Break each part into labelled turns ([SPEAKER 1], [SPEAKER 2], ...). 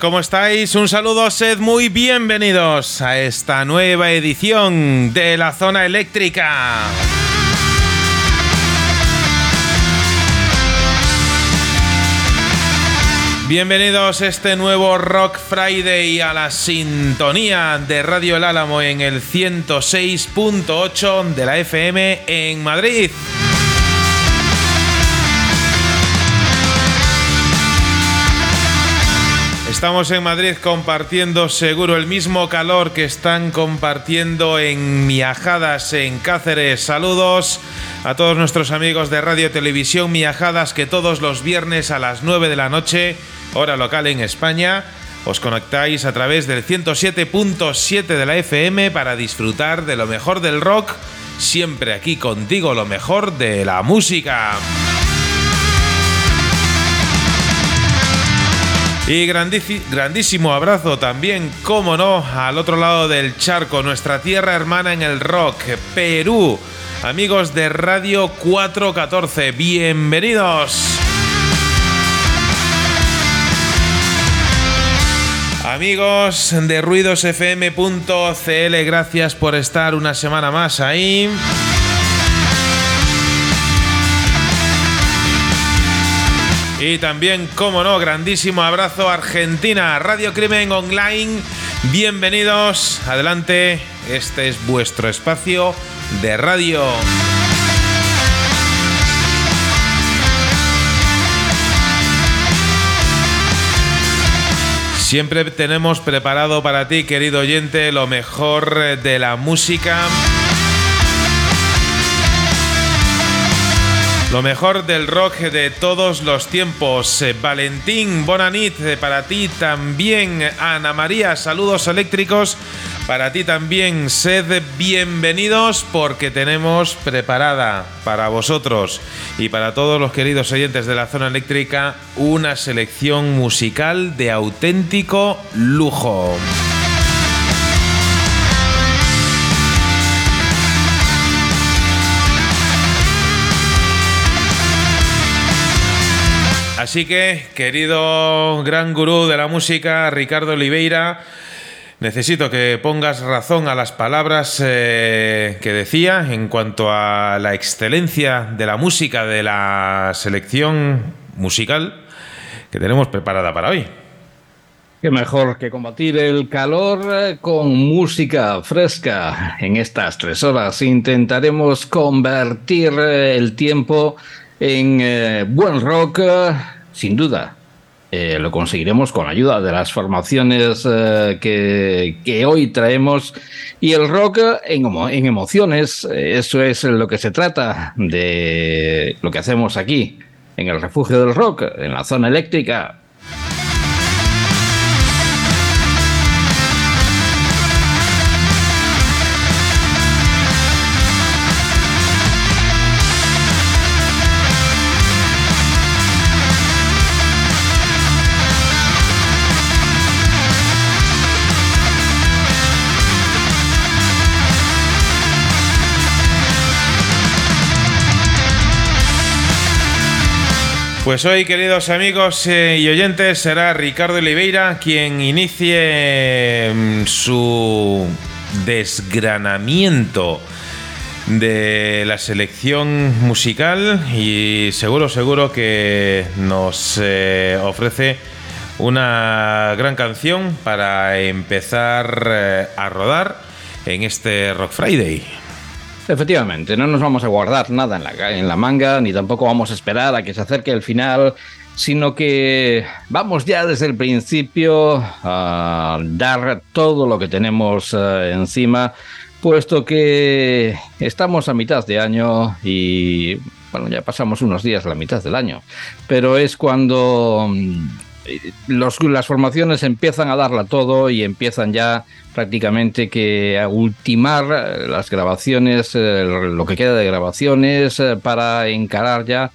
[SPEAKER 1] ¿cómo estáis? Un saludo, sed muy bienvenidos a esta nueva edición de la zona eléctrica. Bienvenidos a este nuevo Rock Friday a la sintonía de Radio El Álamo en el 106.8 de la FM en Madrid. Estamos en Madrid compartiendo seguro el mismo calor que están compartiendo en Miajadas, en Cáceres. Saludos a todos nuestros amigos de Radio Televisión Miajadas que todos los viernes a las 9 de la noche, hora local en España, os conectáis a través del 107.7 de la FM para disfrutar de lo mejor del rock, siempre aquí contigo lo mejor de la música. Y grandísimo abrazo también, como no, al otro lado del charco, nuestra tierra hermana en el rock, Perú. Amigos de Radio 414, bienvenidos. Amigos de ruidosfm.cl, gracias por estar una semana más ahí. Y también, como no, grandísimo abrazo Argentina, Radio Crimen Online. Bienvenidos, adelante, este es vuestro espacio de radio. Siempre tenemos preparado para ti, querido oyente, lo mejor de la música Lo mejor del rock de todos los tiempos. Eh, Valentín Bonanit, eh, para ti también. Ana María, saludos eléctricos. Para ti también, sed bienvenidos porque tenemos preparada para vosotros y para todos los queridos oyentes de la zona eléctrica una selección musical de auténtico lujo. Así que, querido gran gurú de la música, Ricardo Oliveira, necesito que pongas razón a las palabras eh, que decía en cuanto a la excelencia de la música de la selección musical que tenemos preparada para hoy.
[SPEAKER 2] Qué mejor que combatir el calor eh, con música fresca. En estas tres horas intentaremos convertir eh, el tiempo en eh, buen rock, eh, sin duda. Eh, lo conseguiremos con ayuda de las formaciones que, hoy traemos. Y el rock en emociones, eso es lo que se trata de lo que hacemos aquí, en el refugio del rock, en la zona eléctrica.
[SPEAKER 1] Pues hoy, queridos amigos eh, y oyentes, será Ricardo Oliveira quien inicie mm, su desgranamiento de la selección musical y seguro, seguro que nos eh, ofrece una gran canción para empezar eh, a rodar en este Rock Friday.
[SPEAKER 2] Efectivamente, no nos vamos a guardar nada en la, en la manga, ni tampoco vamos a esperar a que se acerque el final, sino que vamos ya desde el principio a dar todo lo que tenemos eh, encima, puesto que estamos a mitad de año y
[SPEAKER 3] bueno, ya pasamos unos días la mitad del año, pero es cuando mm, los, las formaciones empiezan a darla todo y empiezan ya prácticamente que a ultimar las grabaciones, eh, lo que queda de grabaciones eh, para encarar ya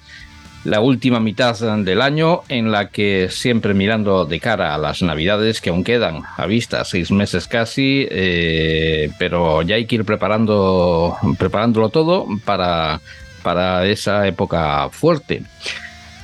[SPEAKER 3] la última mitad del año en la que siempre mirando de cara a las navidades que aún quedan a vista seis meses casi eh, pero ya hay que ir preparando preparándolo todo para para esa época fuerte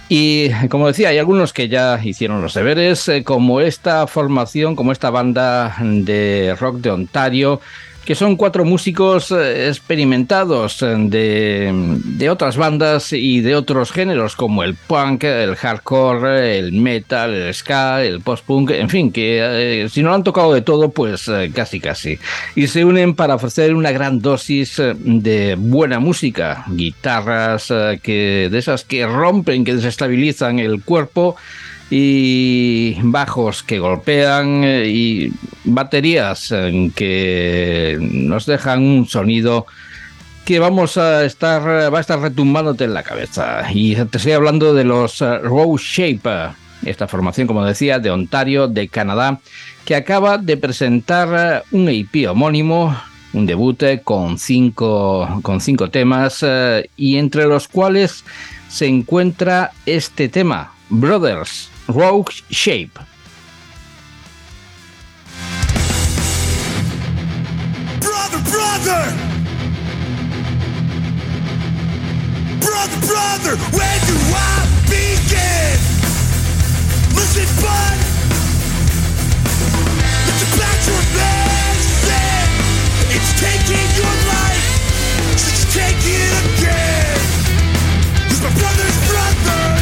[SPEAKER 3] y como decía, hay algunos que ya hicieron los deberes, eh, como esta formación, como esta banda de rock de Ontario, que son cuatro músicos eh, experimentados eh, de, otras bandas y de otros géneros como el punk, el hardcore, el metal, el ska, el post-punk, en fin, que eh, si no han tocado de todo, pues casi casi. Y se unen para ofrecer una gran dosis de buena música, guitarras que de esas que rompen, que desestabilizan el cuerpo y bajos que golpean eh, y baterías eh, que nos dejan un sonido que vamos a estar va a estar retumbándote en la cabeza y te estoy hablando de los eh, Rose Shape esta formación como decía de Ontario de Canadá que acaba de presentar un EP homónimo un debut con cinco, con cinco temas y entre los cuales se encuentra este tema, Brothers. Rogue Shape. Brother, brother! Brother, brother, where do I begin? Listen, bud! It's about your! It's taking your life! Take it again? My brother's brother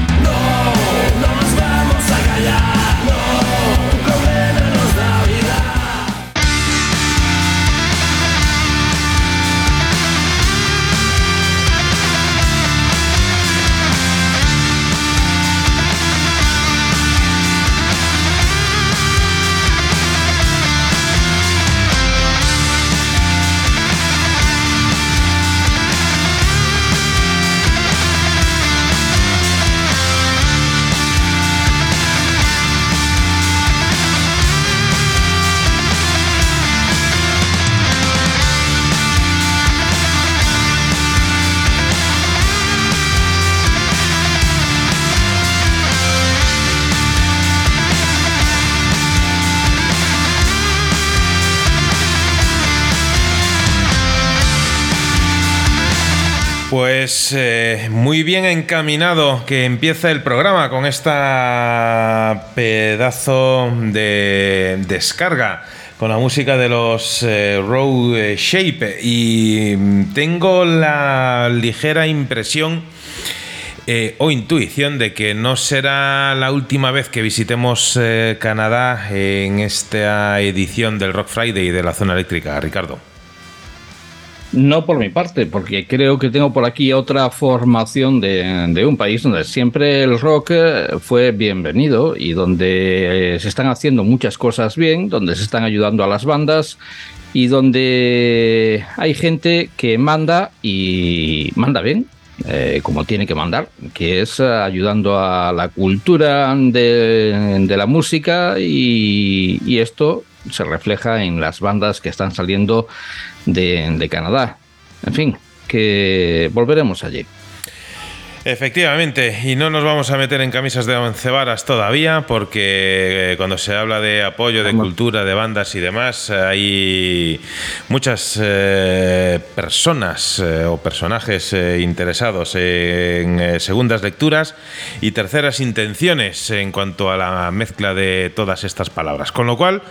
[SPEAKER 1] Pues eh, muy bien encaminado que empieza el programa con esta pedazo de descarga con la música de los eh, Shape y tengo la ligera impresión eh, o intuición de que no será la última vez que visitemos Canadá en esta edición del Rock Friday de la zona eléctrica, Ricardo.
[SPEAKER 2] No por mi parte, porque creo que tengo por aquí otra formación de, un país donde siempre el rock eh, fue bienvenido y donde eh, se están haciendo muchas cosas bien, donde se están ayudando a las bandas y donde hay gente que manda y manda bien, eh, como tiene que mandar, que es ayudando a la cultura de, la música y, esto se refleja en las bandas que están saliendo de, Canadá. En fin, que volveremos allí.
[SPEAKER 1] Efectivamente, y no nos vamos a meter en camisas de once varas todavía, porque eh, cuando se habla de apoyo, de cultura, de bandas y demás, hay muchas eh, personas eh, o personajes interesados en segundas lecturas y terceras intenciones en cuanto a la mezcla de todas estas palabras. Con lo cual,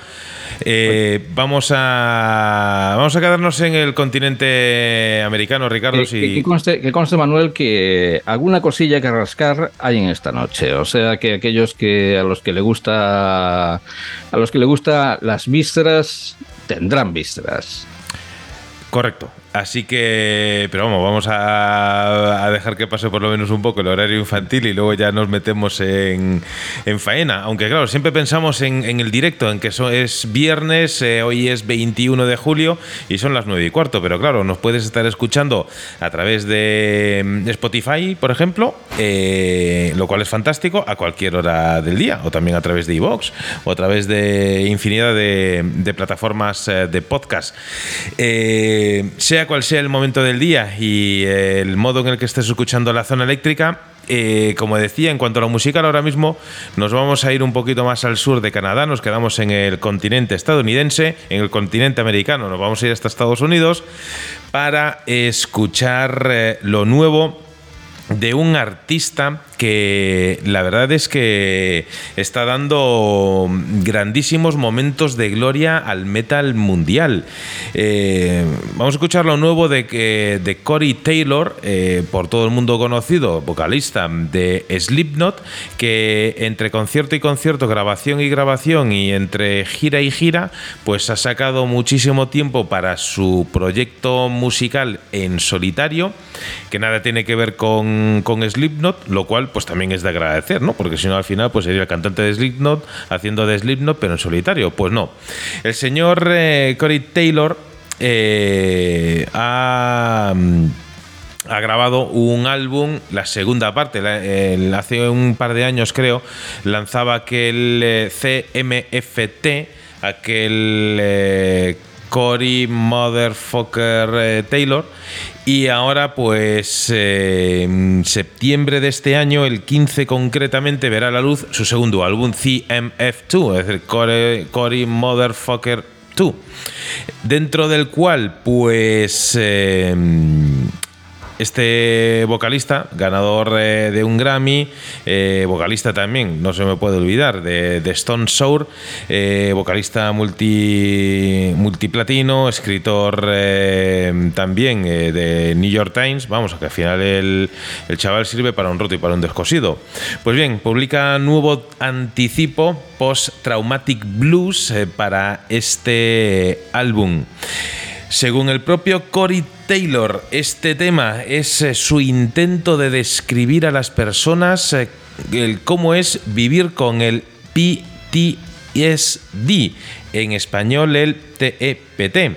[SPEAKER 1] eh, vamos, a, vamos a quedarnos en el continente americano, Ricardo.
[SPEAKER 2] Que, conste, Manuel, que alguna cosilla que rascar hay en esta noche. O sea que aquellos que a los que le gusta a los que le gusta las vísceras tendrán vísceras.
[SPEAKER 1] Correcto. Así que, pero vamos, vamos a, dejar que pase por lo menos un poco el horario infantil y luego ya nos metemos en, faena. Aunque claro, siempre pensamos en, el directo, en que es viernes, eh, hoy es 21 de julio y son las 9 y cuarto, pero claro, nos puedes estar escuchando a través de mm, Spotify, por ejemplo, eh, lo cual es fantástico, a cualquier hora del día, o también a través de iVoox, o a través de infinidad de, plataformas eh, de podcast. Cual sea el momento del día y el modo en el que estés escuchando la zona eléctrica, eh, como decía, en cuanto a la musical, ahora mismo nos vamos a ir un poquito más al sur de Canadá, nos quedamos en el continente estadounidense, en el continente americano, nos vamos a ir hasta Estados Unidos para escuchar eh, lo nuevo de un artista que la verdad es que está dando grandísimos momentos de gloria al metal mundial. Eh, vamos a escuchar lo nuevo de, de Corey Taylor, eh, por todo el mundo conocido, vocalista de Slipknot, que entre concierto y concierto, grabación y grabación y entre gira y gira, pues ha sacado muchísimo tiempo para su proyecto musical en solitario, que nada tiene que ver con, con Slipknot, lo cual pues también es de agradecer, ¿no? Porque si no, al final, pues sería el cantante de Slipknot haciendo de Slipknot, pero en solitario. Pues no. El señor eh, Corey Taylor eh, ha ha grabado un álbum, la segunda parte, hace un par de años creo, lanzaba aquel eh, CMFT, aquel Cory Motherfucker eh, Taylor. Y ahora, pues, eh, septiembre de este año, el 15 concretamente, verá la luz su segundo álbum, CMF2, es decir, Cory, Motherfucker 2. Dentro del cual, pues. Eh, Este vocalista, ganador eh, de un Grammy, eh, vocalista también, no se me puede olvidar, de, Stone Sour, eh, vocalista multi, multiplatino, escritor también de New York Times, vamos, que al final el, el chaval sirve para un roto y para un descosido. Pues bien, publica nuevo anticipo post-traumatic blues para este álbum. Según el propio Cory Taylor, este tema es eh, su intento de describir a las personas eh, el cómo es vivir con el PTSD, en español el TEPT,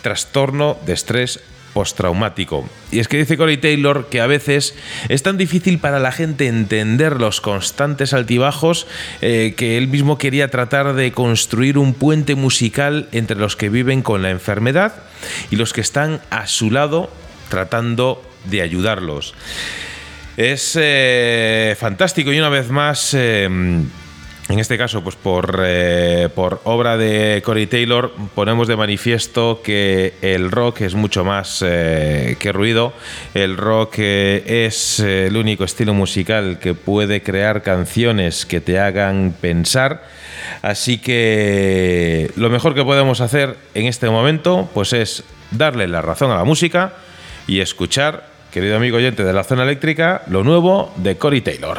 [SPEAKER 1] trastorno de estrés postraumático. Y es que dice Corey Taylor que a veces es tan difícil para la gente entender los constantes altibajos eh, que él mismo quería tratar de construir un puente musical entre los que viven con la enfermedad y los que están a su lado tratando de ayudarlos. Es eh, fantástico y una vez más... Eh, en este caso, pues por, eh, por obra de Corey Taylor, ponemos de manifiesto que el rock es mucho más eh, que ruido. El rock eh, es el único estilo musical que puede crear canciones que te hagan pensar. Así que lo mejor que podemos hacer en este momento, pues es darle la razón a la música y escuchar, querido amigo oyente de la zona eléctrica, lo nuevo de Corey Taylor.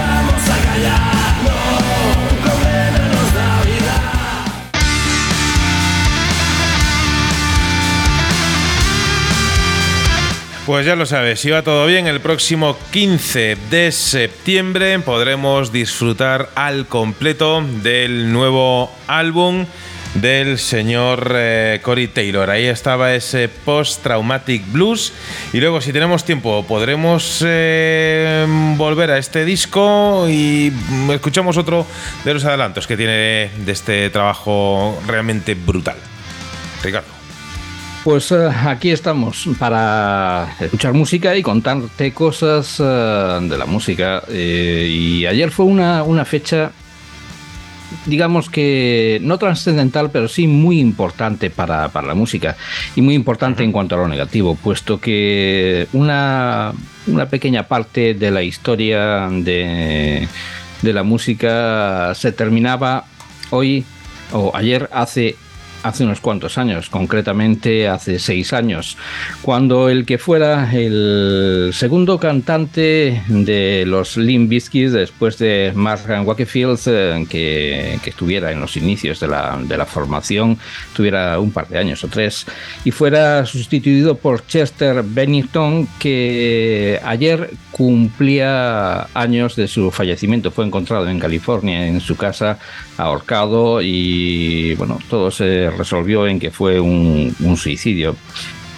[SPEAKER 1] Pues ya lo sabes, si va todo bien, el próximo 15 de septiembre podremos disfrutar al completo del nuevo álbum del señor eh, Cory Taylor. Ahí estaba ese post-traumatic blues. Y luego, si tenemos tiempo, podremos eh, volver a este disco y escuchamos otro de los adelantos que tiene de este trabajo realmente brutal. Ricardo.
[SPEAKER 2] Pues eh, aquí estamos para escuchar música y contarte cosas eh, de la música. Eh, y ayer fue una, una, fecha, digamos que no trascendental, pero sí muy importante para, para, la música. Y muy importante en cuanto a lo negativo, puesto que una, una pequeña parte de la historia de, de la música se terminaba hoy o ayer hace hace unos cuantos años, concretamente hace seis años, cuando el que fuera el segundo cantante de los Limp Bizkit después de Mark Wakefield, eh, que, estuviera en los inicios de la, de la, formación, tuviera un par de años o tres, y fuera sustituido por Chester Bennington, que ayer cumplía años de su fallecimiento. Fue encontrado en California, en su casa, ahorcado, y bueno, todo se resolvió en que fue un, suicidio.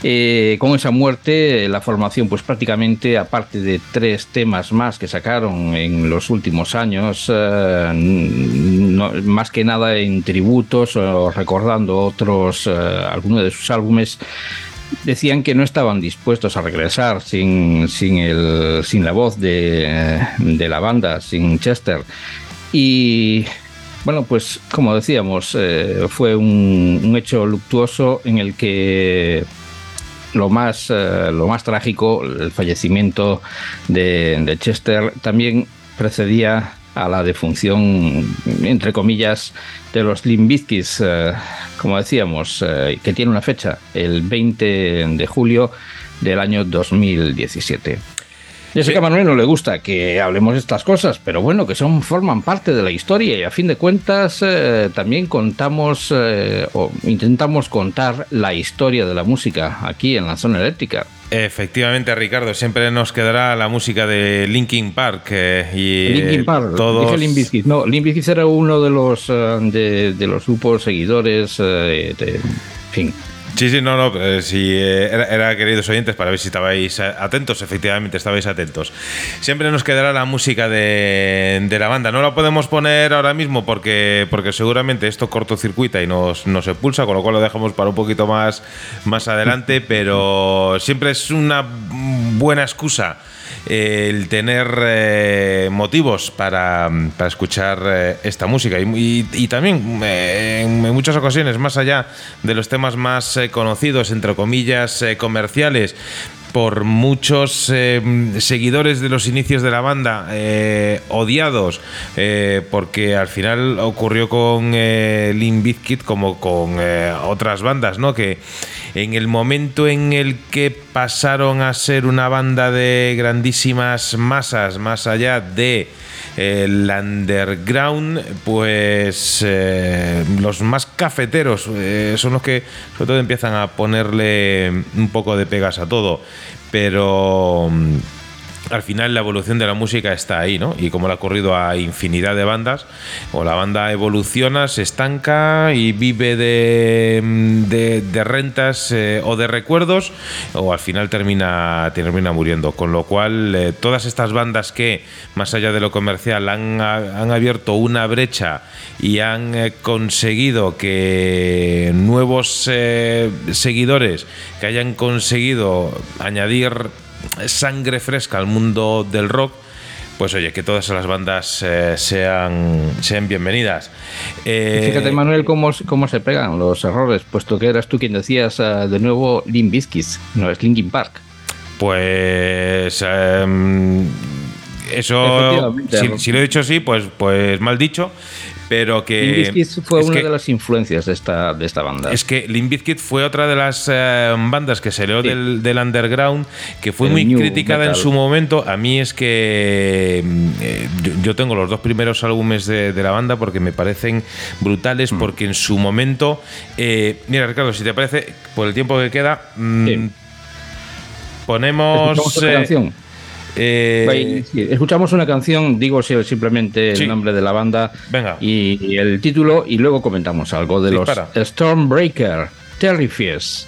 [SPEAKER 2] Eh, con esa muerte, la formación, pues prácticamente, aparte de tres temas más que sacaron en los últimos años, eh, más que nada en tributos o recordando otros, eh, algunos de sus álbumes, decían que no estaban dispuestos a regresar sin, sin, el, sin la voz de, de la banda, sin Chester. Y bueno, pues como decíamos, eh, fue un, hecho luctuoso en el que lo más, eh, lo más trágico, el fallecimiento de, Chester, también precedía a la defunción, entre comillas, de los Limbizkis, eh, como decíamos, que tiene una fecha, el 20 de julio del año 2017. Yo sé que a Manuel no le gusta que hablemos de estas cosas, pero bueno, que son forman parte de la historia y a fin de cuentas eh, también contamos eh, o intentamos contar la historia de la música aquí en la zona eléctrica.
[SPEAKER 1] Efectivamente, Ricardo, siempre nos quedará la música de Linkin Park eh, y
[SPEAKER 2] Linkin Park, todos... dije No, Limp era uno de los de, de, los grupos seguidores de, en fin,
[SPEAKER 1] Sí, sí, no, no, eh, sí, eh, era, queridos oyentes para ver si estabais atentos, efectivamente estabais atentos. Siempre nos quedará la música de, la banda. No la podemos poner ahora mismo porque, porque seguramente esto cortocircuita y nos, nos expulsa, con lo cual lo dejamos para un poquito más, más adelante, pero siempre es una buena excusa el tener eh, motivos para, escuchar eh, esta música. Y, también eh, en, muchas ocasiones, más allá de los temas más conocidos, entre comillas, comerciales, por muchos seguidores de los inicios de la banda odiados porque al final ocurrió con eh, Limp Bizkit como con otras bandas no que en el momento en el que pasaron a ser una banda de grandísimas masas, más allá de eh, el underground, pues eh, los más cafeteros eh, son los que sobre todo empiezan a ponerle un poco de pegas a todo. Pero al final la evolución de la música está ahí, ¿no? Y como le ha ocurrido a infinidad de bandas, o la banda evoluciona, se estanca y vive de, de, rentas eh, o de recuerdos, o al final termina, termina muriendo. Con lo cual, eh, todas estas bandas que, más allá de lo comercial, han, han abierto una brecha y han eh, conseguido que nuevos seguidores que hayan conseguido añadir sangre fresca al mundo del rock, pues oye, que todas las bandas eh, sean, sean bienvenidas.
[SPEAKER 2] Eh, Fíjate, Manuel, cómo, cómo se pegan los errores, puesto que eras tú quien decías uh, de nuevo Limp Bizkit, no es Linkin Park.
[SPEAKER 1] Pues em, eso, si, si, lo he dicho así, pues, pues mal dicho. pero que...
[SPEAKER 4] fue una de las influencias de esta, de esta banda.
[SPEAKER 1] Es que Limp Bizkit fue otra de las eh, bandas que salió del, del, underground, que fue muy criticada en su momento. A mí es que eh, yo, tengo los dos primeros álbumes de, la banda porque me parecen brutales, mm. porque en su momento... Eh, mira, Ricardo, si te parece, por el tiempo que queda... Mm, ponemos...
[SPEAKER 4] Eh, escuchamos una canción, digo simplemente el nombre de la banda Y, el título y luego comentamos algo de los Stormbreaker, Terrifies.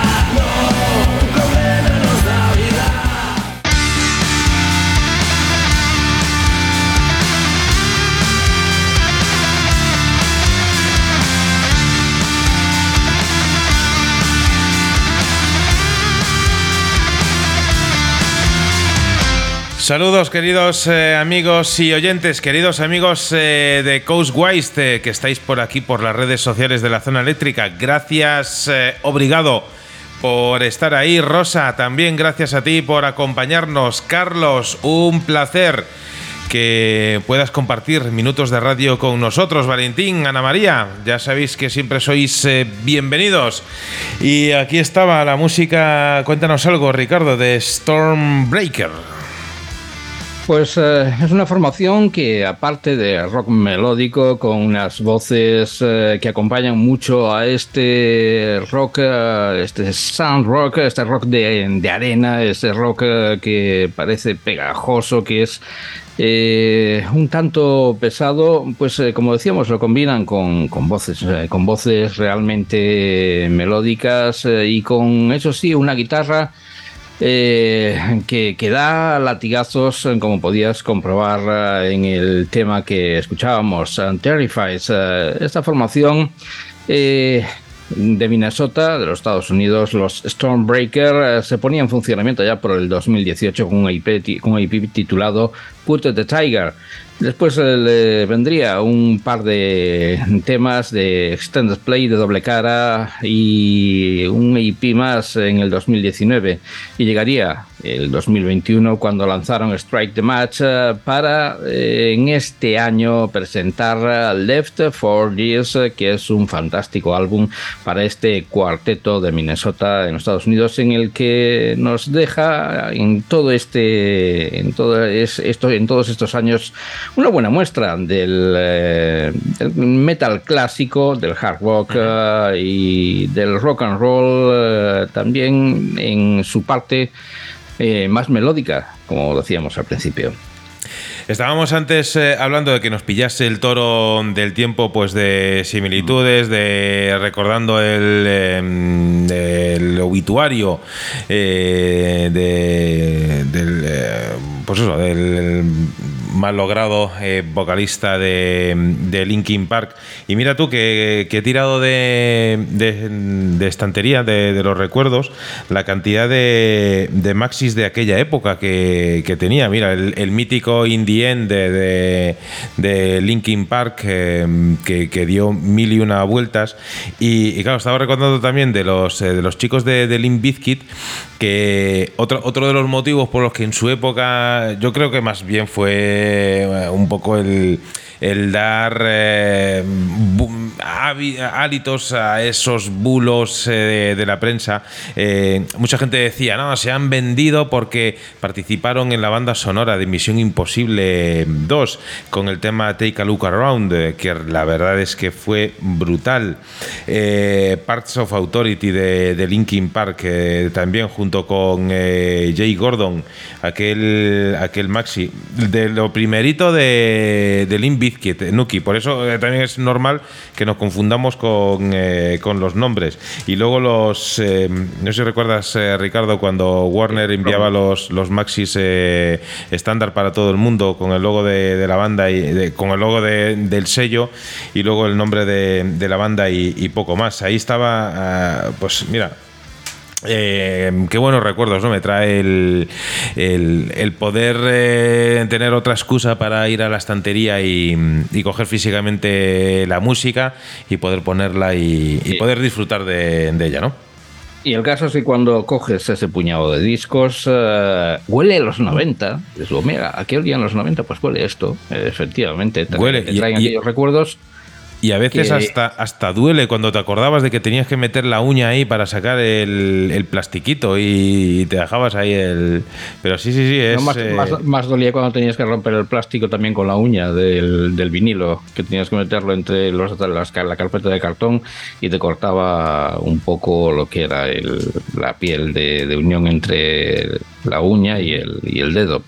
[SPEAKER 1] Saludos queridos eh, amigos y oyentes, queridos amigos eh, de Coastwise eh, que estáis por aquí por las redes sociales de la zona eléctrica. Gracias, obrigado por estar ahí. Rosa, también gracias a ti por acompañarnos. Carlos, un placer que puedas compartir minutos de radio con nosotros. Valentín, Ana María, ya sabéis que siempre sois bienvenidos. Y aquí estaba la música, cuéntanos algo, Ricardo, de Stormbreaker.
[SPEAKER 2] Pues eh, es una formación que aparte de rock melódico con unas voces eh, que acompañan mucho a este rock, eh, este sound rock, este rock de, de arena, este rock eh, que parece pegajoso, que es eh, un tanto pesado, pues eh, como decíamos, lo combinan con, con voces, con voces realmente melódicas y con, eso sí, una guitarra eh, que, da latigazos, eh, como podías comprobar eh, en el tema que escuchábamos, Terrifies. Esta formación de Minnesota, de los Estados Unidos, los Stormbreaker, se ponía en funcionamiento ya por el 2018 con un IP, con un IP titulado Put the Tiger. Después eh, vendría un par de temas de Extended Play de doble cara y un IP más en el 2019 y llegaría el 2021 cuando lanzaron Strike the Match eh, para eh, en este año presentar Left for Years que es un fantástico álbum para este cuarteto de Minnesota en Estados Unidos en el que nos deja en todo este en todo es- esto en todos estos años una buena muestra del, eh, del metal clásico del hard rock eh, y del rock and roll eh, también en su parte eh, más melódica como decíamos al principio
[SPEAKER 1] Estábamos antes eh, hablando de que nos pillase el toro del tiempo, pues de similitudes, de recordando el, el obituario eh, de, del, eh, pues eso, del mal logrado eh, vocalista de, Linkin Park. Y mira tú que, he tirado de, de- de estantería, de, los recuerdos, la cantidad de, maxis de aquella época que, tenía. Mira, el, mítico In End de, Linkin Park, eh, que, dio mil y una vueltas. Y, y claro, estaba recordando también de los, eh, de los chicos de, de Limp Bizkit, que otro, otro de los motivos por los que en su época, yo creo que más bien fue eh, un poco el el dar eh, hálitos a esos bulos eh, de la prensa. Eh, mucha gente decía, no, se han vendido porque participaron en la banda sonora de Misión Imposible 2 con el tema Take a Look Around, eh, que la verdad es que fue brutal. Parts of Authority de, Linkin Park, también junto con Jay Gordon, aquel, aquel maxi, de lo primerito de, de Nuki. Por eso eh, también es normal que nos confundamos con, eh, con los nombres. Y luego los, eh, no sé si recuerdas, eh, Ricardo, cuando Warner enviaba los, los maxis estándar para todo el mundo con el logo de, de la banda y de- con el logo de- del sello y luego el nombre de, la banda y, y poco más. Ahí estaba, ah, pues mira, eh, qué buenos recuerdos, ¿no? Me trae el, el- el poder eh, tener otra excusa para ir a la estantería y, y coger físicamente la música y poder ponerla y, poder disfrutar de, de ella, ¿no?
[SPEAKER 2] Y el caso es que cuando coges ese puñado de discos, eh, huele a los 90. Dices, mira, ¿a qué olían los 90? Pues huele esto. Efectivamente, te,
[SPEAKER 1] Huele,
[SPEAKER 2] te traen
[SPEAKER 1] y-
[SPEAKER 2] aquellos recuerdos.
[SPEAKER 1] Y a veces
[SPEAKER 2] Que-
[SPEAKER 1] hasta, hasta duele cuando te acordabas de que tenías que meter la uña ahí para sacar el, el plastiquito y te dejabas ahí el... Pero sí, sí, sí, es...
[SPEAKER 2] No, más,
[SPEAKER 1] eh,
[SPEAKER 2] más- más dolía cuando tenías que romper el plástico también con la uña del, del vinilo, que tenías que meterlo entre los, las- la carpeta de cartón y te cortaba un poco lo que era el- la piel de, de unión entre la uña y el, y el dedo.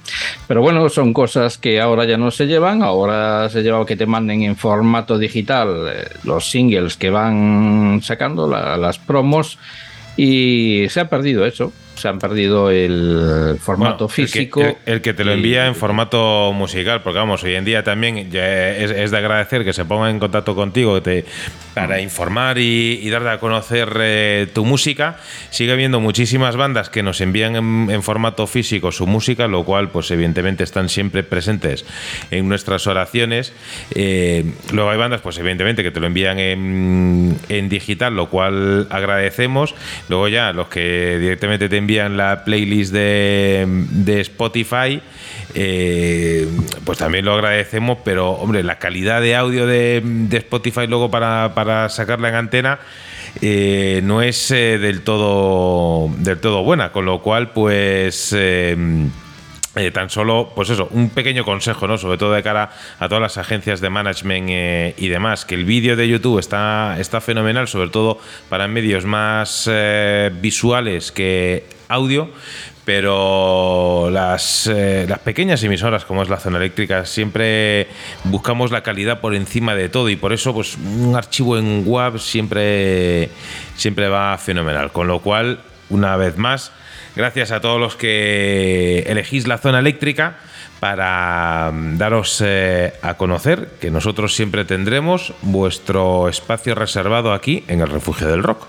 [SPEAKER 2] Pero bueno, son cosas que ahora ya no se llevan, ahora se lleva que te manden en formato digital eh, los singles que van sacando, la- las promos. Y se ha perdido eso. Se han perdido el formato físico.
[SPEAKER 1] El que, te lo envía en formato musical, porque vamos, hoy en día también es, de agradecer que se ponga en contacto contigo te, para informar y, darte a conocer eh, tu música. Sigue habiendo muchísimas bandas que nos envían en, formato físico su música, lo cual, pues evidentemente están siempre presentes en nuestras oraciones. Eh, luego hay bandas, pues evidentemente, que te lo envían en, en digital, lo cual agradecemos. Luego ya los que directamente te envían la playlist de, Spotify, eh, pues también lo agradecemos, pero hombre, la calidad de audio de, Spotify luego para, sacarla en antena eh, no es eh, del, todo, del todo buena, con lo cual pues... tan solo, pues eso, un pequeño consejo, ¿no? Sobre todo de cara a todas las agencias de management y demás, que el vídeo de YouTube está, está fenomenal, sobre todo para medios más visuales que audio, pero las, eh, las, pequeñas emisoras como es la zona eléctrica siempre buscamos la calidad por encima de todo y por eso pues un archivo en web siempre, siempre va fenomenal. Con lo cual, una vez más, gracias a todos los que elegís la zona eléctrica para mm, daros eh, a conocer que nosotros siempre tendremos vuestro espacio reservado aquí en el refugio del rock.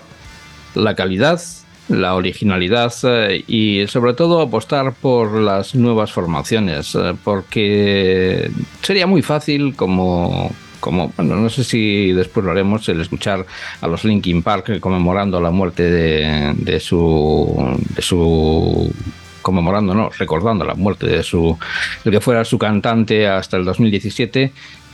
[SPEAKER 2] La calidad la originalidad eh, y sobre todo apostar por las nuevas formaciones, eh, porque sería muy fácil como como, bueno, no sé si después lo haremos, el escuchar a los Linkin Park conmemorando la muerte de, de su, de su conmemorando, no, recordando la muerte de su, el que fuera su cantante hasta el 2017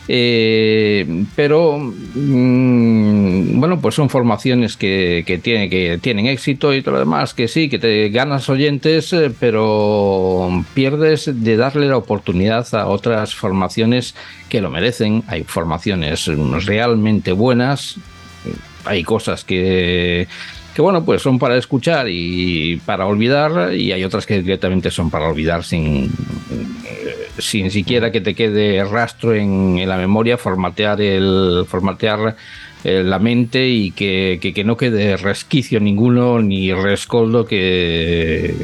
[SPEAKER 2] eh, pero mm, bueno, pues son formaciones que, que, que tienen éxito y todo lo demás, que sí, que te ganas oyentes, eh, pero pierdes de darle la oportunidad a otras formaciones que lo merecen. Hay formaciones realmente buenas, hay cosas que que bueno, pues son para escuchar y para olvidar, y hay otras que directamente son para olvidar sin, sin siquiera que te quede rastro en, la memoria, formatear el formatear eh, la mente y que, no quede resquicio ninguno ni rescoldo que,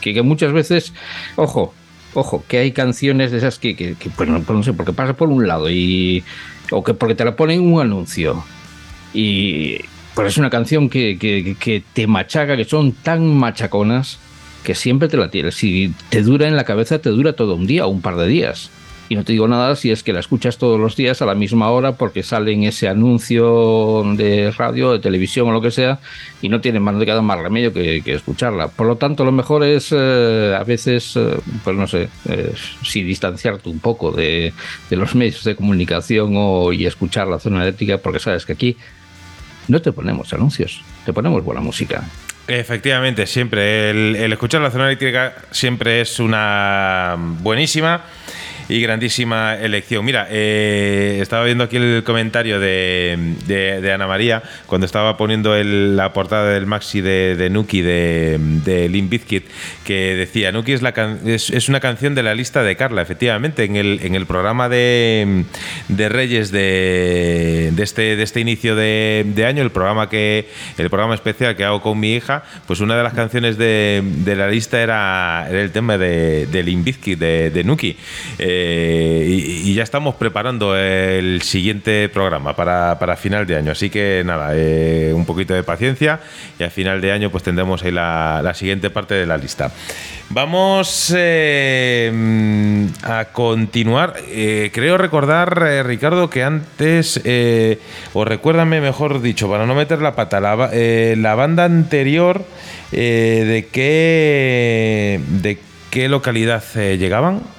[SPEAKER 2] que, muchas veces, ojo, ojo, que hay canciones de esas que, que, pues no, no sé, porque pasa por un lado y o que porque te la ponen un anuncio y pues es una canción que, que, te machaca, que son tan machaconas que siempre te la tienes. Si te dura en la cabeza, te dura todo un día o un par de días. Y no te digo nada si es que la escuchas todos los días a la misma hora porque sale en ese anuncio de radio, de televisión o lo que sea, y no tiene más, queda más remedio que, escucharla. Por lo tanto, lo mejor es eh, a veces, eh, pues no sé, si distanciarte un poco de, los medios de comunicación o, y escuchar la zona eléctrica, porque sabes que aquí no te ponemos anuncios, te ponemos buena música.
[SPEAKER 1] Efectivamente, siempre. El, escuchar la zona eléctrica siempre es una buenísima y grandísima elección. Mira, eh, estaba viendo aquí el comentario de, Ana María cuando estaba poniendo la portada del maxi de, de Nuki de, de que decía, Nuki es, la es, una canción de la lista de Carla, efectivamente, en el, en el programa de, Reyes de, este, de este inicio de, año, el programa, que, el programa especial que hago con mi hija, pues una de las canciones de, la lista era, el tema de, de de, Nuki. Eh, eh, y, ya estamos preparando el siguiente programa para, final de año. Así que nada, eh, un poquito de paciencia y a final de año pues tendremos ahí la, siguiente parte de la lista. Vamos eh, a continuar. creo recordar, Ricardo, que antes, o recuérdame mejor dicho, para no meter la pata, la, la banda anterior, ¿de, qué, ¿de qué localidad llegaban?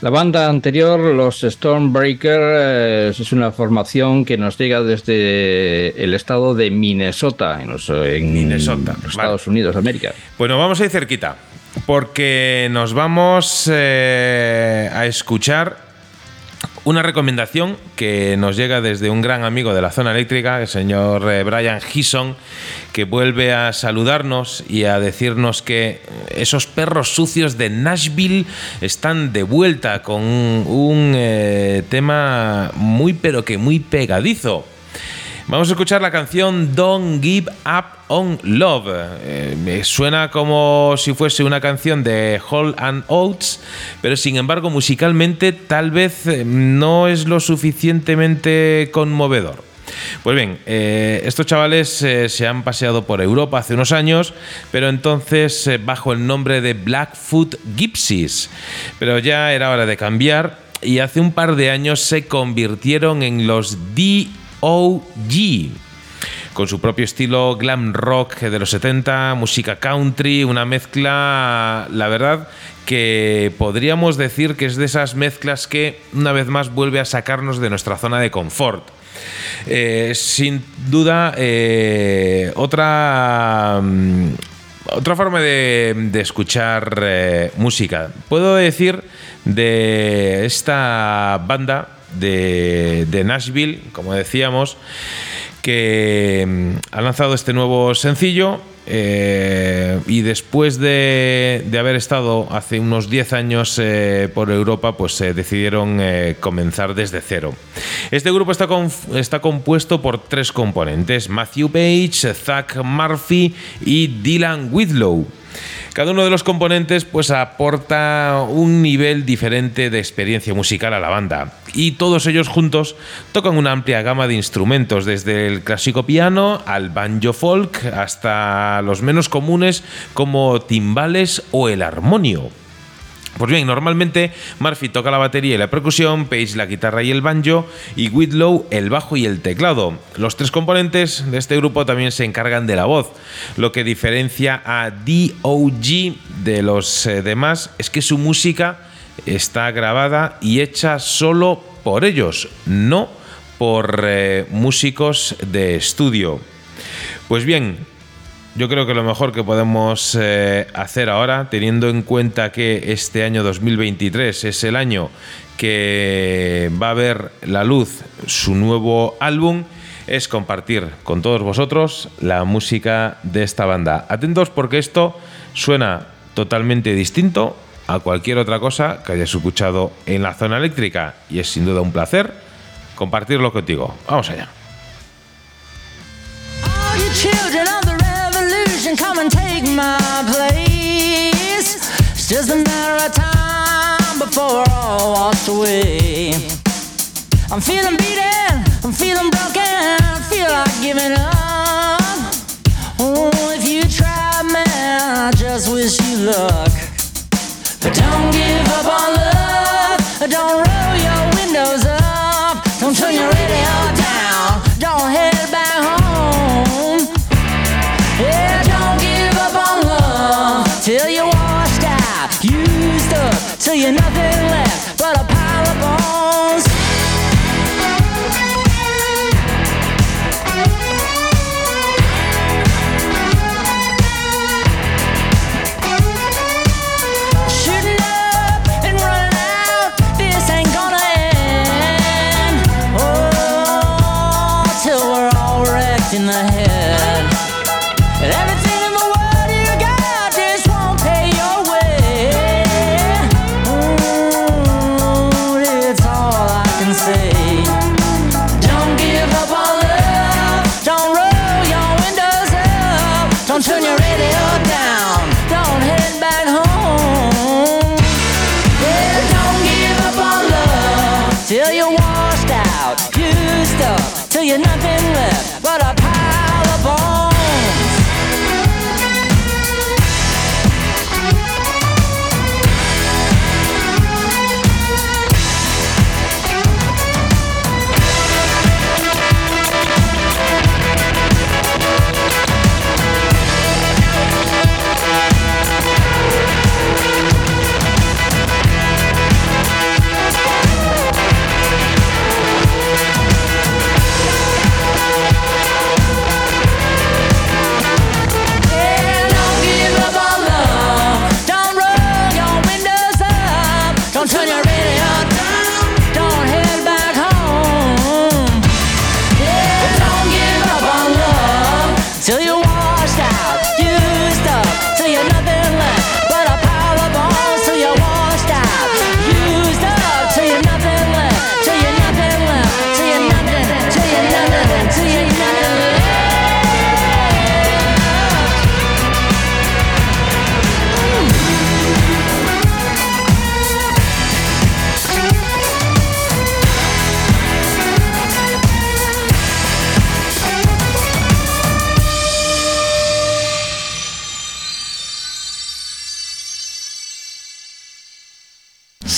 [SPEAKER 2] La banda anterior, los Stormbreakers, es una formación que nos llega desde el estado de Minnesota, en los, Minnesota, Estados Unidos de América.
[SPEAKER 1] Bueno, vamos a ir cerquita, porque nos vamos eh, a escuchar una recomendación que nos llega desde un gran amigo de la zona eléctrica, el señor eh, Brian Gison, que vuelve a saludarnos y a decirnos que esos perros sucios de Nashville están de vuelta con un, eh, tema muy pero que muy pegadizo. Vamos a escuchar la canción Don't Give Up on Love. Eh, me suena como si fuese una canción de Hall and Oates, pero sin embargo musicalmente tal vez eh, no es lo suficientemente conmovedor. Pues bien, eh, estos chavales se han paseado por Europa hace unos años, pero entonces bajo el nombre de Blackfoot Gypsies. Pero ya era hora de cambiar y hace un par de años se convirtieron en los D.O.G con su propio estilo glam rock de los 70, música country, una mezcla, la verdad, que podríamos decir que es de esas mezclas que una vez más vuelve a sacarnos de nuestra zona de confort. Eh, sin duda, eh, otra... Mm, otra forma de, escuchar eh, música. Puedo decir de esta banda de, Nashville, como decíamos, que mm, ha lanzado este nuevo sencillo eh, y después de, haber estado hace unos 10 años eh, por Europa, pues eh, decidieron comenzar desde cero. Este grupo está, está compuesto por tres componentes, Matthew Page, Zach Murphy y Dylan Whitlow. Cada uno de los componentes pues aporta un nivel diferente de experiencia musical a la banda y todos ellos juntos tocan una amplia gama de instrumentos desde el clásico piano al banjo folk hasta los menos comunes como timbales o el armonio. Pues bien, normalmente Murphy toca la batería y la percusión, Page la guitarra y el banjo y Whitlow el bajo y el teclado. Los tres componentes de este grupo también se encargan de la voz. Lo que diferencia a DOG de los eh, demás es que su música está grabada y hecha solo por ellos, no por eh, músicos de estudio. Pues bien, yo creo que lo mejor que podemos eh, hacer ahora, teniendo en cuenta que este año 2023 es el año que va a ver la luz su nuevo álbum, es compartir con todos vosotros la música de esta banda. Atentos porque esto suena totalmente distinto a cualquier otra cosa que hayas escuchado en la zona eléctrica y es sin duda un placer compartirlo contigo. Vamos allá. Take my place. It's just a matter of time before all washed away. I'm feeling beaten, I'm feeling broken, I feel like giving up. Oh, if you try, man, I just wish you luck. But don't give up on you're nothing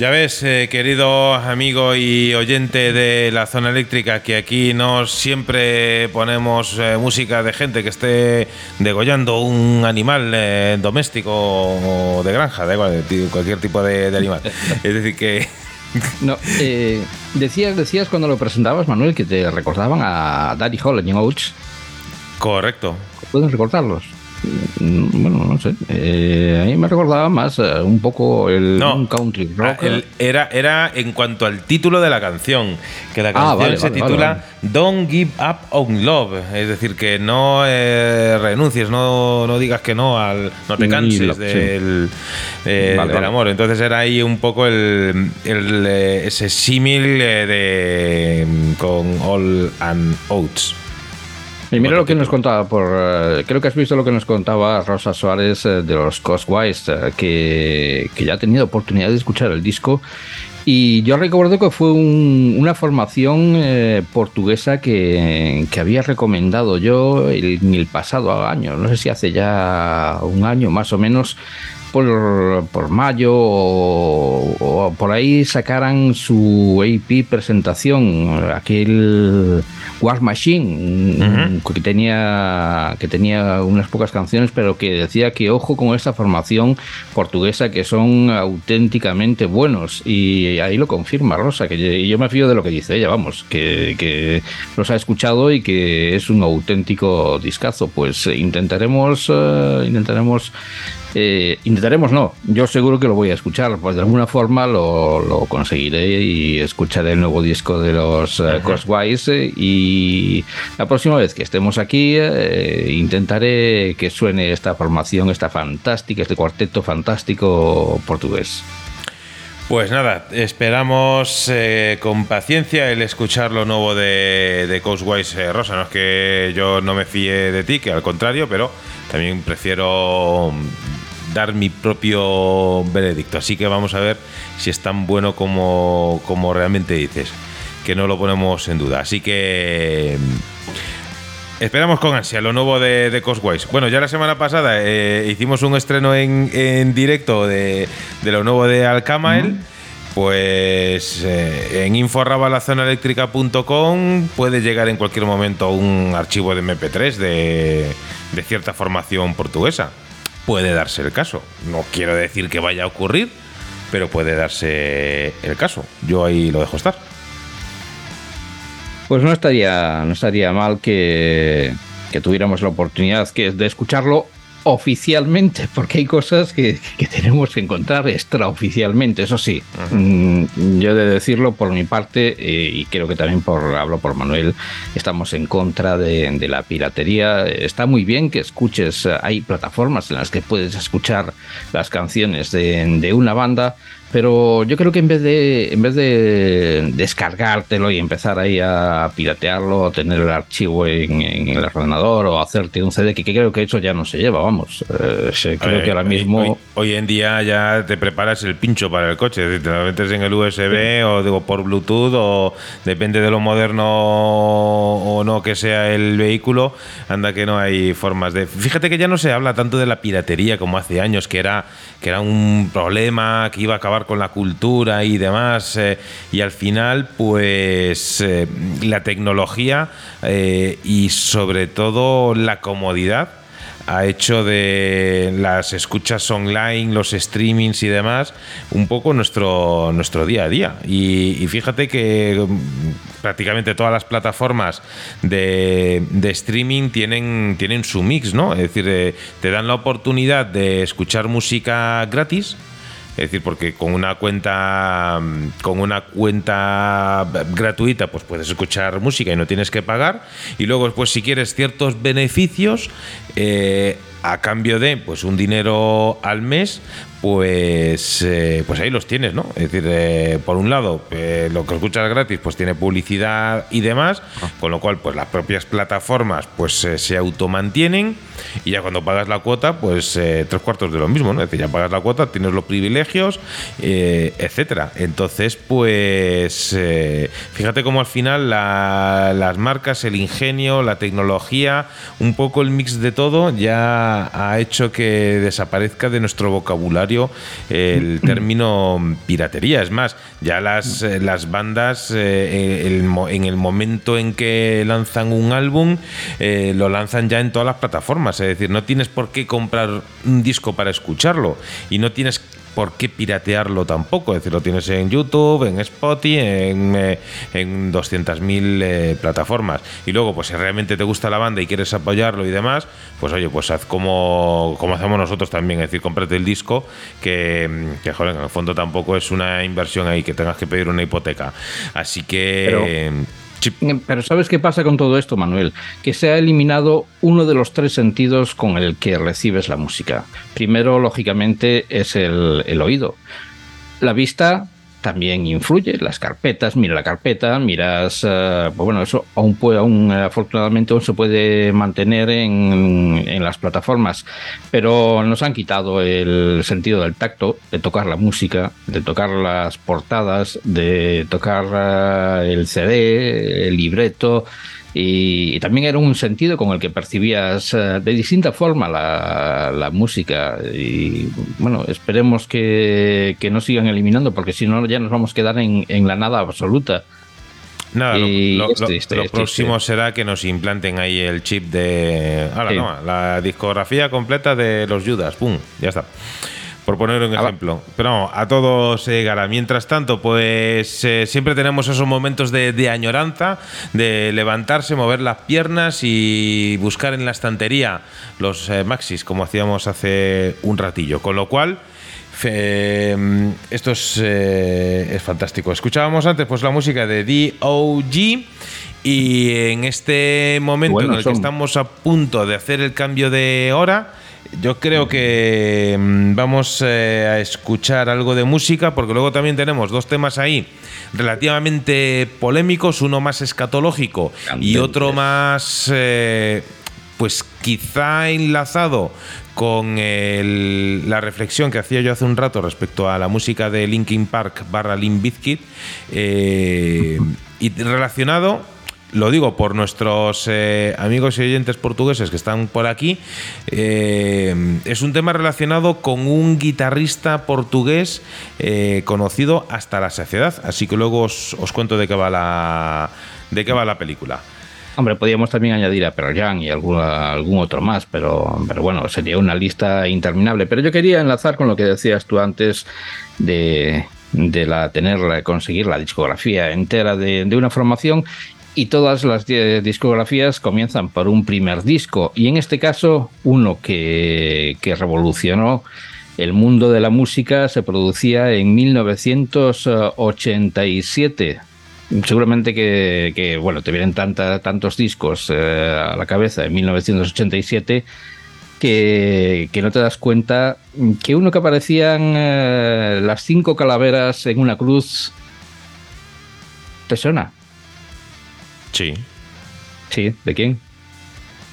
[SPEAKER 1] Ya ves, eh, querido amigo y oyente de la zona eléctrica, que aquí no siempre ponemos eh, música de gente que esté degollando un animal eh, doméstico o de granja, de cualquier tipo de, de animal. Es decir, que
[SPEAKER 2] No, eh, decías, decías cuando lo presentabas, Manuel, que te recordaban a Daddy Hall en Oates.
[SPEAKER 1] correcto.
[SPEAKER 2] ¿Pueden recordarlos? Mm, Bueno, no sé. Eh, a mí me recordaba más eh, un poco el
[SPEAKER 1] No.
[SPEAKER 2] un country rock.
[SPEAKER 1] Ah, el- era, era en cuanto al título de la canción, que la
[SPEAKER 2] Ah,
[SPEAKER 1] canción
[SPEAKER 2] vale,
[SPEAKER 1] se
[SPEAKER 2] vale,
[SPEAKER 1] titula
[SPEAKER 2] vale,
[SPEAKER 1] Don't Give Up on Love, es decir, que no eh, renuncies, no, no digas que no, al, no te canses
[SPEAKER 2] lo- sí.
[SPEAKER 1] del, eh, del amor. Entonces era ahí un poco el, el, ese símil de con All and Oats.
[SPEAKER 2] Y mira lo que nos contaba por. eh, creo que has visto lo que nos contaba Rosa Suárez eh, de los Coswise, eh, que, que ya ha tenido oportunidad de escuchar el disco. Y yo recuerdo que fue un- una formación eh, portuguesa que, que había recomendado yo el- en el pasado año, no sé si hace ya un año más o menos, por, por mayo o, o por ahí sacaran su AP presentación, aquel War Machine, que, tenía, que tenía unas pocas canciones, pero que decía que ojo con esta formación portuguesa que son auténticamente buenos. Y ahí lo confirma Rosa, que yo, me fío de lo que dice ella, vamos, que, que los ha escuchado y que es un auténtico discazo. Pues intentaremos, eh, intentaremos eh, intentaremos no, yo seguro que lo voy a escuchar, pues de alguna forma lo, lo conseguiré y escucharé el nuevo disco de los uh, Crosswise eh, y la próxima vez que estemos aquí eh, intentaré que suene esta formación, esta fantástica, este cuarteto fantástico portugués.
[SPEAKER 1] Pues nada, esperamos eh, con paciencia el escuchar lo nuevo de, de Coastwise eh, Rosa. No es que yo no me fíe de ti, que al contrario, pero también prefiero dar mi propio veredicto. Así que vamos a ver si es tan bueno como, como realmente dices, que no lo ponemos en duda. Así que... mm, Esperamos con ansia lo nuevo de, de Coswise. Bueno, ya la semana pasada eh, hicimos un estreno en, en directo de, de lo nuevo de Alcamael. Pues eh, en inforrabalazonaeléctrica.com puede llegar en cualquier momento un archivo de MP3 de, de cierta formación portuguesa. Puede darse el caso. No quiero decir que vaya a ocurrir, pero puede darse el caso. Yo ahí lo dejo estar.
[SPEAKER 2] Pues no estaría, no estaría mal que, que tuviéramos la oportunidad que, de escucharlo oficialmente, porque hay cosas que, que tenemos que encontrar extraoficialmente, eso sí. Mm, yo he de decirlo por mi parte, eh, y creo que también por hablo por Manuel, estamos en contra de, de la piratería. Está muy bien que escuches, hay plataformas en las que puedes escuchar las canciones de, de una banda, pero yo creo que en vez de en vez de descargártelo y empezar ahí a piratearlo, o tener el archivo en, en el ordenador o hacerte un CD, que, que creo que eso ya no se lleva, vamos. Eh, creo
[SPEAKER 1] Eh,
[SPEAKER 2] que ahora
[SPEAKER 1] hoy-
[SPEAKER 2] mismo...
[SPEAKER 1] Hoy, hoy en día ya te preparas el pincho para el coche, es decir, te lo metes en el USB o digo, por Bluetooth o depende de lo moderno o no que sea el vehículo, anda que no hay formas de... Fíjate que ya no se habla tanto de la piratería como hace años, que era, que era un problema que iba a acabar con la cultura y demás, eh, y al final pues eh, la tecnología eh, y sobre todo la comodidad ha hecho de las escuchas online, los streamings y demás, un poco nuestro, nuestro día a día. Y, fíjate que mm, prácticamente todas las plataformas de, streaming tienen, tienen su mix, ¿no? Es decir, te dan la oportunidad de escuchar música gratis. Es decir, porque con una cuenta con una cuenta gratuita pues puedes escuchar música y no tienes que pagar. Y luego, pues si quieres ciertos beneficios, eh, a cambio de pues un dinero al mes, pues, eh, pues ahí los tienes, ¿no? Es decir, eh, por un lado, eh, lo que escuchas gratis, pues tiene publicidad y demás, con lo cual, pues las propias plataformas, pues se automantienen y ya cuando pagas la cuota, pues tres cuartos de lo mismo, ¿no? Es decir, ya pagas la cuota, tienes los privilegios, etcétera. Entonces, pues, fíjate cómo al final la- las marcas, el ingenio, la tecnología, un poco el mix de todo, ya ha hecho que desaparezca de nuestro vocabulario el término piratería. Es más, ya las, eh, las bandas, eh, el mo- en el momento en que lanzan un álbum, eh, lo lanzan ya en todas las plataformas. Es decir, no tienes por qué comprar un disco para escucharlo y no tienes por qué piratearlo tampoco. Es decir, lo tienes en YouTube, en Spotify, en, eh, en 200.000 eh, plataformas. Y luego, pues si realmente te gusta la banda y quieres apoyarlo y demás, pues oye, pues haz como, como hacemos nosotros también. Es decir, cómprate el disco, que, que joder, en el fondo tampoco es una inversión ahí que tengas que pedir una hipoteca. Así que... sí,
[SPEAKER 2] Pero ¿sabes qué pasa con todo esto, Manuel? Que se ha eliminado uno de los tres sentidos con el que recibes la música. Primero, lógicamente, es el oído. La vista también influye. Las carpetas, mira la carpeta, miras, eh, pues bueno, eso aún puede, aún eh, afortunadamente aún se puede mantener en, en las plataformas, pero nos han quitado el sentido del tacto, de tocar la música, de tocar las portadas, de tocar eh, el CD, el libreto. Y, y también era un sentido con el que percibías eh, de distinta forma la, la música. Y bueno, esperemos que, que no sigan eliminando, porque si no, ya nos vamos a quedar en, en la nada absoluta.
[SPEAKER 1] Nada, lo,
[SPEAKER 2] Y
[SPEAKER 1] lo-
[SPEAKER 2] es
[SPEAKER 1] lo-
[SPEAKER 2] triste,
[SPEAKER 1] lo
[SPEAKER 2] es
[SPEAKER 1] próximo
[SPEAKER 2] triste.
[SPEAKER 1] será que nos implanten ahí el chip de. Ahora,
[SPEAKER 2] Sí.
[SPEAKER 1] no, la discografía completa de los Judas. ¡Pum! Ya está. Por poner un ejemplo. Pero a todos se llegará. Mientras tanto, pues eh, siempre tenemos esos momentos de, de añoranza, de levantarse, mover las piernas y buscar en la estantería los eh, maxis, como hacíamos hace un ratillo. Con lo cual. Mm, esto es, eh, es fantástico. Escuchábamos antes pues la música de D.O.G. Y en este momento
[SPEAKER 2] Bueno,
[SPEAKER 1] en el
[SPEAKER 2] son.
[SPEAKER 1] que estamos a punto de hacer el cambio de hora, yo creo que mm, vamos eh, a escuchar algo de música, porque luego también tenemos dos temas ahí relativamente polémicos, uno más escatológico y otro más, eh, pues quizá enlazado con el- la reflexión que hacía yo hace un rato respecto a la música de Linkin Park barra Limp Bizkit eh, y relacionado lo digo por nuestros eh, amigos y oyentes portugueses que están por aquí. eh, es un tema relacionado con un guitarrista portugués eh, conocido hasta la saciedad. Así que luego os, cuento de qué va la de qué va la película.
[SPEAKER 2] Hombre, podríamos también añadir a Pearl Jam y alguna- algún otro más, pero, pero bueno, sería una lista interminable. Pero yo quería enlazar con lo que decías tú antes de, de la tener, conseguir la discografía entera de una formación. Y todas las di- discografías comienzan por un primer disco. Y en este caso, uno que, que revolucionó el mundo de la música se producía en 1987. Seguramente que, que, bueno, te vienen tanta, tantos discos eh, a la cabeza en 1987 que, que no te das cuenta que uno que aparecían eh, las cinco calaveras en una cruz. ¿Te suena?
[SPEAKER 1] Sí.
[SPEAKER 2] Sí, ¿de quién?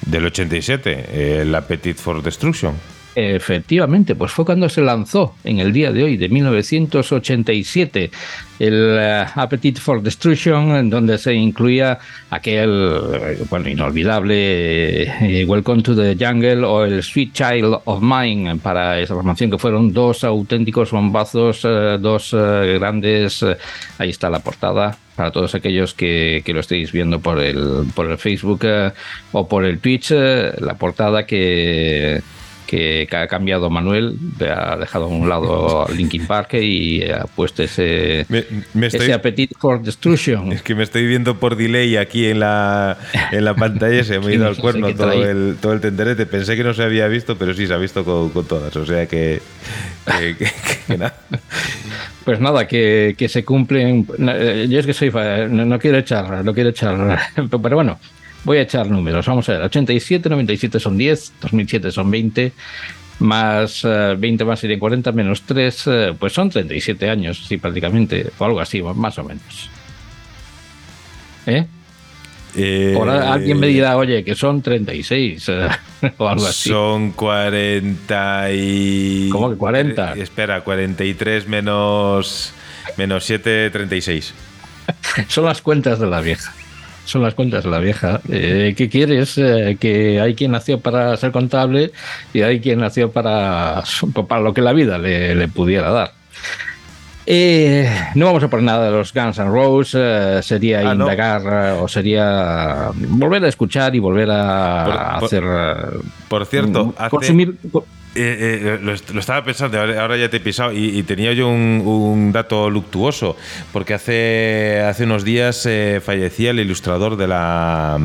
[SPEAKER 1] Del 87, el Appetite for Destruction.
[SPEAKER 2] Efectivamente, pues fue cuando se lanzó en el día de hoy, de 1987, el eh, Appetite for Destruction, en donde se incluía aquel, eh, bueno, inolvidable eh, Welcome to the Jungle o el Sweet Child of Mine para esa formación, que fueron dos auténticos bombazos, eh, dos eh, grandes, eh, ahí está la portada, para todos aquellos que, que lo estéis viendo por el, por el Facebook eh, o por el Twitch, eh, la portada que que ha cambiado Manuel, ha dejado a un lado Linkin Park y ha puesto ese,
[SPEAKER 1] Me, me estoy,
[SPEAKER 2] ese Appetite for Destruction.
[SPEAKER 1] es que me estoy viendo por delay aquí en la, en la pantalla, se me ha ido al cuerno todo el, todo el tenderete. Pensé que no se había visto, pero sí se ha visto con, con todas. O sea que, que- que- que nada.
[SPEAKER 2] Pues nada, que, que se cumplen. eh, Yo es que soy. No, no quiero echar, no quiero echar. Pero bueno, Voy a echar números. Vamos a ver. 87, 97 son 10, 2007 son 20, más eh, 20 más serían 40, menos 3, eh, pues son 37 años, sí, prácticamente, o algo así, más o menos. ¿Eh?
[SPEAKER 1] Eh,
[SPEAKER 2] Ahora alguien me dirá, oye, que son 36 eh, o algo así.
[SPEAKER 1] Son 40 y...
[SPEAKER 2] ¿Cómo que 40?
[SPEAKER 1] Eh, espera, 43 menos, menos 7, 36.
[SPEAKER 2] Son las cuentas de la vieja. Son las cuentas de la vieja. Eh, ¿Qué quieres? Eh, que hay quien nació para ser contable y hay quien nació para, para lo que la vida le, le pudiera dar. Eh, no vamos a poner nada de los Guns N' Roses, sería
[SPEAKER 1] Ah,
[SPEAKER 2] indagar o sería volver a escuchar y volver a
[SPEAKER 1] Por-
[SPEAKER 2] hacer.
[SPEAKER 1] Por cierto, hace-
[SPEAKER 2] consumir.
[SPEAKER 1] Eh, eh, lo, est- lo estaba pensando, ahora ya te he pisado, y, tenía yo un, dato luctuoso, porque hace, hace unos días eh, fallecía el ilustrador de la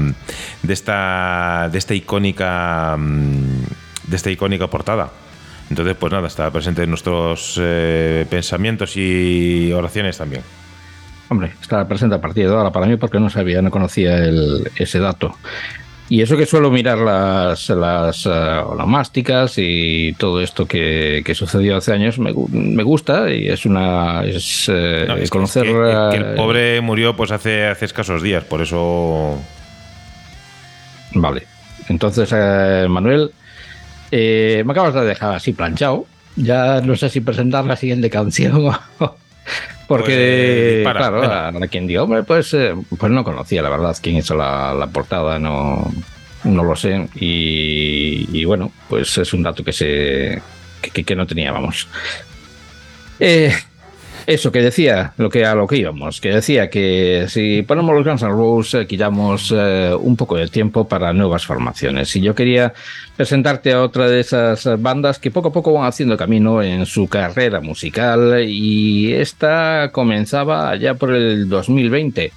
[SPEAKER 1] de esta de esta icónica mm, de esta icónica portada. Entonces, pues nada, estaba presente en nuestros pensamientos y oraciones también.
[SPEAKER 2] Hombre, estaba presente a partir de ahora para mí porque no sabía, no conocía el- ese dato. Y eso que suelo mirar las, las eh, onomásticas y todo esto que, que sucedió hace años me, me gusta y es una. Es, eh,
[SPEAKER 1] No, es que-
[SPEAKER 2] conocer.
[SPEAKER 1] es que, que el pobre murió pues hace, hace escasos días, por eso
[SPEAKER 2] Vale. Entonces, eh, Manuel, eh, me acabas de dejar así planchado. Ya no sé si presentar la siguiente canción o- Porque,
[SPEAKER 1] Pues, eh,
[SPEAKER 2] claro, a quien diga, hombre, pues, eh, pues no conocía la verdad quién hizo la, la portada, no, no lo sé. Y, y bueno, pues es un dato que se que, que- que no teníamos. Eh, eso que decía, lo que a lo que íbamos, que decía que si ponemos los Guns N' Roses, eh, quitamos eh, un poco de tiempo para nuevas formaciones. Y yo quería presentarte a otra de esas bandas que poco a poco van haciendo camino en su carrera musical y esta comenzaba allá por el 2020.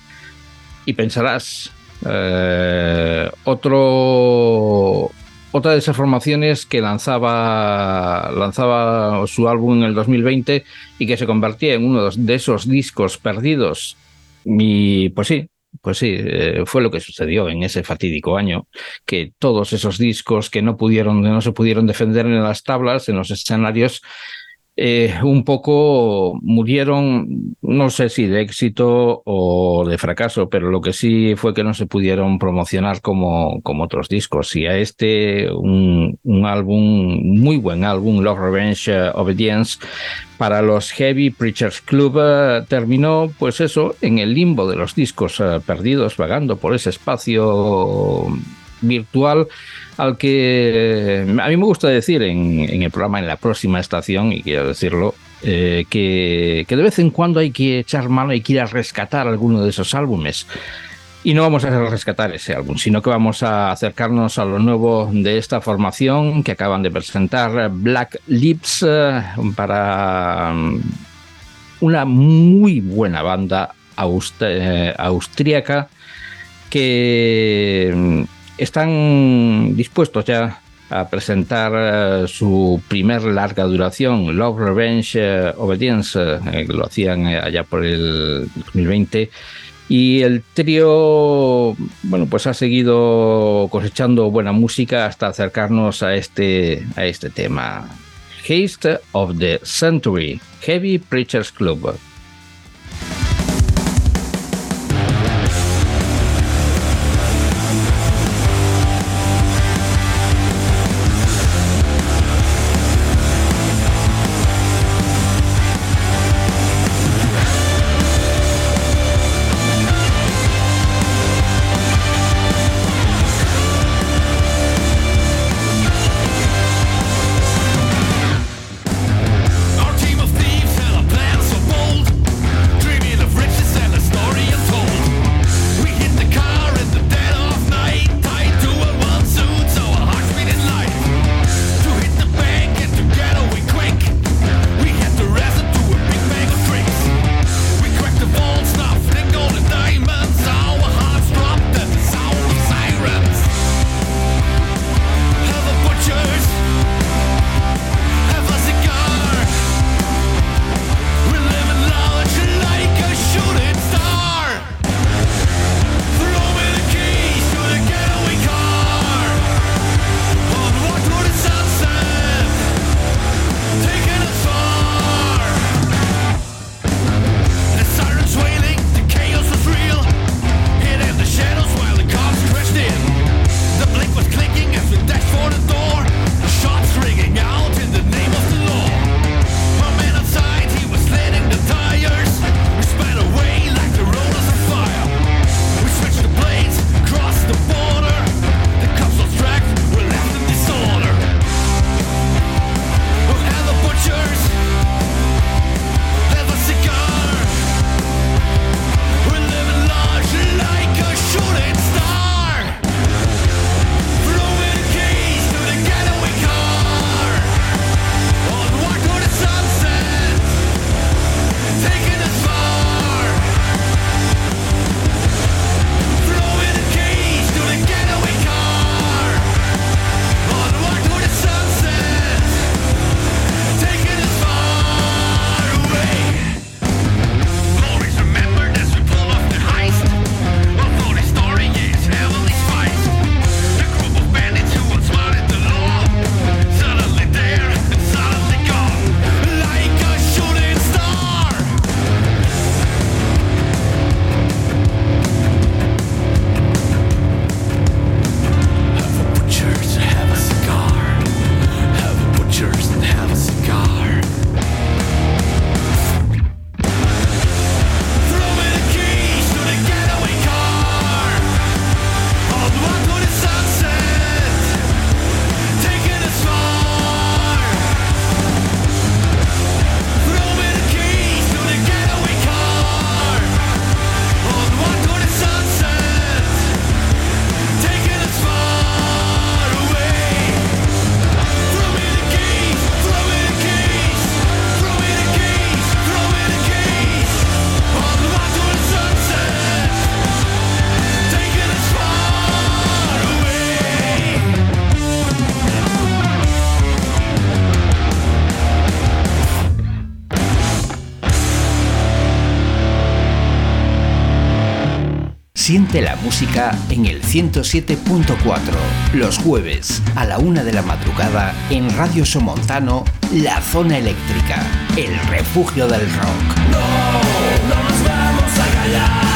[SPEAKER 2] Y pensarás, eh, otro otra de esas formaciones que lanzaba lanzaba su álbum en el 2020 y que se convertía en uno de esos discos perdidos. Y pues sí, pues sí, eh, fue lo que sucedió en ese fatídico año, que todos esos discos que no pudieron, no se pudieron defender en las tablas, en los escenarios, eh, un poco murieron, no sé si de éxito o de fracaso, pero lo que sí fue que no se pudieron promocionar como, como otros discos. Y a este, un, un álbum, muy buen álbum, Love Revenge eh, Obedience, para los Heavy Preachers Club eh, terminó, pues eso, en el limbo de los discos eh, perdidos, vagando por ese espacio virtual al que eh, a mí me gusta decir en, el programa, en la próxima estación, y quiero decirlo, eh, que, de vez en cuando hay que echar mano y que ir a rescatar alguno de esos álbumes. Y no vamos a rescatar ese álbum, sino que vamos a acercarnos a lo nuevo de esta formación que acaban de presentar, Black Lips, eh, para una muy buena banda aust- austríaca que están dispuestos ya a presentar eh, su primer larga duración, Love, Revenge, eh, Obedience, eh, lo hacían allá por el 2020. Y el trío, bueno, pues ha seguido cosechando buena música hasta acercarnos a este, a este tema. Haste of the Century, Heavy Preachers Club.
[SPEAKER 5] Siente la música en el 107.4, los jueves a la una de la madrugada en Radio Somontano, La Zona Eléctrica, el refugio del rock.
[SPEAKER 6] No nos vamos a callar,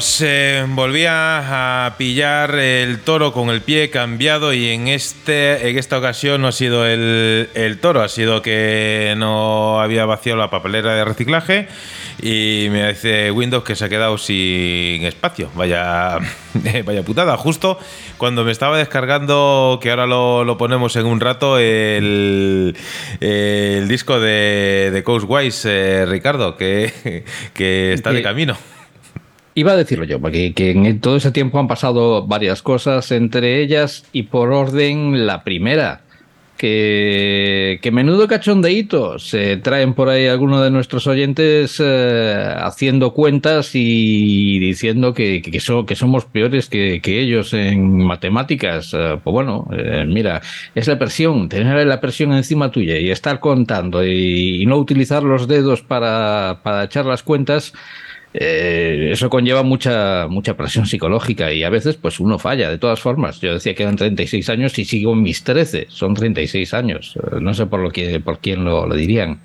[SPEAKER 6] nos
[SPEAKER 1] eh, volvía a pillar el toro con el pie cambiado y en este en esta ocasión no ha sido el, el toro, ha sido que no había vaciado la papelera de reciclaje y me dice Windows que se ha quedado sin espacio. Vaya, vaya putada. Justo cuando me estaba descargando, que ahora lo, lo ponemos en un rato, el, el disco de, de Coastwise, eh, Ricardo, que, que está de camino.
[SPEAKER 2] Iba a decirlo yo, porque que en todo ese tiempo han pasado varias cosas, entre ellas y por orden la primera, que, que menudo cachondeíto se traen por ahí algunos de nuestros oyentes eh, haciendo cuentas y diciendo que, que, que somos peores que, que ellos en matemáticas. Eh, pues bueno, eh, mira, es la presión, tener la presión encima tuya y estar contando y, y no utilizar los dedos para, para echar las cuentas. Eh, eso conlleva mucha, mucha presión psicológica y a veces pues uno falla. De todas formas, yo decía que eran 36 años y sigo en mis 13, son 36 años. Eh, No sé por, lo que, por quién lo, lo dirían.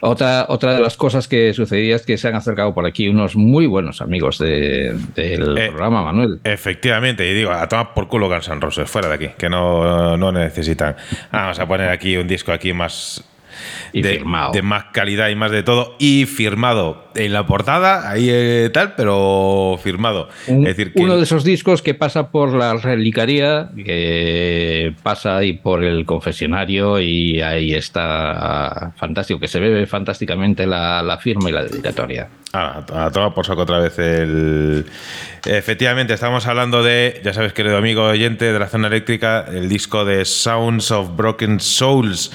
[SPEAKER 2] Otra, otra de las cosas que sucedía es que se han acercado por aquí unos muy buenos amigos de- del
[SPEAKER 1] Eh,
[SPEAKER 2] programa, Manuel.
[SPEAKER 1] Efectivamente, y digo, a tomar por culo Guns N' Roses, fuera de aquí, que no, no necesitan. Vamos a poner aquí un disco aquí más de,
[SPEAKER 2] firmado.
[SPEAKER 1] de más calidad y más de todo, y firmado en la portada, ahí eh, tal, pero firmado.
[SPEAKER 2] Un-
[SPEAKER 1] es decir, que
[SPEAKER 2] uno de esos discos que pasa por la relicaría, que pasa ahí por el confesionario y ahí está fantástico, que se ve fantásticamente la, la firma y la dedicatoria.
[SPEAKER 1] Ah, a tomar por saco otra vez el. Efectivamente, estamos hablando de, ya sabes, querido amigo oyente de la zona eléctrica, el disco de Sounds of Broken Souls.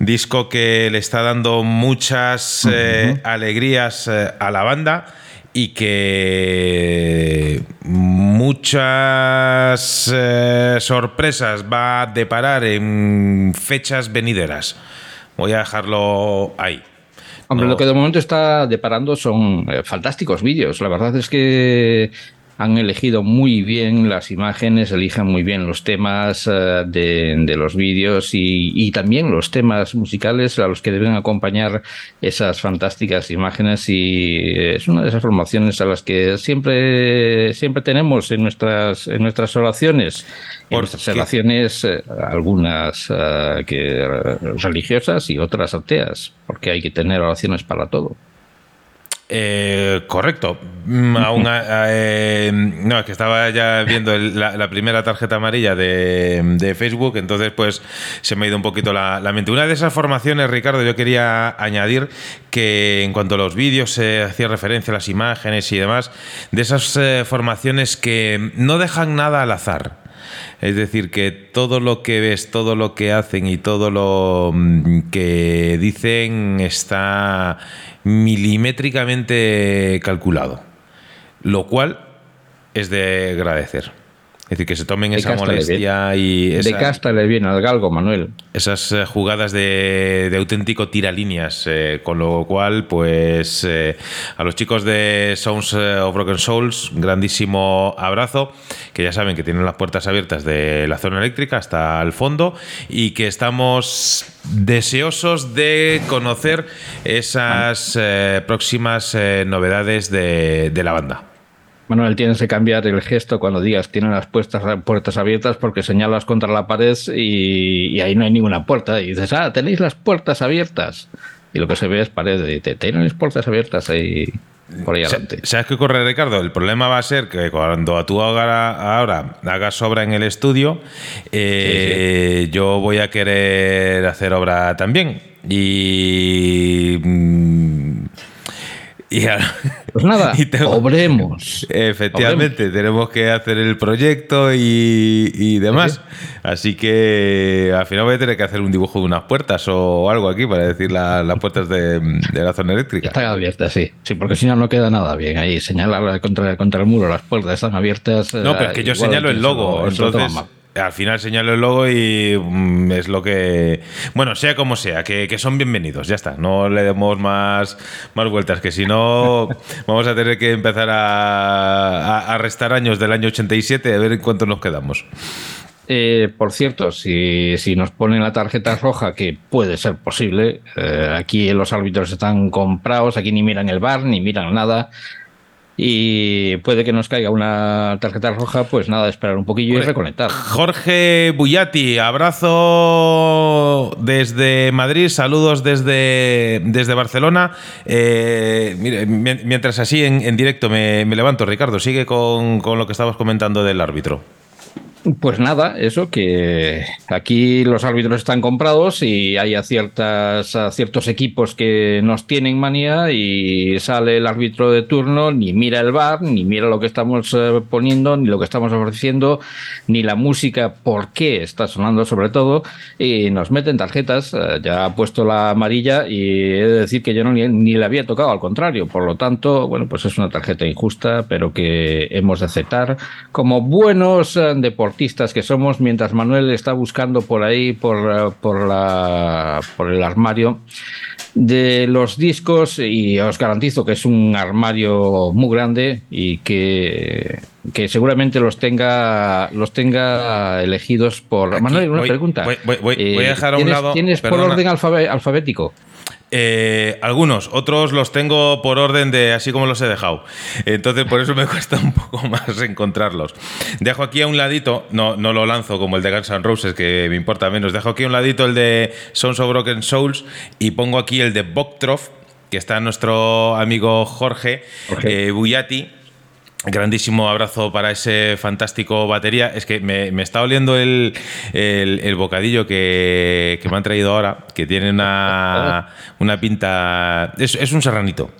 [SPEAKER 1] Disco que le está dando muchas eh, alegrías eh, a la banda y que muchas eh, sorpresas va a deparar en fechas venideras. Voy a dejarlo ahí.
[SPEAKER 2] Hombre,
[SPEAKER 1] No.
[SPEAKER 2] lo que de momento está deparando son fantásticos vídeos. La verdad es que han elegido muy bien las imágenes, eligen muy bien los temas eh, de, de los vídeos y, y también los temas musicales a los que deben acompañar esas fantásticas imágenes. Y es una de esas formaciones a las que siempre, siempre tenemos en nuestras, en nuestras oraciones. En
[SPEAKER 1] ¿Por
[SPEAKER 2] nuestras
[SPEAKER 1] qué?
[SPEAKER 2] oraciones, eh, algunas eh, que, religiosas y otras ateas, porque hay que tener oraciones para todo.
[SPEAKER 1] Eh, correcto. Mm, aún eh, no, es que estaba ya viendo la, primera tarjeta amarilla de, Facebook, entonces pues se me ha ido un poquito la, mente. Una de esas formaciones, Ricardo, yo quería añadir que en cuanto a los vídeos se hacía referencia a las imágenes y demás, de esas eh, formaciones que no dejan nada al azar. Es decir, que todo lo que ves, todo lo que hacen y todo lo mm, que dicen está milimétricamente calculado. Lo cual es de agradecer. Es decir, que se tomen
[SPEAKER 2] De
[SPEAKER 1] esa molestia y
[SPEAKER 2] De casta le viene al galgo, Manuel.
[SPEAKER 1] esas eh, jugadas de, de auténtico tiralíneas, eh, con lo cual, pues eh, a los chicos de Sounds eh, of Broken Souls, grandísimo abrazo, que ya saben que tienen las puertas abiertas de la zona eléctrica hasta el fondo y que estamos deseosos de conocer esas eh, próximas novedades de, de la banda.
[SPEAKER 2] Manuel, tienes que cambiar el gesto cuando digas tienen las puertas, puertas abiertas porque señalas contra la pared y, y ahí no hay ninguna puerta. Y dices, ah, tenéis las puertas abiertas. Y lo que se ve es pared. Y te tienen las puertas abiertas ahí por ahí adelante.
[SPEAKER 1] ¿Sabes qué ocurre, Ricardo? El problema va a ser que cuando tú ahora, ahora hagas obra en el estudio, eh, yo voy a querer hacer obra también. Y. mm, y ahora-
[SPEAKER 2] Pues nada,
[SPEAKER 1] y tengo-
[SPEAKER 2] obremos.
[SPEAKER 1] Efectivamente, tenemos que hacer el proyecto y, y demás. Así que al final voy a tener que hacer un dibujo de unas puertas o algo aquí para decir la- las puertas de, de la zona eléctrica.
[SPEAKER 2] Están abiertas, sí. Sí, porque si no, no queda nada bien. Ahí señalar contra, contra el muro las puertas están abiertas.
[SPEAKER 1] No, pero es que yo señalo el logo,
[SPEAKER 2] entonces
[SPEAKER 1] al final señalo el logo y mm, es lo que... Bueno, sea como sea, que, que son bienvenidos, ya está, no le demos más, más vueltas, que si no vamos a tener que empezar a, a- a restar años del año 87 a ver en cuánto nos quedamos.
[SPEAKER 2] Eh, por cierto, si, si nos ponen la tarjeta roja, que puede ser posible, eh, aquí los árbitros están comprados, aquí ni miran el bar, ni miran nada. Y puede que nos caiga una tarjeta roja, pues nada, esperar un poquillo y reconectar.
[SPEAKER 1] Jorge Bullati, abrazo desde Madrid, saludos desde, desde Barcelona. Eh, mire, mientras así en, en directo me, me levanto, Ricardo, sigue con, con lo que estabas comentando del árbitro.
[SPEAKER 2] Pues nada, eso que aquí los árbitros están comprados y hay a ciertas ciertos equipos que nos tienen manía y sale el árbitro de turno, ni mira el bar, ni mira lo que estamos eh, poniendo, ni lo que estamos ofreciendo, ni la música, por qué está sonando sobre todo, y nos meten tarjetas, eh, ya ha puesto la amarilla y he de decir que yo no ni, ni le había tocado, al contrario, por lo tanto, bueno, pues es una tarjeta injusta, pero que hemos de aceptar como buenos eh, deportistas que somos, mientras Manuel está buscando por ahí, por, eh, por, la, por el armario de los discos y os garantizo que es un armario muy grande y que, que seguramente los tenga los tenga elegidos por
[SPEAKER 1] Aquí
[SPEAKER 2] Manuel una
[SPEAKER 1] voy-
[SPEAKER 2] pregunta.
[SPEAKER 1] voy- voy- voy-
[SPEAKER 2] Eh,
[SPEAKER 1] a dejar a un
[SPEAKER 2] ¿tienes-
[SPEAKER 1] lado-
[SPEAKER 2] tienes por
[SPEAKER 1] perdona.
[SPEAKER 2] orden alfabe- alfabético
[SPEAKER 1] Eh, algunos, otros los tengo por orden de así como los he dejado. Entonces, por eso me cuesta un poco más encontrarlos. Dejo aquí a un ladito, no, no lo lanzo como el de Guns N' Roses, que me importa menos. Dejo aquí a un ladito el de Sons of Broken Souls y pongo aquí el de Boktroff, que está nuestro amigo Jorge, eh, Bullati. Grandísimo abrazo para ese fantástico batería. Es que me, está oliendo el, el- el bocadillo que, que me han traído ahora, que tiene una, una pinta. Es, es un serranito.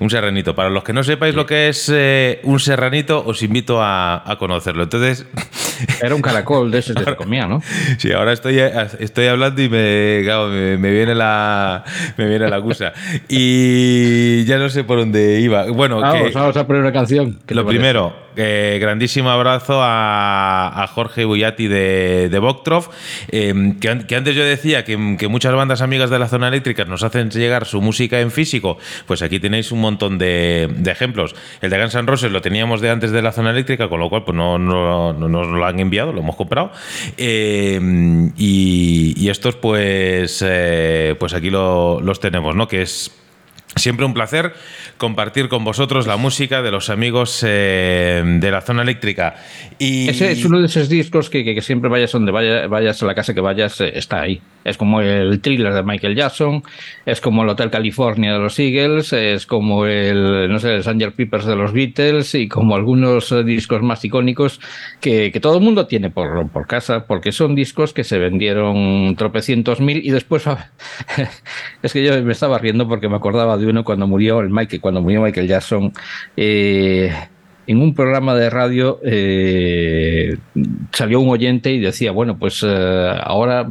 [SPEAKER 1] Un serranito. Para los que no sepáis lo que es eh, un serranito, os invito a, a conocerlo. Entonces,
[SPEAKER 2] era un caracol de esos que se comía ¿no?
[SPEAKER 1] sí, ahora estoy, estoy hablando y me, claro, me, me viene la me viene la acusa. Y ya no sé por dónde iba. Bueno, que-
[SPEAKER 2] vamos, a poner una canción ¿Qué
[SPEAKER 1] lo primero, eh, grandísimo abrazo a, a Jorge Bullati de, de eh, que, an- que antes yo decía que, que muchas bandas amigas de la zona eléctrica nos hacen llegar su música en físico, pues aquí tenéis un montón de, de ejemplos. El de Guns N' Roses lo teníamos de antes de la zona eléctrica, con lo cual pues no, no- no nos lo han enviado, lo hemos comprado. Eh, y, estos pues, eh, pues aquí lo- los tenemos, ¿no? Que es Siempre un placer compartir con vosotros la música de los amigos eh, de la zona eléctrica. Y
[SPEAKER 2] Ese es uno de esos discos que, que- que siempre vayas donde vaya- vayas a la casa que vayas, eh, está ahí. Es como el thriller de Michael Jackson, es como el Hotel California de los Eagles, es como el, no sé, el Sgt. Peppers de los Beatles y como algunos eh, discos más icónicos que, que todo el mundo tiene por, por casa, porque son discos que se vendieron tropecientos mil y después es que yo me estaba riendo porque me acordaba de uno cuando murió el Michael, cuando murió Michael Jackson. eh, en un programa de radio eh, salió un oyente y decía, bueno, pues eh, ahora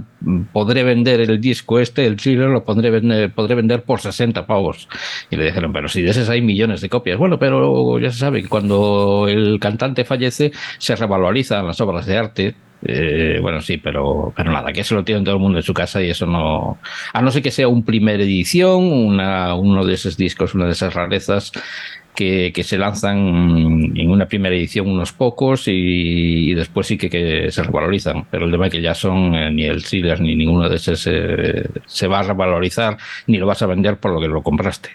[SPEAKER 2] podré vender el disco este, el thriller, lo podré vender, podré vender por 60 pavos. Y le dijeron, pero si de esos hay millones de copias. Bueno, pero ya se sabe que cuando el cantante fallece se revalorizan las obras de arte. Eh, bueno, sí, pero, pero nada, que eso lo tiene todo el mundo en su casa y eso no. A no ser que sea un primer edición, una, uno de esos discos, una de esas rarezas que, se lanzan en una primera edición unos pocos y, después sí que, se revalorizan. Pero el de Michael Jackson, eh, ni el Thriller, ni ninguno de esos eh, se va a revalorizar, ni lo vas a vender por lo que lo compraste.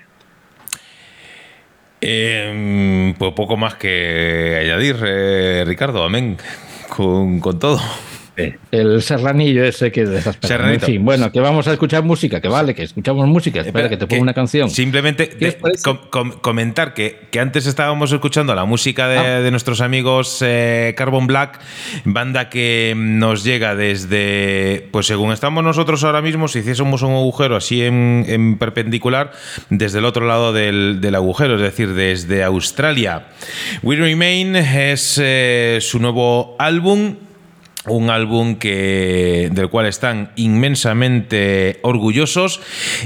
[SPEAKER 1] Eh, pues poco más que añadir, eh, Ricardo, amén, con, con todo.
[SPEAKER 2] Eh, El serranillo ese que personas. En fin, bueno, que vamos a escuchar música, que vale, que escuchamos música. Espera, que te pongo una canción.
[SPEAKER 1] Simplemente comentar que, que antes estábamos escuchando la música de,
[SPEAKER 2] Ah.
[SPEAKER 1] de nuestros amigos eh, Carbon Black, banda que nos llega desde, pues según estamos nosotros ahora mismo, si hiciésemos un agujero así en, en perpendicular, desde el otro lado del, del agujero, es decir, desde Australia. We Remain es eh, su nuevo álbum un álbum que, del cual están inmensamente orgullosos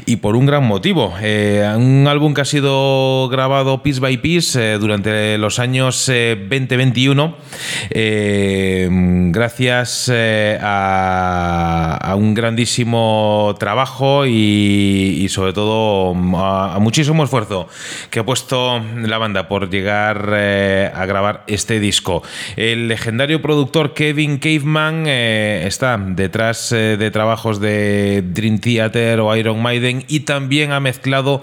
[SPEAKER 1] y por un gran motivo. Eh, un álbum que ha sido grabado piece by piece eh, durante los años eh, 2021 eh, gracias a, un grandísimo trabajo y, sobre todo a, a muchísimo esfuerzo que ha puesto la banda por llegar a grabar este disco. El legendario productor Kevin Caveman eh, está detrás eh, de trabajos de Dream Theater o Iron Maiden y también ha mezclado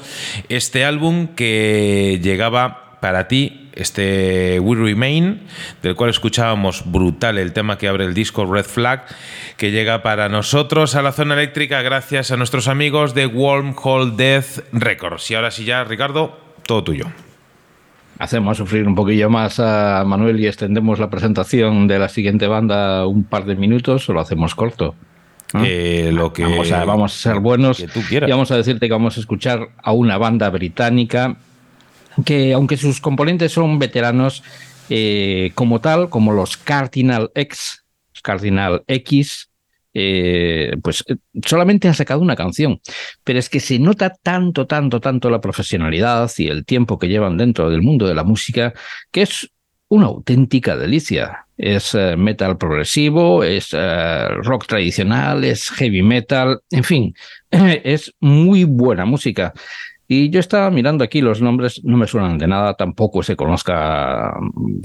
[SPEAKER 1] este álbum que llegaba para ti este We Remain, del cual escuchábamos brutal el tema que abre el disco Red Flag, que llega para nosotros a la zona eléctrica gracias a nuestros amigos de Wormhole Death Records. Y ahora sí ya, Ricardo, todo tuyo.
[SPEAKER 2] Hacemos sufrir un poquillo más a Manuel y extendemos la presentación de la siguiente banda un par de minutos o lo hacemos corto. ¿no?
[SPEAKER 1] Eh, lo que
[SPEAKER 2] vamos, a, vamos a ser buenos
[SPEAKER 1] que tú quieras.
[SPEAKER 2] y vamos a decirte que vamos a escuchar a una banda británica que aunque sus componentes son veteranos eh, como tal, como los Cardinal X, Cardinal X, eh, pues eh, solamente ha sacado una canción, pero es que se nota tanto, tanto, tanto la profesionalidad y el tiempo que llevan dentro del mundo de la música que es una auténtica delicia. Es eh, metal progresivo, es rock tradicional, es heavy metal, en fin, es muy buena música. Y yo estaba mirando aquí los nombres, no me suenan de nada, tampoco se conozca mm,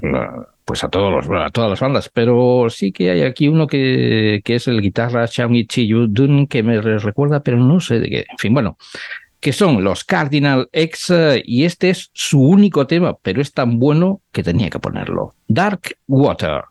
[SPEAKER 2] pues a, todos los, a todas las bandas, pero sí que hay aquí uno que, que es el guitarra Shamichi Dun que me recuerda, pero no sé de qué. En fin, bueno, que son los Cardinal X y este es su único tema, pero es tan bueno que tenía que ponerlo. Dark Water.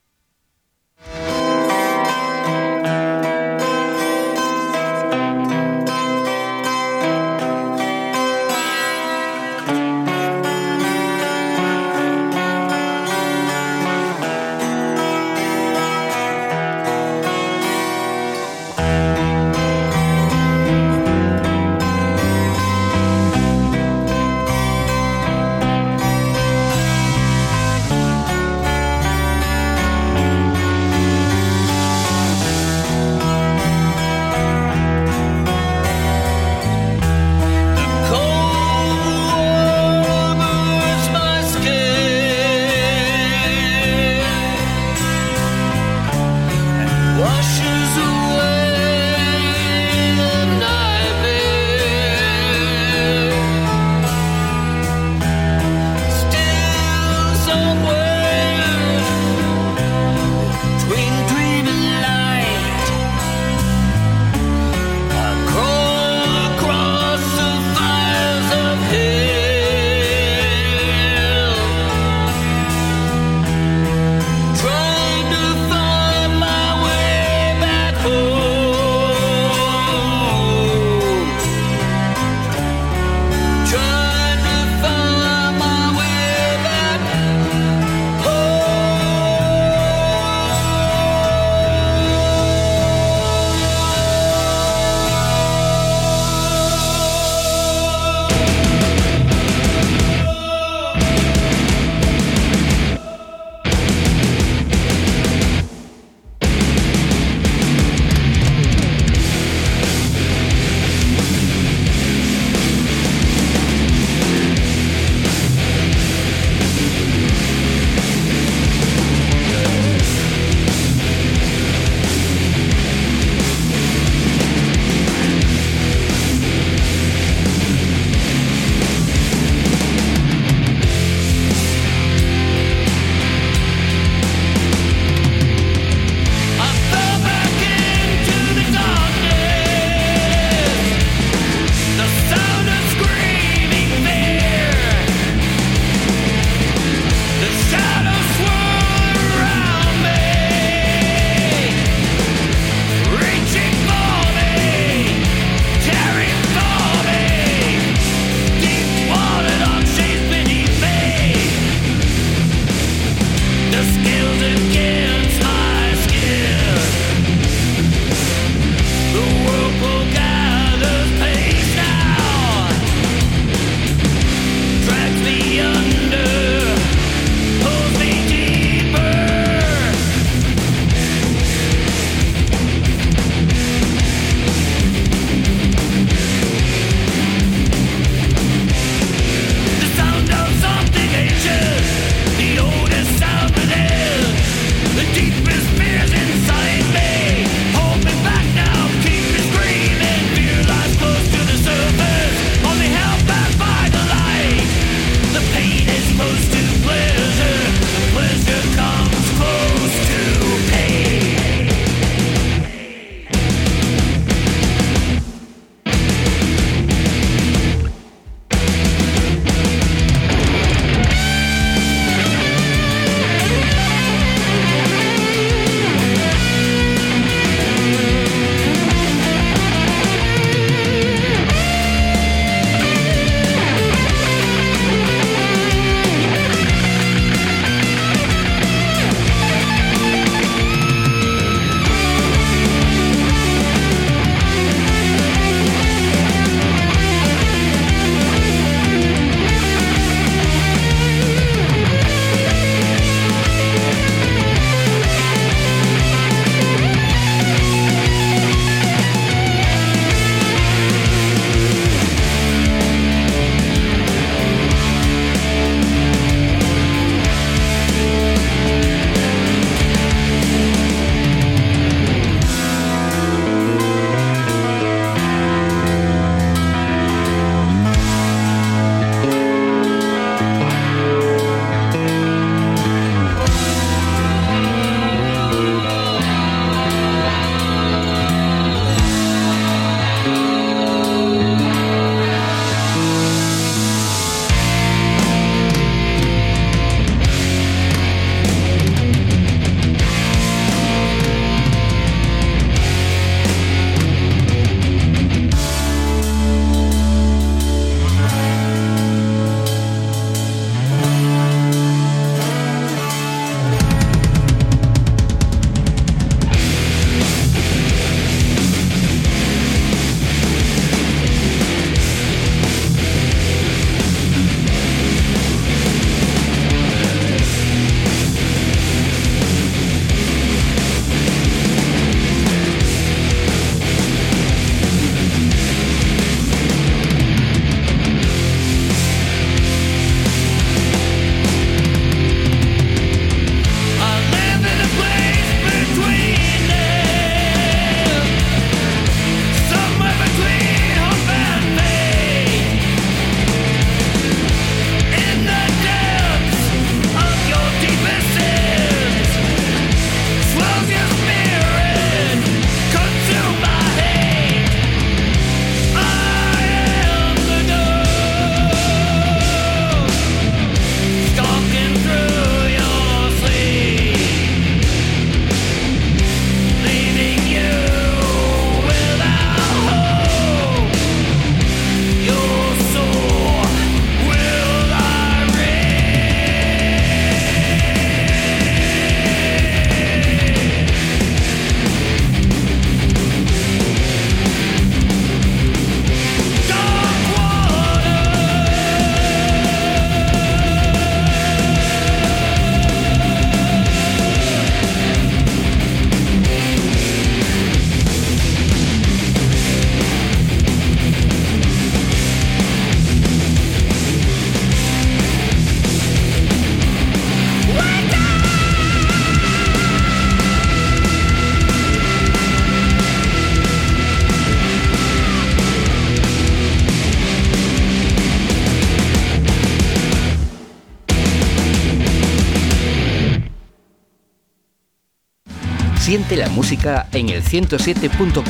[SPEAKER 5] Siente la música en el 107.4,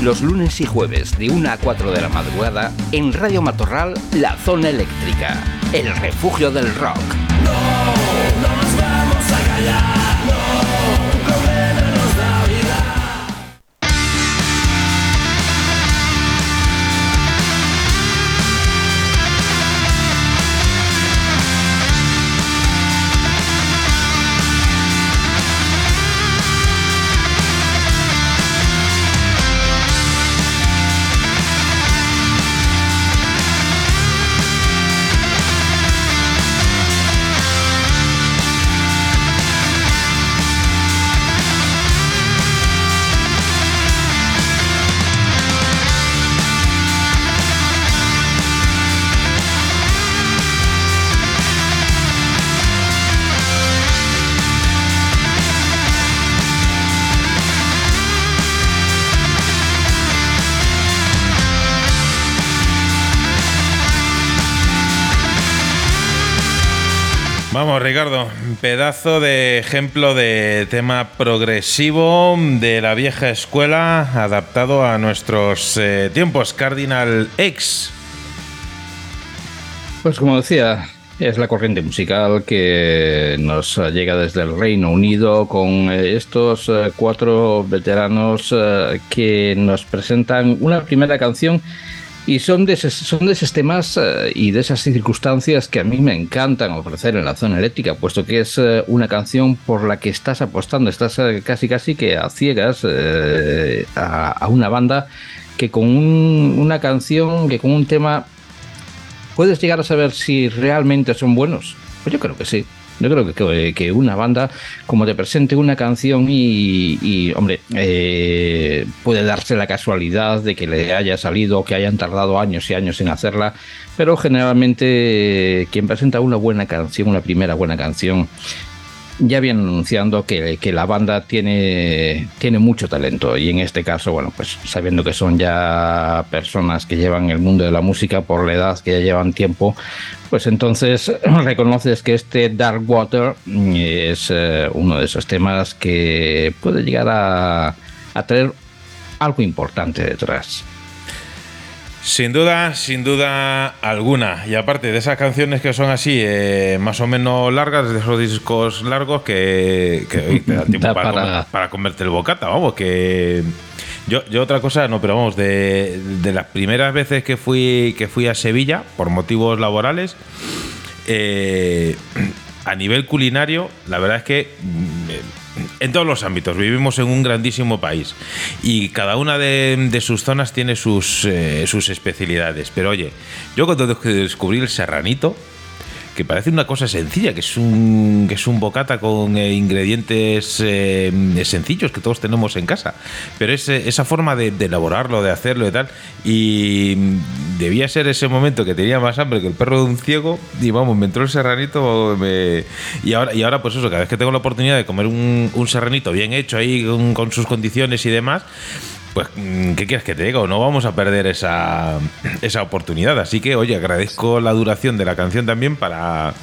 [SPEAKER 5] los lunes y jueves de 1 a 4 de la madrugada en Radio Matorral, La Zona Eléctrica, el refugio del rock.
[SPEAKER 1] Vamos, Ricardo, pedazo de ejemplo de tema progresivo de la vieja escuela adaptado a nuestros eh, tiempos. Cardinal X.
[SPEAKER 2] Pues como decía, es la corriente musical que nos llega desde el Reino Unido con eh, estos eh, cuatro veteranos que nos presentan una primera canción y son de, esos, son de esos temas eh, y de esas circunstancias que a mí me encantan ofrecer en la zona eléctrica, puesto que es eh, una canción por la que estás apostando, estás eh, casi casi que a ciegas a, a una banda que con un- una canción, que con un tema ¿Puedes llegar a saber si realmente son buenos? Pues yo creo que sí. Yo creo que, que, una banda, como te presente una canción y, y, hombre, eh, puede darse la casualidad de que le haya salido que hayan tardado años y años en hacerla, pero generalmente eh, quien presenta una buena canción, una primera buena canción, ya viene anunciando que, que la banda tiene, tiene mucho talento y en este caso, bueno, pues sabiendo que son ya personas que llevan el mundo de la música por la edad que ya llevan tiempo, pues entonces reconoces que este Dark Water mm, es eh, uno de esos temas que puede llegar a, a traer algo importante detrás.
[SPEAKER 1] Sin duda, sin duda alguna. Y aparte de esas canciones que son así, eh, más o menos largas, de esos discos largos que, te da tiempo
[SPEAKER 2] Da
[SPEAKER 1] para,
[SPEAKER 2] para-
[SPEAKER 1] comer- para comerte el bocata, vamos, que... Yo, yo otra cosa, no, pero vamos, de, de las primeras veces que fui, que fui a Sevilla, por motivos laborales, eh, a nivel culinario, la verdad es que en todos los ámbitos vivimos en un grandísimo país y cada una de, sus zonas tiene sus, eh, sus especialidades. Pero oye, yo cuando descubrí el serranito, que parece una cosa sencilla, que es un, que es un bocata con eh, ingredientes eh, sencillos que todos tenemos en casa. Pero es, esa forma de, elaborarlo, de hacerlo y tal. Y debía ser ese momento que tenía más hambre que el perro de un ciego. Y vamos, me entró el serranito. y, ahora, y ahora, pues eso, cada vez que tengo la oportunidad de comer un, serranito bien hecho ahí con sus condiciones y demás. Pues, mm, ¿qué quieres que te diga? No vamos a perder esa, esa oportunidad. Así que, oye, agradezco la duración de la canción también para,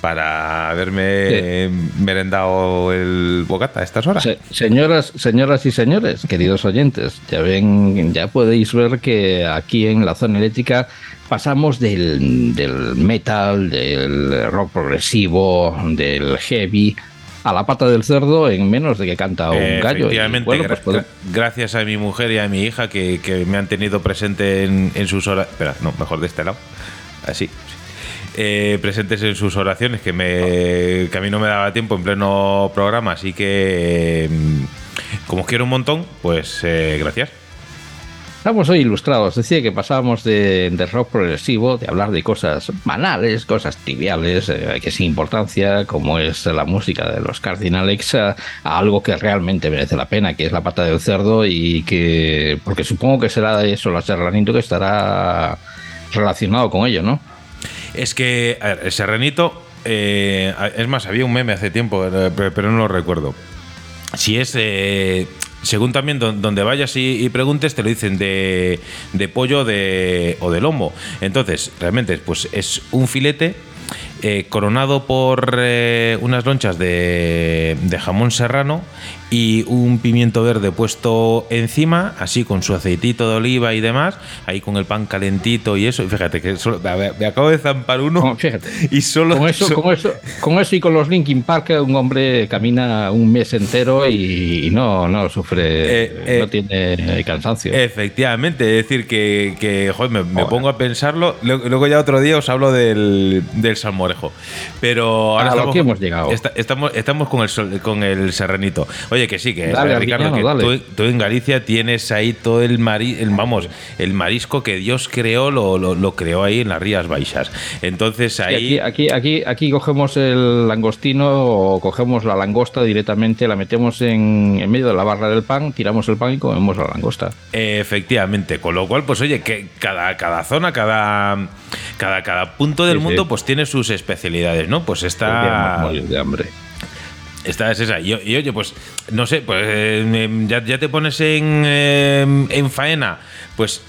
[SPEAKER 1] para haberme merendado el bocata a estas horas.
[SPEAKER 2] Se- señoras, señoras y señores, queridos oyentes, ya ven, ya podéis ver que aquí en la zona eléctrica pasamos del, del metal, del rock progresivo, del heavy a la pata del cerdo en menos de que canta un gallo. Y,
[SPEAKER 1] Efectivamente,
[SPEAKER 2] bueno, pues
[SPEAKER 1] gra- gracias a mi mujer y a mi hija que, que me han tenido presente en, en sus horas. Espera, no, mejor de este lado. Así. Eh, presentes en sus oraciones, que, me, que a mí no me daba tiempo en pleno programa, así que eh, como os quiero un montón, pues eh, gracias.
[SPEAKER 2] Estamos hoy ilustrados, decía que pasábamos de, de rock progresivo, de hablar de cosas banales, cosas triviales, eh, que sin importancia, como es la música de los Cardinals, a, algo que realmente merece la pena, que es la pata del cerdo y que, porque supongo que será eso, la serranito que estará relacionado con ello, ¿no?
[SPEAKER 1] Es que, a ver, el serranito, eh, es más, había un meme hace tiempo, eh, pero no lo recuerdo. Si es, según también don- donde vayas y, y preguntes, te lo dicen de, de pollo de, o de lomo. Entonces, realmente, pues es un filete eh, coronado por eh, unas lonchas de, de jamón serrano y un pimiento verde puesto encima, así con su aceitito de oliva y demás, ahí con el pan calentito y eso. Y fíjate que solo- me acabo de zampar uno
[SPEAKER 2] No, fíjate.
[SPEAKER 1] y solo
[SPEAKER 2] Con eso,
[SPEAKER 1] so-
[SPEAKER 2] con, eso, con eso y con los Linkin Park, un hombre camina un mes entero y no, no sufre,
[SPEAKER 1] Eh, eh,
[SPEAKER 2] no tiene cansancio.
[SPEAKER 1] Efectivamente, es decir, que, que, joder, me, pongo a pensarlo. Luego ya otro día os hablo del, del salmorejo. Pero ahora
[SPEAKER 2] A lo
[SPEAKER 1] estamos,
[SPEAKER 2] que hemos llegado.
[SPEAKER 1] esta- estamos, estamos con el, sol- con el serranito. Oye, que sí, que
[SPEAKER 2] Dale,
[SPEAKER 1] Ricardo, que tú, tú en Galicia tienes ahí todo el, mari, el vamos, el marisco que Dios creó, lo, lo, lo creó ahí en las Rías Baixas. Entonces
[SPEAKER 2] Sí,
[SPEAKER 1] ahí.
[SPEAKER 2] aquí, aquí, aquí, aquí cogemos el langostino o cogemos la langosta directamente, la metemos en, en medio de la barra del pan, tiramos el pan y comemos la langosta.
[SPEAKER 1] Efectivamente, con lo cual, pues oye, que cada, cada zona, cada, cada, cada punto del
[SPEAKER 2] Sí, sí.
[SPEAKER 1] mundo, pues tiene sus especialidades, ¿no? Pues esta,
[SPEAKER 2] morir de hambre.
[SPEAKER 1] Esta es esa. Y, oye, pues no sé, pues eh, ya, ya te pones en, eh, en faena, pues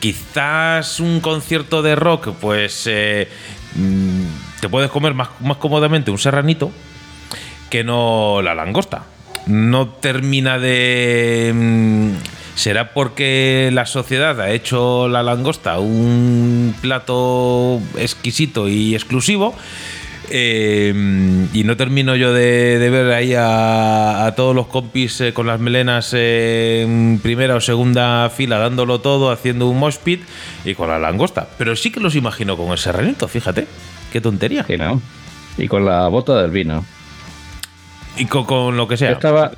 [SPEAKER 1] quizás un concierto de rock, pues eh, mm, te puedes comer más, más cómodamente un serranito que no la langosta. No termina de... mm, ¿Será porque la sociedad ha hecho la langosta un plato exquisito y exclusivo? Eh, y no termino yo de, de ver ahí a, a todos los compis eh, con las melenas eh, en primera o segunda fila dándolo todo, haciendo un mosh pit y con la langosta. Pero sí que los imagino con el serranito, fíjate. Qué tontería.
[SPEAKER 2] Sí, ¿no? Y con la bota del vino.
[SPEAKER 1] Y con, con lo que sea.
[SPEAKER 2] Yo estaba,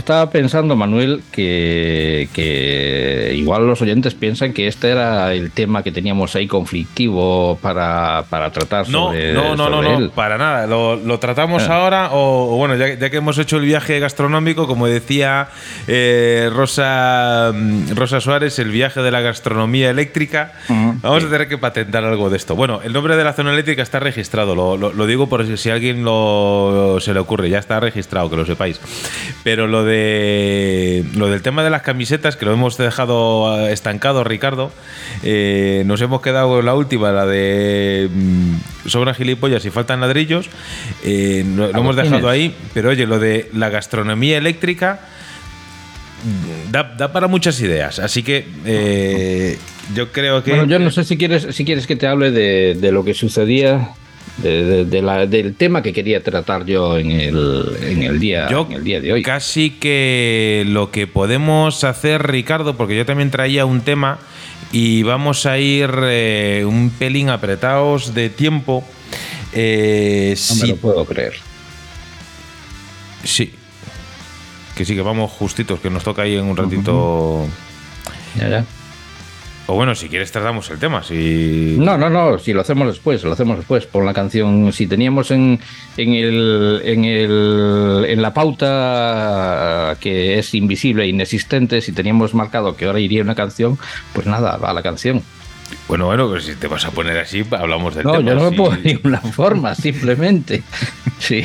[SPEAKER 2] estaba pensando, Manuel, que, que igual los oyentes piensan que este era el tema que teníamos ahí conflictivo para, para tratar
[SPEAKER 1] No,
[SPEAKER 2] sobre,
[SPEAKER 1] no, no, no, no, para nada. Lo, lo tratamos
[SPEAKER 2] Ah.
[SPEAKER 1] ahora, o, o bueno, ya, ya que hemos hecho el viaje gastronómico, como decía eh, Rosa, mm, Rosa Suárez, el viaje de la gastronomía eléctrica, vamos a tener que patentar algo de esto. Bueno, el nombre de la zona eléctrica está registrado, lo, lo- lo digo por si, si a alguien lo, se le ocurre, ya está registrado, que lo sepáis. Pero lo de lo del tema de las camisetas, que lo hemos dejado eh, estancado, Ricardo, eh, nos hemos quedado en la última, la de mm, sobran gilipollas y faltan ladrillos. eh, lo, lo hemos dejado ahí, pero oye, lo de la gastronomía eléctrica mm, da, da para muchas ideas. Así que eh, yo creo que.
[SPEAKER 2] Bueno, yo no sé si quieres, si quieres que te hable de, de lo que sucedía, de, de- de la- del tema que quería tratar yo en el, en el, día,
[SPEAKER 1] Yo
[SPEAKER 2] en el día de hoy.
[SPEAKER 1] casi que lo que podemos hacer, Ricardo, porque yo también traía un tema y vamos a ir eh, un pelín apretados de tiempo. Eh,
[SPEAKER 2] No me lo puedo creer.
[SPEAKER 1] sí. Que sí, que vamos justitos, que nos toca ahí en un ratito.
[SPEAKER 2] Ya, ya.
[SPEAKER 1] O bueno, si quieres tratamos el tema. Si...
[SPEAKER 2] No, no, no, si lo hacemos después, lo hacemos después. Por la canción, si teníamos en, en, el, en, el, en la pauta que es invisible e inexistente, si teníamos marcado que ahora iría una canción, pues nada, va la canción.
[SPEAKER 1] Bueno, bueno, pues si te vas a poner así, hablamos del
[SPEAKER 2] No,
[SPEAKER 1] tema.
[SPEAKER 2] yo no me
[SPEAKER 1] si-
[SPEAKER 2] pongo de ninguna forma, simplemente. Sí.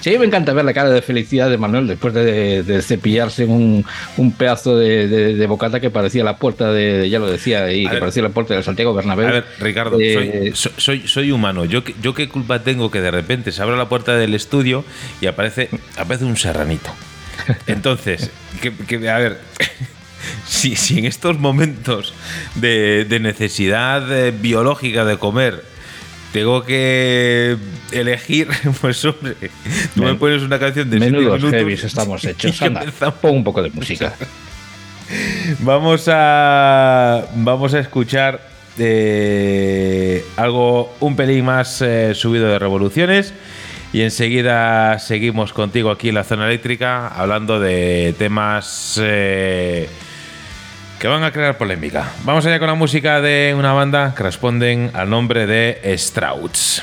[SPEAKER 2] Sí, me encanta ver la cara de felicidad de Manuel después de, de cepillarse un, un pedazo de, de- de bocata que parecía la puerta de, ya lo decía, y
[SPEAKER 1] A
[SPEAKER 2] que
[SPEAKER 1] ver.
[SPEAKER 2] parecía la puerta del Santiago Bernabéu.
[SPEAKER 1] A ver, Ricardo,
[SPEAKER 2] Eh,
[SPEAKER 1] soy, so- soy, soy humano. ¿Yo, qué- ¿Yo qué culpa tengo que de repente se abra la puerta del estudio y aparece, aparece un serranito? Entonces, que, que- a ver, si, si en estos momentos de, de necesidad eh, biológica de comer tengo que elegir, pues hombre, tú me pones una canción de
[SPEAKER 2] Menudos heavies estamos hechos. Anda, pon un poco de música.
[SPEAKER 1] Vamos a vamos a escuchar eh, algo un pelín más eh, subido de revoluciones y enseguida seguimos contigo aquí en la zona eléctrica hablando de temas eh, que van a crear polémica. Vamos allá con la música de una banda que responden al nombre de Strauss.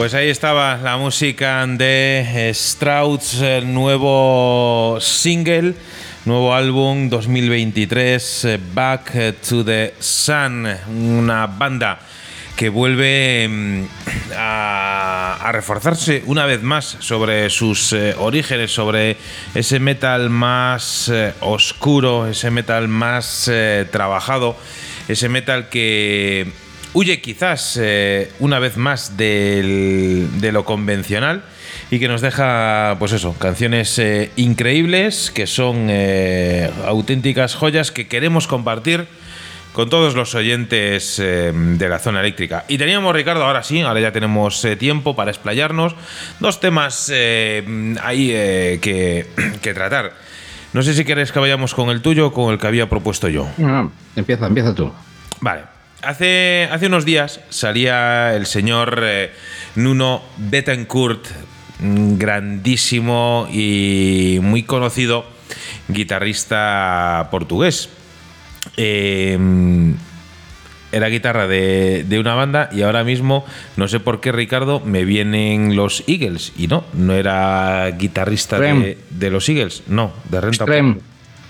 [SPEAKER 1] Pues ahí estaba la música de Strauss, el nuevo single, nuevo álbum 2023, eh, Back to the Sun, una banda que vuelve mm, a, reforzarse una vez más sobre sus eh, orígenes, sobre ese metal más eh, oscuro, ese metal más eh, trabajado, ese metal que huye quizás eh, una vez más del- de lo convencional y que nos deja, pues eso, canciones eh, increíbles que son eh, auténticas joyas que queremos compartir con todos los oyentes eh, de la zona eléctrica. Y teníamos, Ricardo, ahora sí, ahora ya tenemos eh, tiempo para explayarnos, dos temas eh, ahí que, que tratar. No sé si quieres que vayamos con el tuyo o con el que había propuesto yo.
[SPEAKER 2] Ah, empieza, empieza tú.
[SPEAKER 1] Vale. Hace, hace unos días salía el señor eh, Nuno Betancourt, grandísimo y muy conocido guitarrista portugués. Eh, era guitarra de, de una banda y ahora mismo, no sé por qué, Ricardo, me vienen los Eagles. Y no, no era guitarrista de, los Eagles, no, de Renta.
[SPEAKER 2] Extreme.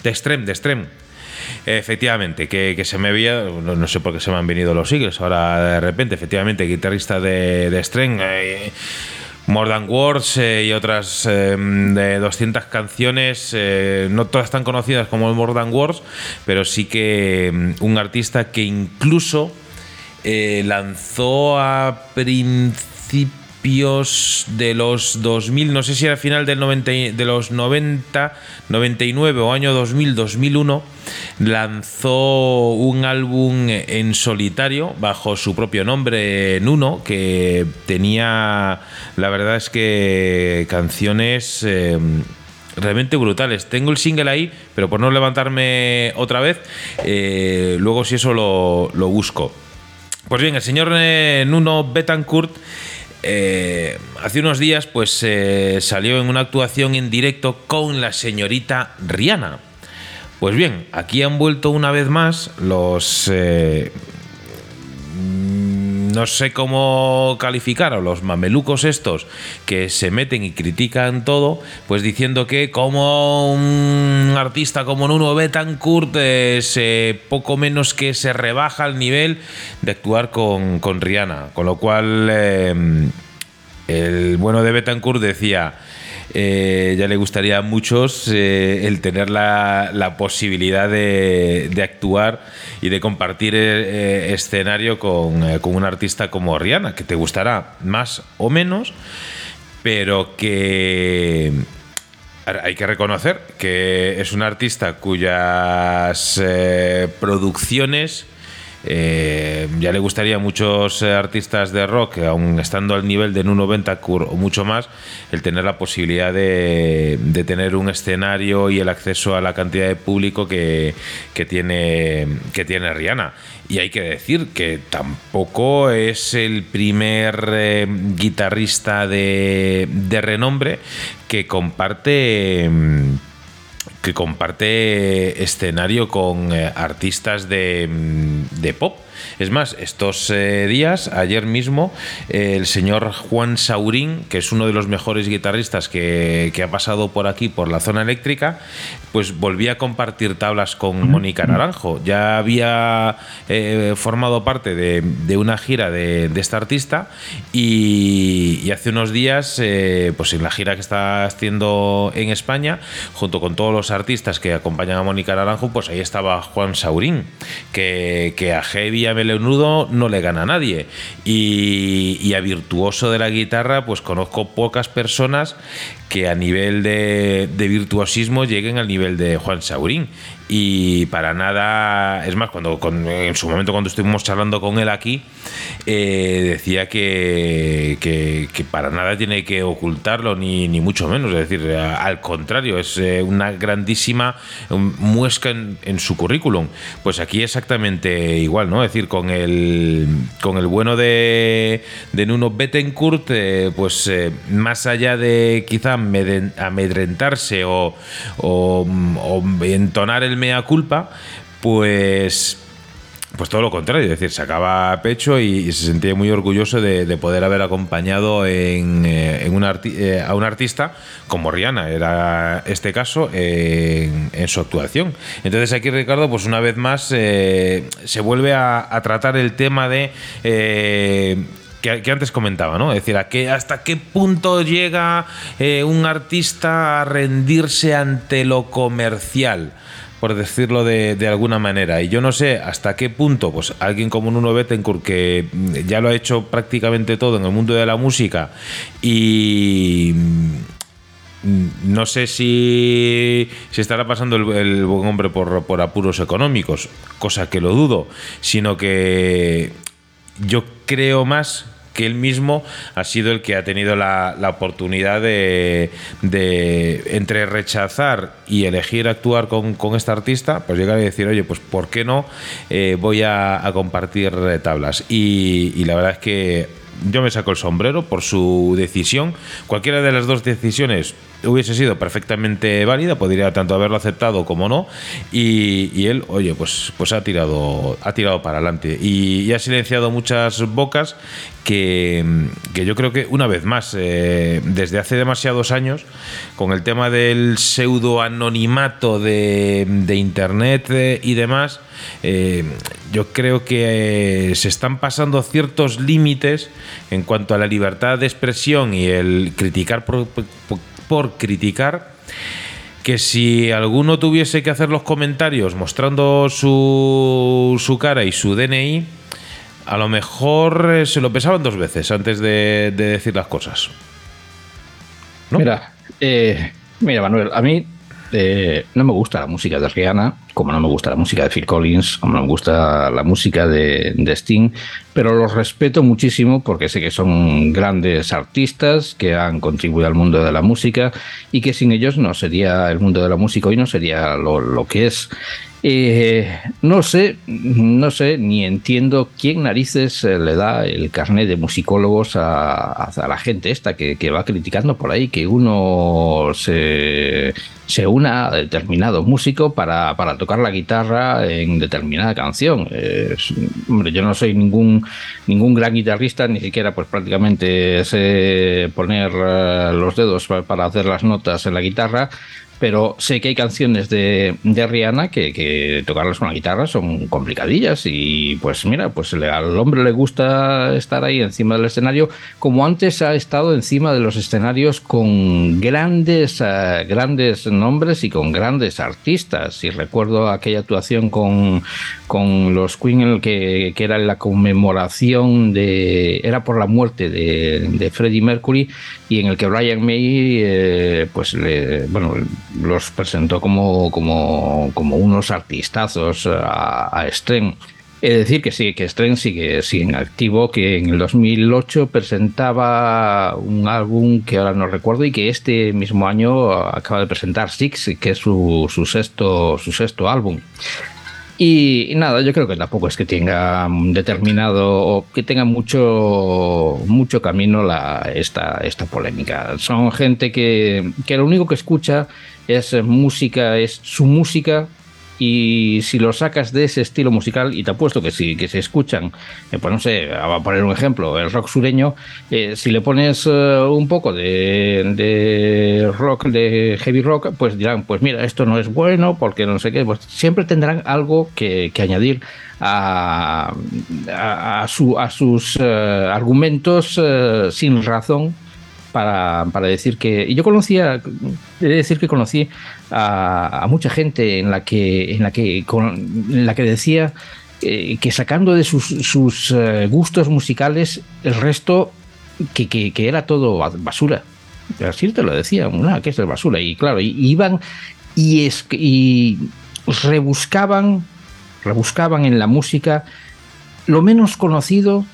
[SPEAKER 1] De Extreme, de Extreme. Efectivamente, que, se me veía, no, no sé por qué se me han venido los Eagles, ahora de repente, efectivamente, guitarrista de, de Extreme, eh, More Than eh, y otras eh, de 200 canciones, no todas tan conocidas como More Than Words, pero sí que mm, un artista que incluso eh, lanzó a principios de los 2000, no sé si era final del 90, y- de los 90, 99 o año 2000, 2001, lanzó un álbum en solitario bajo su propio nombre, Nuno, que tenía, la verdad es que canciones... eh, realmente brutales. Tengo el single ahí, pero por no levantarme otra vez, eh, luego si eso lo, lo busco. Pues bien, el señor eh, Nuno Betancourt eh, hace unos días pues eh, salió en una actuación en directo con la señorita Rihanna. Pues bien, aquí han vuelto una vez más los eh, no sé cómo calificar a los mamelucos estos que se meten y critican todo, pues diciendo que como un artista como Nuno Betancourt eh, se, poco menos que se rebaja al nivel de actuar con, con Rihanna. Con lo cual eh, el bueno de Betancourt decía... eh, ya le gustaría a muchos eh, el tener la, la posibilidad de, de actuar y de compartir eh, escenario con, con un artista como Rihanna, que te gustará más o menos, pero que hay que reconocer que es un artista cuyas producciones eh, ya le gustaría a muchos eh, artistas de rock, aun estando al nivel de Nuno Betancourt o mucho más, el tener la posibilidad de, tener un escenario y el acceso a la cantidad de público que, tiene, que tiene Rihanna. Y hay que decir que tampoco es el primer eh, guitarrista de, de renombre que comparte. mm, que comparte escenario con eh, artistas de, mm, de pop. Es más, estos eh, días, ayer mismo, eh, el señor Juan Saurín, que es uno de los mejores guitarristas que, que ha pasado por aquí, por la zona eléctrica, pues volvía a compartir tablas con Mónica Naranjo. Ya había eh, formado parte de, de una gira de, de esta artista y, y hace unos días, eh, pues en la gira que está haciendo en España, junto con todos los artistas que acompañan a Mónica Naranjo, pues ahí estaba Juan Saurín, que, que a Heavy a melenudo no le gana a nadie. Y, a virtuoso de la guitarra, pues conozco pocas personas que a nivel de virtuosismo lleguen al nivel de Juan Saurín. Y para nada, es más, cuando con- en su momento cuando estuvimos charlando con él aquí, eh, decía que, para nada tiene que ocultarlo, ni, ni mucho menos. Es decir, al contrario, es eh, una grandísima um, muesca en, su currículum. Pues aquí exactamente igual, ¿no? Es decir, con el, con el bueno de, de Nuno Bettencourt, eh, pues más allá de quizá amedren- amedrentarse o, o entonar el mea culpa, pues pues todo lo contrario, es decir, sacaba pecho y, se sentía muy orgulloso de, de poder haber acompañado en, eh, eh, a un artista como Rihanna, era este caso, en, su actuación. Entonces aquí Ricardo, pues una vez más, eh, se vuelve a, tratar el tema de... que, antes comentaba, ¿no? Es decir, ¿a qué, hasta qué punto llega un artista a rendirse ante lo comercial por decirlo de, de alguna manera. Y yo no sé hasta qué punto, pues alguien como Nuno Bettencourt, que mm, ya lo ha hecho prácticamente todo en el mundo de la música y mm, no sé si, si estará pasando el, buen hombre por apuros económicos, cosa que lo dudo, sino que yo creo más que él mismo ha sido el que ha tenido la, la oportunidad de, de, entre rechazar y elegir actuar con, con esta artista, pues llegar y decir, oye, pues ¿por qué no eh, voy a, compartir tablas? Y la verdad es que yo me saco el sombrero por su decisión. Cualquiera de las dos decisiones hubiese sido perfectamente válida, podría tanto haberlo aceptado como no. Y, él, oye, pues, pues ha tirado, ha tirado para adelante. Y, ha silenciado muchas bocas que, que yo creo que una vez más, eh, desde hace demasiados años, con el tema del pseudo anonimato de, de internet eh, y demás, eh, yo creo que se están pasando ciertos límites en cuanto a la libertad de expresión y el criticar por- por criticar que si alguno tuviese que hacer los comentarios mostrando su, su cara y su DNI, a lo mejor eh, se lo pensaban dos veces antes de, de decir las cosas.
[SPEAKER 2] Mira, eh, mira, Manuel, a mí eh, no me gusta la música de Rihanna, como no me gusta la música de Phil Collins, como no me gusta la música de, de Sting, pero los respeto muchísimo porque sé que son grandes artistas que han contribuido al mundo de la música y que sin ellos no sería el mundo de la música hoy no sería lo, lo que es. Eh, no sé, no sé, ni entiendo quién narices eh, le da el carnet de musicólogos a, la gente esta que, va criticando por ahí que uno se, una a determinado músico para, para tocar la guitarra en determinada canción. Hombre, yo no soy ningún, ningún gran guitarrista, ni siquiera pues prácticamente sé poner eh, los dedos pa- para hacer las notas en la guitarra pero sé que hay canciones de, de Rihanna que, que tocarlas con la guitarra son complicadillas y pues mira, pues le- al hombre le gusta estar ahí encima del escenario como antes ha estado encima de los escenarios con grandes, eh, grandes nombres y con grandes artistas. Y recuerdo aquella actuación con, con los Queen en el que, que era la conmemoración de, era por la muerte de, de Freddie Mercury y en el que Brian May eh, pues le, bueno los presentó como, como, como unos artistazos a, a. Es decir, que sí, que Stren sigue, sigue en activo, que en el 2008 presentaba un álbum que ahora no recuerdo y que este mismo año acaba de presentar Six, que es su, su sexto, su sexto álbum. Y, y nada, yo creo que tampoco es que tenga determinado o que tenga mucho, mucho camino la, esta, esta polémica. Son gente que, que lo único que escucha es música, es su música. Y si lo sacas de ese estilo musical, y te apuesto que si que se escuchan, eh, pues no sé, va a poner un ejemplo, el rock sureño, eh, si le pones eh, un poco de, de rock, de heavy rock, pues dirán, pues mira, esto no es bueno, porque no sé qué, pues siempre tendrán algo que, añadir a, a, su- a sus argumentos sin razón para, para decir que. Yo conocía, he de decir que conocí a, mucha gente en la que, en la que, con- en la que decía eh, que sacando de sus, sus, eh, gustos musicales el resto que, que, era todo basura. Así te lo decía, una que es de basura. Y claro, y, iban y, es, y rebuscaban, rebuscaban en la música lo menos conocido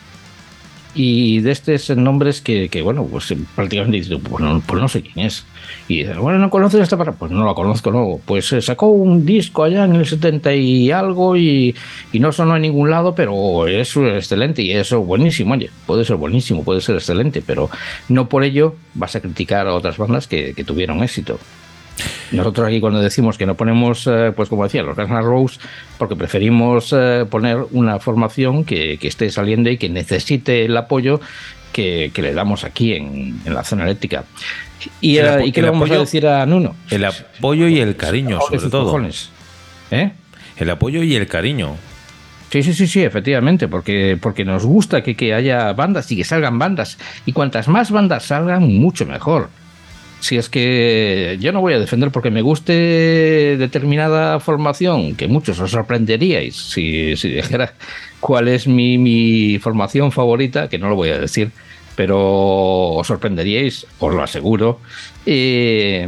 [SPEAKER 2] y de estos nombres que, que bueno, pues prácticamente dices, pues no, pues no sé quién es. Y dices, bueno, ¿no conoces esta palabra? Pues no la conozco, no. Pues se sacó un disco allá en el 70 y algo y, y no sonó en ningún lado, pero es excelente y eso buenísimo. Oye, puede ser buenísimo, puede ser excelente, pero no por ello vas a criticar a otras bandas que, que tuvieron éxito. Nosotros aquí cuando decimos que no ponemos, eh, pues como decía, los Guns N' Roses, porque preferimos eh, poner una formación que, que, esté saliendo y que necesite el apoyo que, que le damos aquí en, en, la zona eléctrica. ¿Y,
[SPEAKER 1] el,
[SPEAKER 2] ¿y qué le vamos
[SPEAKER 1] apoyo,
[SPEAKER 2] a decir a Nuno?
[SPEAKER 1] El apoyo y el cariño, sobre todo.
[SPEAKER 2] Cojones. ¿Eh?
[SPEAKER 1] El apoyo y el cariño.
[SPEAKER 2] Sí, sí, sí, sí, efectivamente, porque, porque nos gusta que, que haya bandas y que salgan bandas. Y cuantas más bandas salgan, mucho mejor si es que yo no voy a defender porque me guste determinada formación, que muchos os sorprenderíais si, si dijera cuál es mi, mi, formación favorita, que no lo voy a decir, pero os sorprenderíais, os lo aseguro. Eh,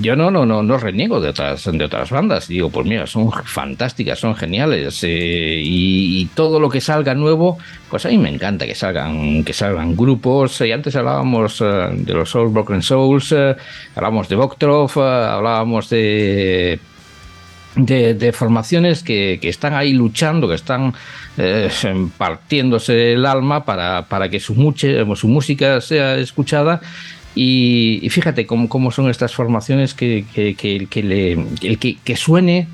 [SPEAKER 2] yo no, no, no, no reniego de otras, de otras bandas. Digo, pues mira, son fantásticas, son geniales. Eh, y, todo lo que salga nuevo, pues a mí me encanta que salgan, que salgan grupos. Y antes hablábamos uh, de los Soul Broken Souls, hablábamos de Voktrov, uh, hablábamos de. De, formaciones que, que, están ahí luchando, que están eh, partiéndose el alma para, para que su, muche, su música sea escuchada y, y, fíjate cómo, cómo, son estas formaciones que, que, que, que le, el que, suene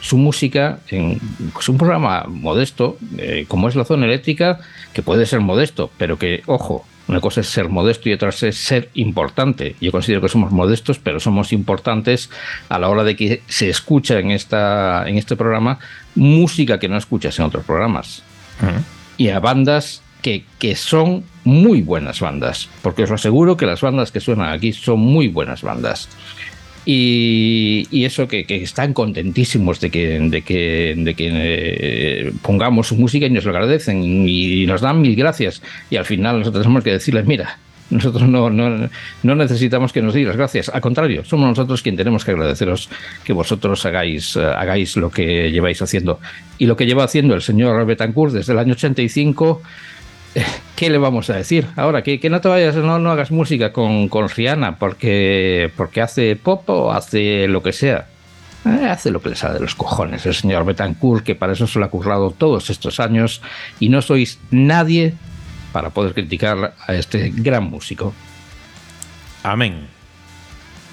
[SPEAKER 2] su música en pues un programa modesto, eh, como es la zona eléctrica, que puede ser modesto, pero que, ojo, una cosa es ser modesto y otra es ser importante. Yo considero que somos modestos, pero somos importantes a la hora de que se escucha en, esta, en este programa música que no escuchas en otros programas. Uh -huh. Y a bandas que, que, son muy buenas bandas, porque os aseguro que las bandas que suenan aquí son muy buenas bandas. Y, y eso que, que, están contentísimos de que, de que, de que eh, pongamos su música y nos lo agradecen y nos dan mil gracias. Y al final nosotros tenemos que decirles, mira, nosotros no, no, no, necesitamos que nos digas gracias. Al contrario, somos nosotros quien tenemos que agradeceros que vosotros hagáis, uh, hagáis lo que lleváis haciendo. Y lo que lleva haciendo el señor Betancourt desde el año 85 ¿qué le vamos a decir? Ahora, que, que no te vayas, no, no hagas música con, con Rihanna porque, porque hace pop o hace lo que sea. Eh, hace lo que le sale de los cojones el señor Betancourt, que para eso se lo ha currado todos estos años y no sois nadie para poder criticar a este gran músico.
[SPEAKER 1] Amén.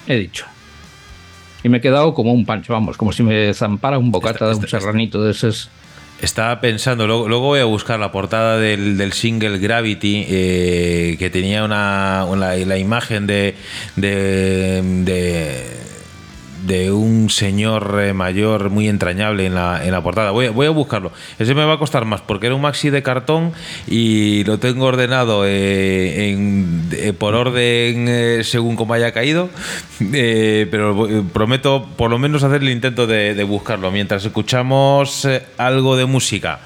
[SPEAKER 2] He dicho. Y me he quedado como un pancho, vamos, como si me zampara un bocata de un serranito de esos.
[SPEAKER 1] Estaba pensando, luego, luego, voy a buscar la portada del, del single Gravity, eh, que tenía una, una, la imagen de, de, de, de un señor eh, mayor muy entrañable en la, en la portada. Voy, voy, a buscarlo. Ese me va a costar más porque era un maxi de cartón y lo tengo ordenado eh, en, eh, por orden eh, según como haya caído. Pero prometo por lo menos hacer el intento de, de buscarlo mientras escuchamos algo de música.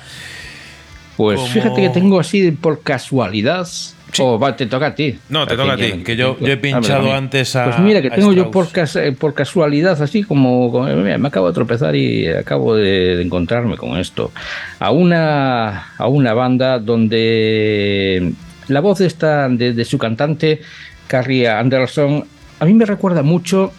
[SPEAKER 2] Pues como... fíjate que tengo así por casualidad Sí. Oh, va, te toca a ti.
[SPEAKER 1] No, te toca a ti, que yo, yo he pinchado a antes a.
[SPEAKER 2] Pues mira, que tengo yo por, cas por, casualidad, así como. como mira, me acabo de tropezar y acabo de, de, encontrarme con esto. A una, a una banda donde la voz esta de, de su cantante, Carrie Anderson, a mí me recuerda mucho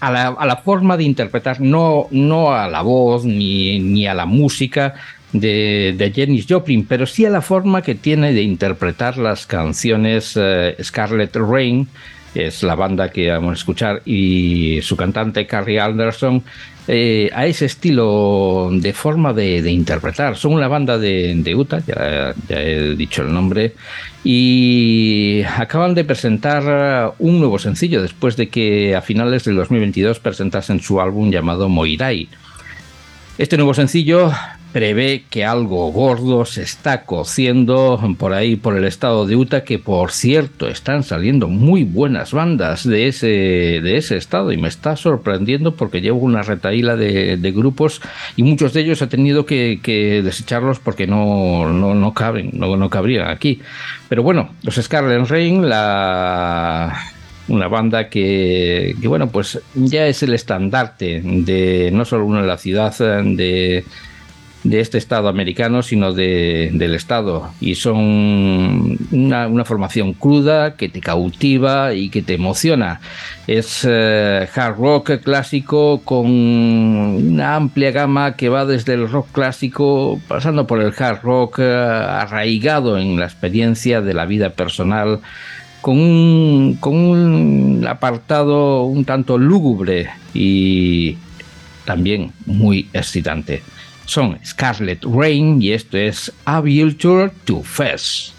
[SPEAKER 2] a la, a la, forma de interpretar, no, no a la voz ni, ni a la música, de, de Janis Joplin, pero sí a la forma que tiene de interpretar las canciones uh, Scarlet Rain, es la banda que vamos a escuchar, y su cantante Carrie Anderson, eh, a ese estilo de forma de, interpretar. Son una banda de, Utah, ya, ya, he dicho el nombre, y acaban de presentar un nuevo sencillo después de que a finales del 2022 presentasen su álbum llamado Moirai. Este nuevo sencillo prevé que algo gordo se está cociendo por ahí, por el estado de Utah, que por cierto están saliendo muy buenas bandas de ese, de ese estado y me está sorprendiendo porque llevo una retaíla de, grupos y muchos de ellos he tenido que, que desecharlos porque no, no, no caben, no, no cabrían aquí. Pero bueno, los Scarlet Rain, la una banda que, que, bueno, pues ya es el estandarte de no solo una de la ciudad de, de este Estado americano, sino de, del Estado. Y son una, formación cruda que te cautiva y que te emociona. Es eh, hard rock clásico con una amplia gama que va desde el rock clásico, pasando por el hard rock eh, arraigado en la experiencia de la vida personal con un, con un apartado un tanto lúgubre y también muy excitante. Son Scarlet Rain y esto es A Vulture to Fest.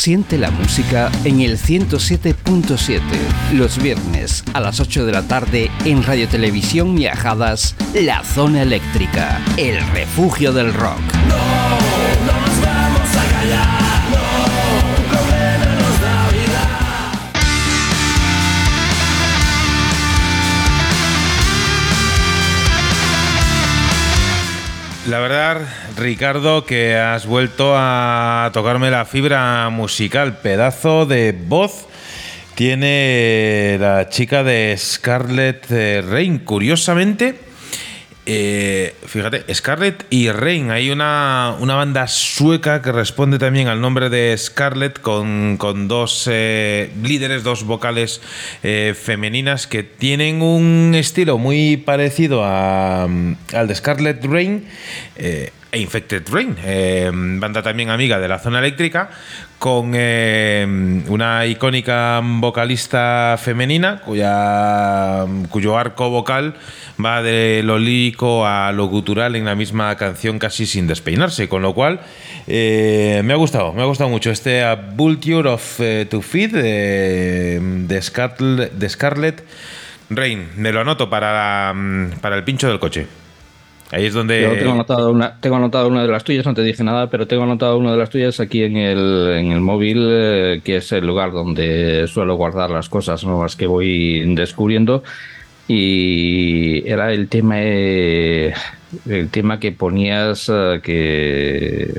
[SPEAKER 5] Siente la música en el 107.7, los viernes a las 8 de la tarde en Radio Televisión Miajadas, La Zona Eléctrica, el refugio del rock.
[SPEAKER 3] No nos vamos a callar.
[SPEAKER 1] La verdad, Ricardo, que has vuelto a tocarme la fibra musical, pedazo de voz tiene la chica de Scarlett eh, Rain. Curiosamente, eh, fíjate, Scarlett y Rain. Hay una, una banda sueca que responde también al nombre de Scarlett con, con dos eh, líderes, dos vocales femeninas que tienen un estilo muy parecido a, al de Scarlett Rain. E Infected Rain, eh, banda también amiga de la zona eléctrica, con eh, una icónica vocalista femenina cuya, cuyo arco vocal va de lo lírico a lo gutural en la misma canción casi sin despeinarse, con lo cual eh, me ha gustado, me ha gustado mucho este A Vulture of to Feed de, Scarlett, de Scarlett Rain. Me lo anoto para, para el pincho del coche. Ahí es donde...
[SPEAKER 2] Yo tengo anotado una, tengo anotado una de las tuyas, no te dije nada, pero tengo anotado una de las tuyas aquí en el, en el móvil, eh, que es el lugar donde suelo guardar las cosas nuevas que voy descubriendo. Y era el tema, eh, el tema que ponías, eh, que,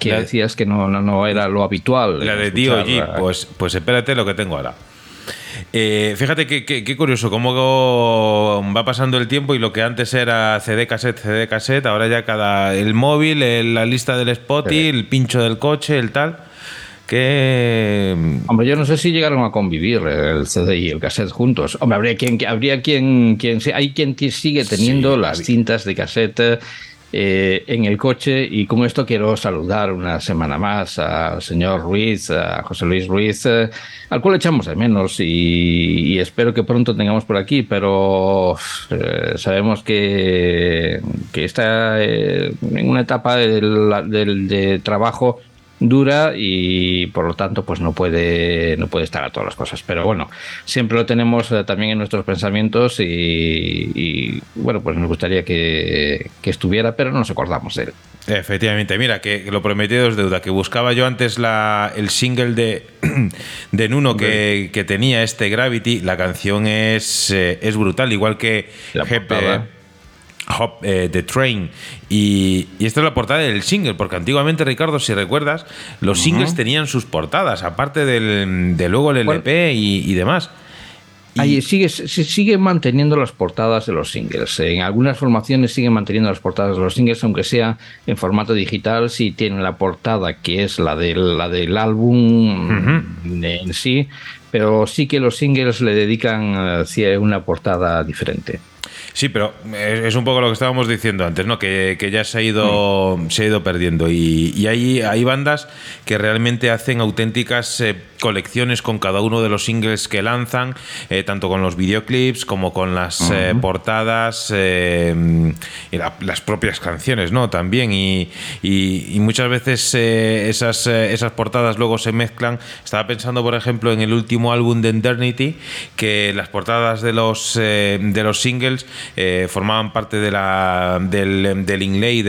[SPEAKER 2] que decías que no, no, no era lo habitual.
[SPEAKER 1] La de D.O.G., pues, pues espérate lo que tengo ahora. Eh, fíjate qué curioso, cómo va pasando el tiempo y lo que antes era CD cassette, CD cassette, ahora ya cada. el móvil, el- la lista del Spotify, el pincho del coche, el tal. Que.
[SPEAKER 2] Hombre, yo no sé si llegaron a convivir el CD y el cassette juntos. Hombre, habría quien, habría quien, quien hay quien sigue teniendo
[SPEAKER 1] Sí,
[SPEAKER 2] las cintas de cassette eh, en el coche y con esto quiero saludar una semana más al señor Ruiz, a José Luis Ruiz, eh, al cual echamos de menos y, espero que pronto tengamos por aquí, pero eh, sabemos que, que está eh, en una etapa del- de trabajo dura y por lo tanto pues no puede no puede estar a todas las cosas. Pero bueno siempre lo tenemos eh, también en nuestros pensamientos y, y, bueno pues nos gustaría que, que estuviera pero no nos acordamos de él.
[SPEAKER 1] Efectivamente, mira, que, lo prometido es deuda, que buscaba yo antes la, el single de, de Nuno que, que tenía este Gravity, la canción es, eh, es brutal, igual que
[SPEAKER 2] La
[SPEAKER 1] eh, Hop, eh, The Train. Y, y esta es la portada del single, porque antiguamente, Ricardo, si recuerdas, los singles tenían sus portadas, aparte del, de luego el LP y, y demás. Y-
[SPEAKER 2] Ahí sigue, se manteniendo las portadas de los singles. En algunas formaciones siguen manteniendo las portadas de los singles, aunque sea en formato digital, si tienen la portada que es la del, la del álbum en sí, pero sí que los singles le dedican eh, una portada diferente.
[SPEAKER 1] Sí, pero es un poco lo que estábamos diciendo antes, ¿no? Que, que ya se ha ido, se ha ido perdiendo. Y, y hay, hay bandas que realmente hacen auténticas eh, colecciones con cada uno de los singles que lanzan, eh, tanto con los videoclips como con las eh, portadas y la- las propias canciones, ¿no? También. Y, y- y muchas veces esas, esas portadas luego se mezclan. Estaba pensando, por ejemplo, en el último álbum de Eternity, que las portadas de los, de los singles eh, formaban parte de la, del, inlay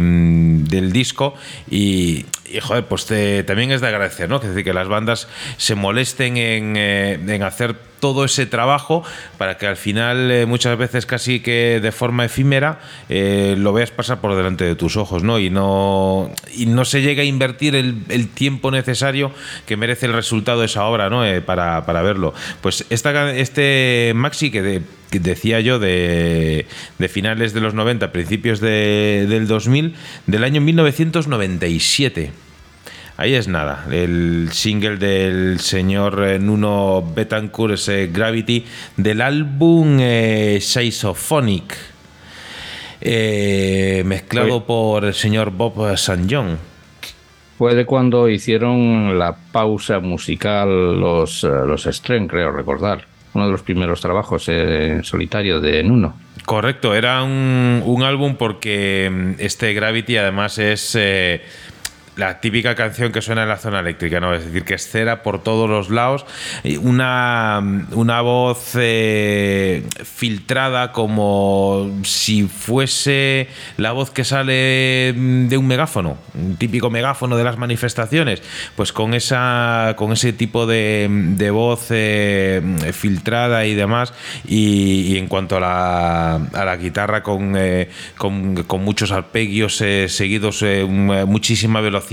[SPEAKER 1] mm, del disco y, joder, pues te- también es de agradecer, ¿no? Que, es decir, que las bandas se molesten en, eh, en hacer todo ese trabajo para que al final eh, muchas veces casi que de forma efímera lo veas pasar por delante de tus ojos, ¿no? Y no, y no se llega a invertir el, tiempo necesario que merece el resultado de esa obra, ¿no? Para, para verlo. Pues esta, este maxi que, de- decía yo de, de finales de los 90, principios de- del 2000, del año 1997. Ahí es nada, el single del señor eh, Nuno Betancourt, ese Gravity, del álbum eh, eh, mezclado
[SPEAKER 2] Oye.
[SPEAKER 1] por el señor Bob St. John.
[SPEAKER 2] Fue de cuando hicieron la pausa musical los, eh, los Stren, creo recordar. Uno de los primeros trabajos eh, solitario de Nuno.
[SPEAKER 1] Correcto, era un, un álbum porque mm, este Gravity además es... eh, la típica canción que suena en la zona eléctrica, ¿no? Es decir, que es cera por todos los lados, una, una voz eh, filtrada como si fuese la voz que sale de un megáfono, un típico megáfono de las manifestaciones, pues con esa con ese tipo de, de voz eh, filtrada y demás, y, y en cuanto a la, a la guitarra con, eh, con, con muchos arpegios eh, seguidos, eh, muchísima velocidad.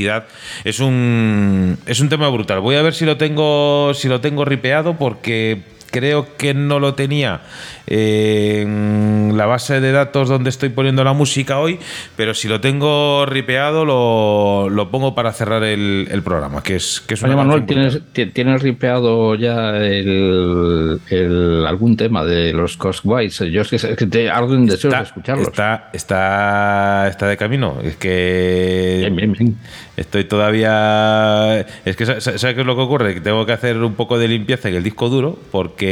[SPEAKER 1] Es un, es un tema brutal. Voy a ver si lo tengo, si lo tengo ripeado porque creo que no lo tenía en la base de datos donde estoy poniendo la música hoy, pero si lo tengo ripeado lo, lo pongo para cerrar el, el programa, que es, que es
[SPEAKER 2] Oye,
[SPEAKER 1] una
[SPEAKER 2] Manuel. ¿tienes, ti- ¿tienes ripeado ya el, el- algún tema de los Cosguays? Yo es que, es que te arden deseos de escucharlos.
[SPEAKER 1] Está, está, está de camino. Es que
[SPEAKER 2] Bien, bien, bien.
[SPEAKER 1] estoy todavía. Es que, sa- sa- ¿sabes qué es lo que ocurre? Que tengo que hacer un poco de limpieza en el disco duro porque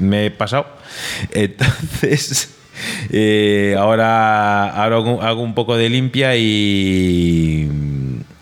[SPEAKER 1] me he pasado. Entonces. eh, ahora, ahora hago, hago un poco de limpia y.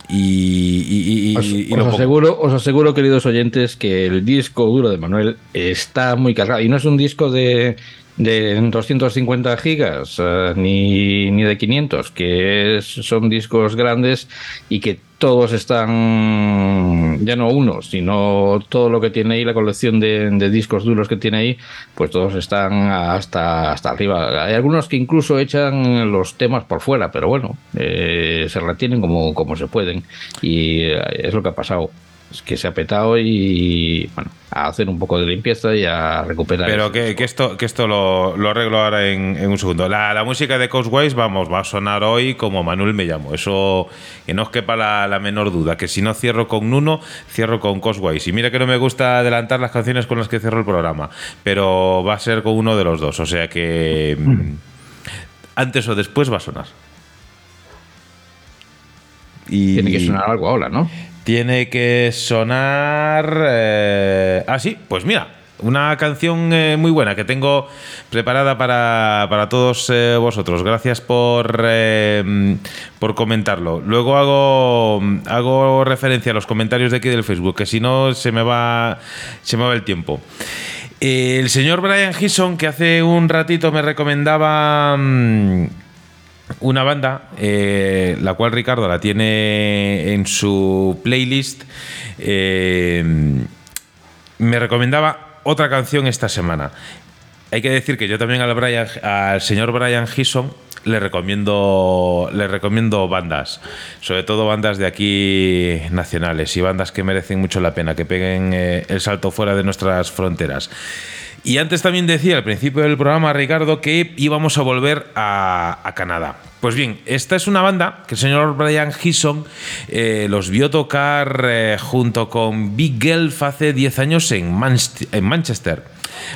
[SPEAKER 1] Y, y- y-
[SPEAKER 2] Os,
[SPEAKER 1] y
[SPEAKER 2] aseguro, os aseguro, queridos oyentes, que el disco duro de Manuel está muy cargado. Y no es un disco de, de 250 gigas eh, ni, ni de 500, que son discos grandes y que todos están, ya no uno, sino todo lo que tiene ahí, la colección de, de discos duros que tiene ahí, pues todos están hasta, hasta arriba. Hay algunos que incluso echan los temas por fuera, pero bueno, eh, se retienen como, como se pueden. Y eh, es lo que ha pasado. Es que se ha petado y bueno, a hacer un poco de limpieza y a recuperar.
[SPEAKER 1] Pero que, que esto, que esto lo, lo arreglo ahora en, en un segundo. La, la música de Cosways, vamos, va a sonar hoy como Manuel me llamo. Eso que no os quepa la, la menor duda. Que si no cierro con Nuno, cierro con Cosways. Y mira que no me gusta adelantar las canciones con las que cierro el programa. Pero va a ser con uno de los dos. O sea que mm, antes o después va a sonar. Y
[SPEAKER 2] Tiene que sonar algo ahora, ¿no?
[SPEAKER 1] Tiene que sonar. eh, Ah, sí, pues mira, una canción eh, muy buena que tengo preparada para, para todos eh, vosotros. Gracias por, eh, por comentarlo. Luego hago, hago referencia a los comentarios de aquí del Facebook, que si no se me va, se me va el tiempo. El señor Brian Gison, que hace un ratito me recomendaba. mm, una banda, eh, la cual Ricardo la tiene en su playlist, eh, me recomendaba otra canción esta semana. Hay que decir que yo también al, señor Brian Gison le recomiendo, le recomiendo bandas, sobre todo bandas de aquí nacionales y bandas que merecen mucho la pena, que peguen eh, el salto fuera de nuestras fronteras. Y antes también decía al principio del programa, Ricardo, que íbamos a volver a, Canadá. Pues bien, esta es una banda que el señor Brian Gison eh, los vio tocar eh, junto con Big Gelf hace 10 años en, en Manchester.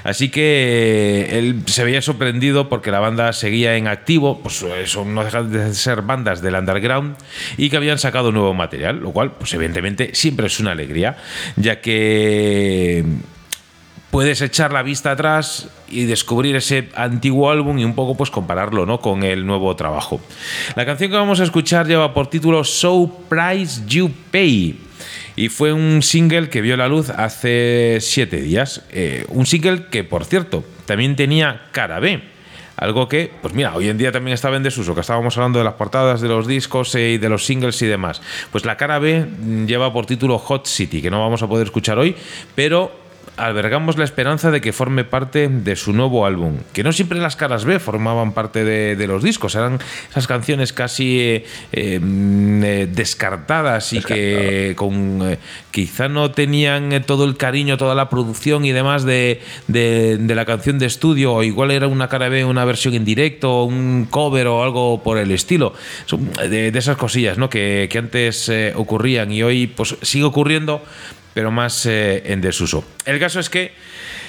[SPEAKER 1] Así que eh, él se veía sorprendido porque la banda seguía en activo, pues eso no dejan de ser bandas del underground y que habían sacado nuevo material, lo cual, pues evidentemente, siempre es una alegría, ya que puedes echar la vista atrás y descubrir ese antiguo álbum y un poco pues compararlo ¿no? con el nuevo trabajo. La canción que vamos a escuchar lleva por título So Price You Pay y fue un single que vio la luz hace siete días. Eh, un single que, por cierto, también tenía cara B. Algo que, pues mira, hoy en día también estaba en desuso, que estábamos hablando de las portadas de los discos eh, y de los singles y demás. Pues la cara B mm, lleva por título Hot City, que no vamos a poder escuchar hoy, pero albergamos la esperanza de que forme parte de su nuevo álbum. Que no siempre las caras B formaban parte de, de los discos, eran esas canciones casi eh, eh, mm, eh, descartadas y que con eh, quizá no tenían todo el cariño, toda la producción y demás de, de- de la canción de estudio, o igual era una cara B, una versión en directo, un cover o algo por el estilo. De, esas cosillas ¿no? que, que antes ocurrían y hoy pues sigue ocurriendo pero más eh, en desuso. El caso es que,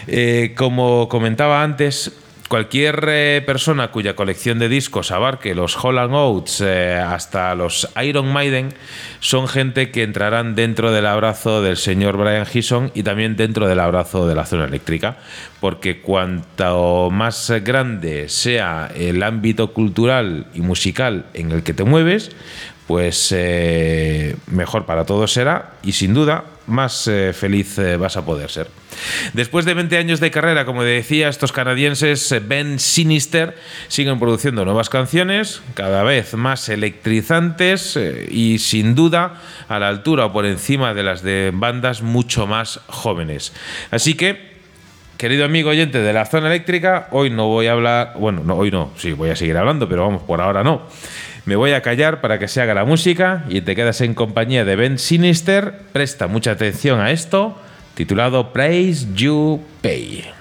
[SPEAKER 1] eh, como comentaba antes, cualquier eh, persona cuya colección de discos abarque los Holland Oates hasta los Iron Maiden son gente que entrarán dentro del abrazo del señor Brian Gison y también dentro del abrazo de la zona eléctrica, porque cuanto más grande sea el ámbito cultural y musical en el que te mueves,
[SPEAKER 3] pues mejor para todos será y sin duda más eh, feliz eh, vas a poder ser. Después de 20 años de carrera, como decía, estos canadienses eh, Ben Sinister siguen produciendo nuevas canciones, cada vez más electrizantes y sin duda a la altura o por encima de las de bandas mucho más jóvenes. Así que querido amigo oyente de la zona eléctrica, hoy no voy a hablar, bueno, no, hoy no, sí, voy a seguir hablando, pero vamos, por ahora no. Me voy a callar para que se haga la música y te quedas en compañía de Ben Sinister. Presta mucha atención a esto, titulado Praise You Pay.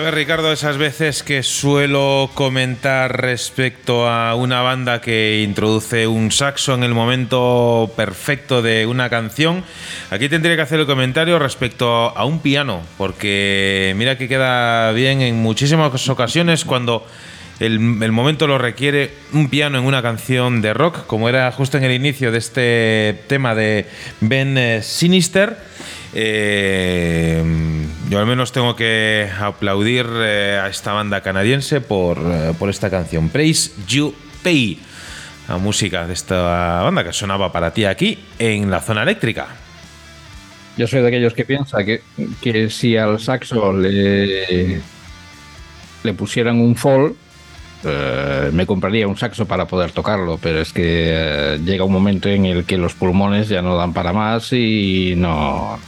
[SPEAKER 1] ¿Sabes, Ricardo, esas veces que suelo comentar respecto a una banda que introduce un saxo en el momento perfecto de una canción? Aquí tendría que hacer el comentario respecto a un piano, porque mira que queda bien en muchísimas ocasiones cuando el, el momento lo requiere un piano en una canción de rock, como era justo en el inicio de este tema de Ben eh, Sinister. Eh, yo al menos tengo que aplaudir eh, a esta banda canadiense por, eh, por esta canción, Praise You Pay, la música de esta banda que sonaba para ti aquí en la zona eléctrica.
[SPEAKER 2] Yo soy de aquellos que piensa que, que si al saxo le, le pusieran un fall, me compraría un saxo para poder tocarlo, pero es que llega un momento en el que los pulmones ya no dan para más y no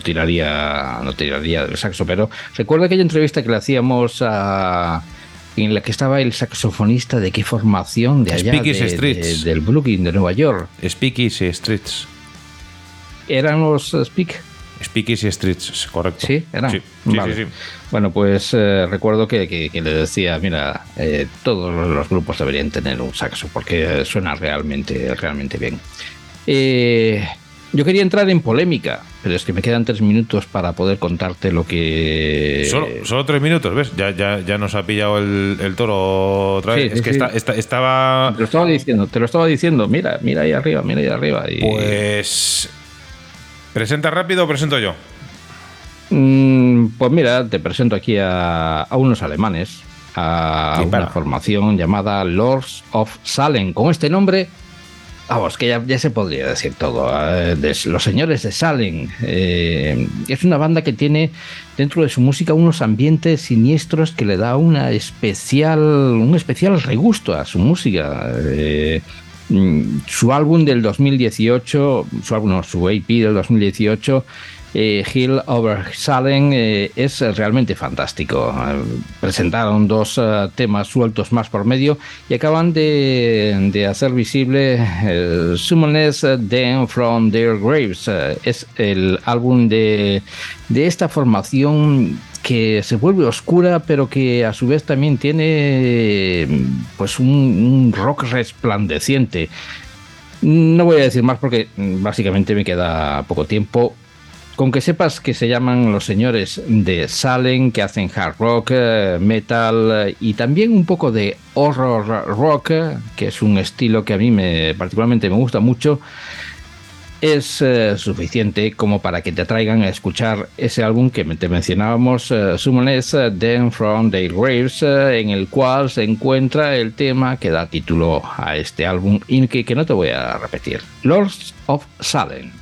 [SPEAKER 2] tiraría, no tiraría del saxo. Pero recuerda aquella entrevista que le hacíamos a en la que estaba el saxofonista de qué formación de allá de- del Brooklyn de Nueva York.
[SPEAKER 1] Speakeasy Streets.
[SPEAKER 2] Eran los eh, Speak.
[SPEAKER 1] Speakeasy Streets, correcto.
[SPEAKER 2] Sí, era.
[SPEAKER 1] Sí, sí,
[SPEAKER 2] Vale.
[SPEAKER 1] sí, sí.
[SPEAKER 2] Bueno, pues eh, recuerdo que, que- que le decía, mira, eh, todos los grupos deberían tener un saxo porque eh, suena realmente, realmente bien. Eh, yo quería entrar en polémica, pero es que me quedan tres minutos para poder contarte lo que...
[SPEAKER 1] Solo, solo tres minutos, ¿ves? Ya, ya, ya nos ha pillado el, el toro otra vez.
[SPEAKER 2] Sí,
[SPEAKER 1] es
[SPEAKER 2] sí,
[SPEAKER 1] que
[SPEAKER 2] sí.
[SPEAKER 1] está- está- estaba.
[SPEAKER 2] Te lo estaba diciendo, te lo estaba diciendo, mira, mira ahí arriba, mira ahí arriba. Y,
[SPEAKER 1] Pues. ¿Presenta rápido o presento yo?
[SPEAKER 2] Mm, pues mira, te presento aquí a, a unos alemanes, a una formación llamada Lords of Salem. Con este nombre, vamos, que ya, se podría decir todo. eh, los señores de Salem. Eh, es una banda que tiene dentro de su música unos ambientes siniestros que le da una especial, un especial regusto a su música. Eh, mm, su álbum del 2018, su álbum, su AP del 2018, eh, Hill Over Salem, eh, es realmente fantástico. Presentaron dos eh, temas sueltos más por medio y acaban de, hacer visible Summoners Them From Their Graves. Es el álbum de, de esta formación que se vuelve oscura, pero que a su vez también tiene pues un, un rock resplandeciente. No voy a decir más porque mm, básicamente me queda poco tiempo. Con que sepas que se llaman los señores de Salem, que hacen hard rock, eh, metal eh, y también un poco de horror rock, eh, que es un estilo que a mí me particularmente me gusta mucho, es suficiente como para que te atraigan a escuchar ese álbum que te mencionábamos, Summoners Them From Their Graves, en el cual se encuentra el tema que da título a este álbum y que, que no te voy a repetir, Lords of Salem.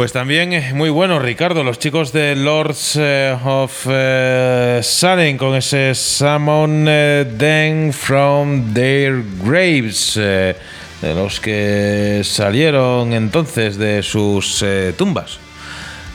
[SPEAKER 1] Pues también muy bueno, Ricardo, los chicos de Lords eh, of eh, Salem con ese Summon eh, from Their Graves, eh, de los que salieron entonces de sus eh, tumbas.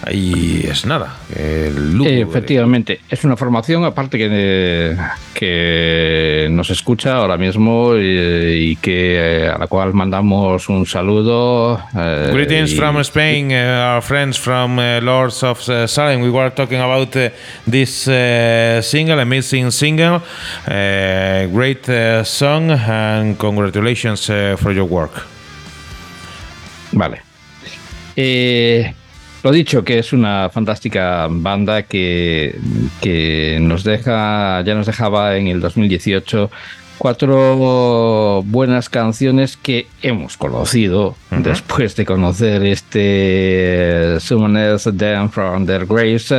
[SPEAKER 1] Ahí es nada. el lúgubre.
[SPEAKER 2] Efectivamente, es una formación aparte que, que nos escucha ahora mismo y, y que eh, a la cual mandamos un saludo. eh,
[SPEAKER 1] Greetings
[SPEAKER 2] y-
[SPEAKER 1] from Spain, uh, our friends from uh, Lords of Salem. We were talking about uh, this single, amazing single, great song, and congratulations for your work.
[SPEAKER 2] Vale. Eh, lo dicho, que es una fantástica banda que, que nos deja, ya nos dejaba en el 2018 cuatro buenas canciones que hemos conocido después de conocer este Summoners Them from Their Graves,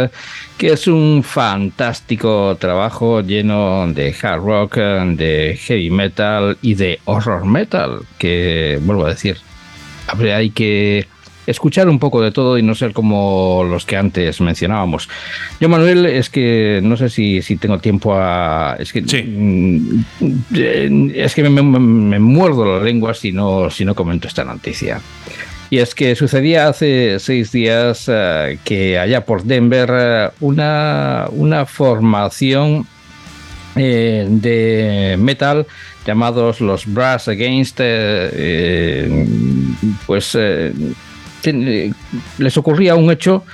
[SPEAKER 2] que es un fantástico trabajo lleno de hard rock, de heavy metal y de horror metal, que vuelvo a decir, habría- hay que escuchar un poco de todo y no ser como los que antes mencionábamos. Yo, Manuel, es que no sé si, si tengo tiempo a... Es que,
[SPEAKER 1] Sí.
[SPEAKER 2] mm, eh, es que me, me- me muerdo la lengua si no, si no comento esta noticia. Y es que sucedía hace seis días eh, que allá por Denver eh, una, una formación eh, de metal llamados los Brass Against, eh, eh, pues les ocurría un hecho,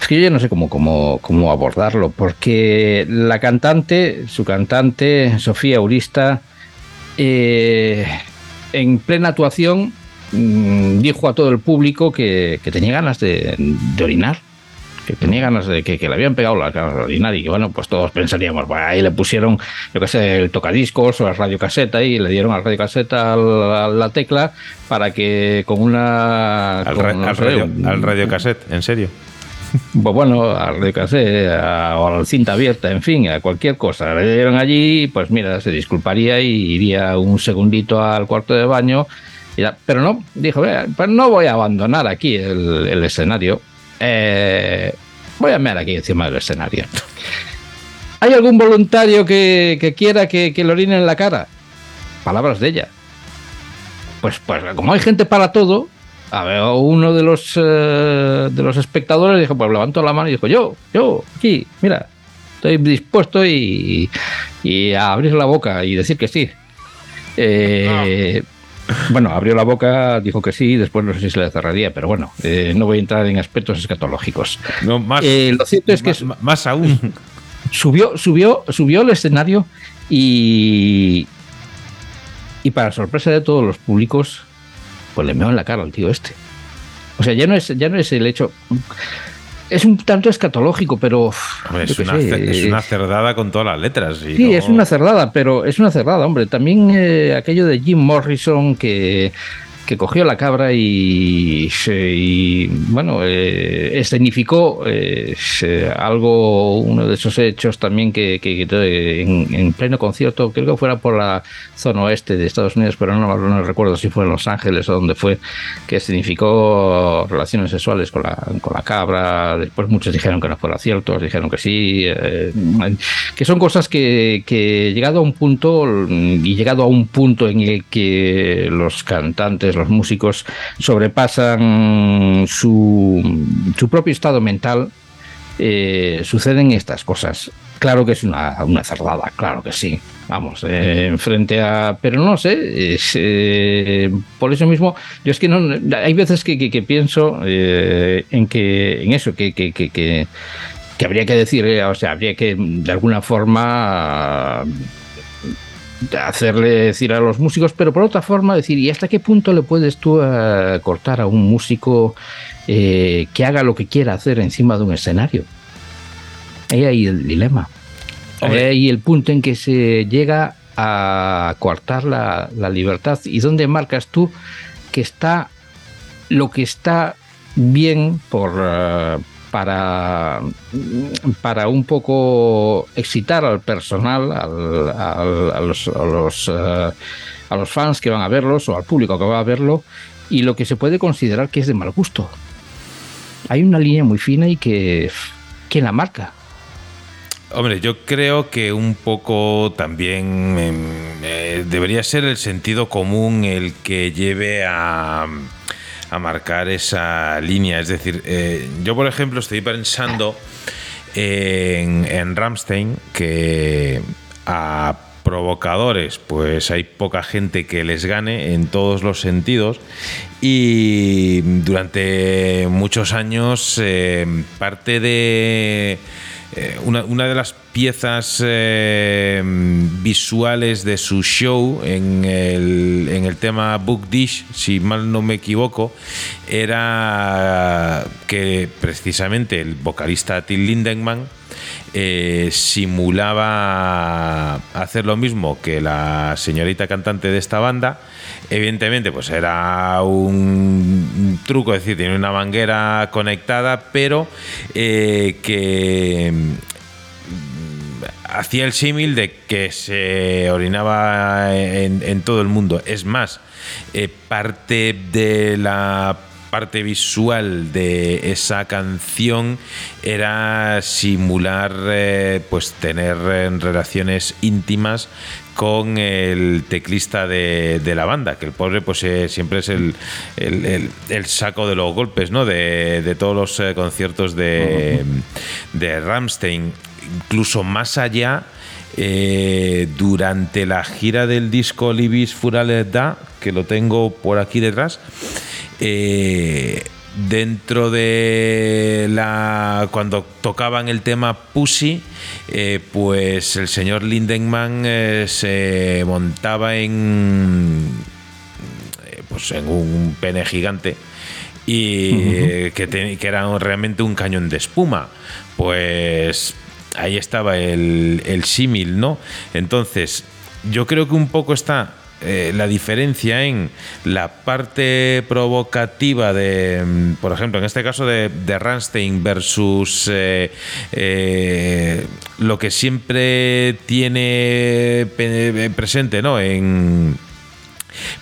[SPEAKER 2] es que yo ya no sé cómo, cómo, cómo abordarlo, porque la cantante, su cantante, Sofía Urista, eh, en plena actuación mm, dijo a todo el público que, tenía ganas de, de orinar que tenía ganas de que, que le habían pegado la ganas de orinar y bueno, pues todos pensaríamos, "Bueno, ahí le pusieron, yo qué sé, el tocadiscos o el radiocaseta y le dieron al radiocaseta a la, la tecla para que con una...
[SPEAKER 1] Al,
[SPEAKER 2] con,
[SPEAKER 1] ra-
[SPEAKER 2] no
[SPEAKER 1] al
[SPEAKER 2] sé,
[SPEAKER 1] radio,
[SPEAKER 2] un-
[SPEAKER 1] al radiocassette, en serio.
[SPEAKER 2] pues bueno, al radiocaseta a- o a la cinta abierta, en fin, a cualquier cosa. Le dieron allí, pues mira, se disculparía y iría un segundito al cuarto de baño. y. Pero no, dijo, "Vea, pues no voy a abandonar aquí el, el escenario. Eh, voy a mear aquí encima del escenario. ¿Hay algún voluntario que, quiera que, que le orine en la cara? Palabras de ella. Pues, pues como hay gente para todo, a ver, uno de los eh, de los espectadores dijo, pues levantó la mano y dijo, yo, yo, aquí, mira, estoy dispuesto y, y a abrir la boca y decir que sí. Eh, Bueno, abrió la boca, dijo que sí, después no sé si se le cerraría, pero bueno, eh, no voy a entrar en aspectos escatológicos.
[SPEAKER 1] No, más,
[SPEAKER 2] Eh, lo cierto es que
[SPEAKER 1] más, más aún.
[SPEAKER 2] subió, subió, subió al escenario y. Y para sorpresa de todos los públicos, pues le meó en la cara al tío este. O sea, ya no es, ya no es el hecho. Es un tanto escatológico, pero.
[SPEAKER 1] Hombre, es, una,
[SPEAKER 2] sé,
[SPEAKER 1] ce- es una cerdada con todas las letras. y
[SPEAKER 2] Sí,
[SPEAKER 1] no-
[SPEAKER 2] es una cerdada, pero es una cerdada, hombre. También eh, aquello de Jim Morrison que, que cogió la cabra y, bueno, eh, eh, algo, uno de esos hechos también que, en, en pleno concierto, creo que fuera por la zona oeste de Estados Unidos, pero no, no recuerdo si fue en Los Ángeles o donde fue, que escenificó relaciones sexuales con la, con la cabra. Después muchos dijeron que no fuera cierto, otros dijeron que sí. eh, que son cosas que llegado a un punto y llegado a un punto en el que los cantantes, los músicos sobrepasan su, su propio estado mental, eh, suceden estas cosas. Claro que es una, una cerdada, claro que sí. Vamos, eh, frente a. Pero no sé, es, eh, por eso mismo, yo es que no. Hay veces que, que- pienso eh, en que en eso, que, que, que, habría que decir, o sea, habría que de alguna forma hacerle decir a los músicos, pero por otra forma decir, ¿y hasta qué punto le puedes tú eh, cortar a un músico eh, que haga lo que quiera hacer encima de un escenario? Ahí hay el dilema.
[SPEAKER 1] Hombre.
[SPEAKER 2] Ahí hay el punto en que se llega a coartar la, la libertad. ¿Y dónde marcas tú que está lo que está bien por, eh, para, para un poco excitar al personal, al- a, los, a, los, eh, a los fans que van a verlos o al público que va a verlo, y lo que se puede considerar que es de mal gusto? Hay una línea muy fina y que ¿quién la marca?
[SPEAKER 1] Hombre, yo creo que un poco también debería ser el sentido común el que lleve a, a marcar esa línea. Es decir, eh, yo por ejemplo estoy pensando en, en Ramstein que a provocadores pues hay poca gente que les gane en todos los sentidos y durante muchos años eh, parte de eh, una, de las piezas eh, visuales de su show en el, en el tema Book Dish, si mal no me equivoco, era que precisamente el vocalista Till Lindemann eh, simulaba hacer lo mismo que la señorita cantante de esta banda. Evidentemente, pues era un truco, es decir, tiene una manguera conectada, pero eh, que mm, hacía el símil de que se orinaba en, todo el mundo. Es más, eh, parte de la parte visual de esa canción era simular eh, pues tener eh, relaciones íntimas con el teclista de, de la banda, que el pobre pues eh, siempre es el, el- el- el saco de los golpes, ¿no? De, de todos los eh, conciertos de, de Ramstein, incluso más allá. Eh, durante la gira del disco Libis Furales Da, que lo tengo por aquí detrás, eh, dentro de la cuando tocaban el tema Pussy eh, pues el señor Lindenmann eh, se montaba en eh, pues en un pene gigante y que, te- que era realmente un cañón de espuma. Pues ahí estaba el, símil no entonces yo creo que un poco está eh, la diferencia en la parte provocativa de, mm, por ejemplo, en este caso de, de Rammstein versus eh, eh, lo que siempre tiene presente, ¿no? En,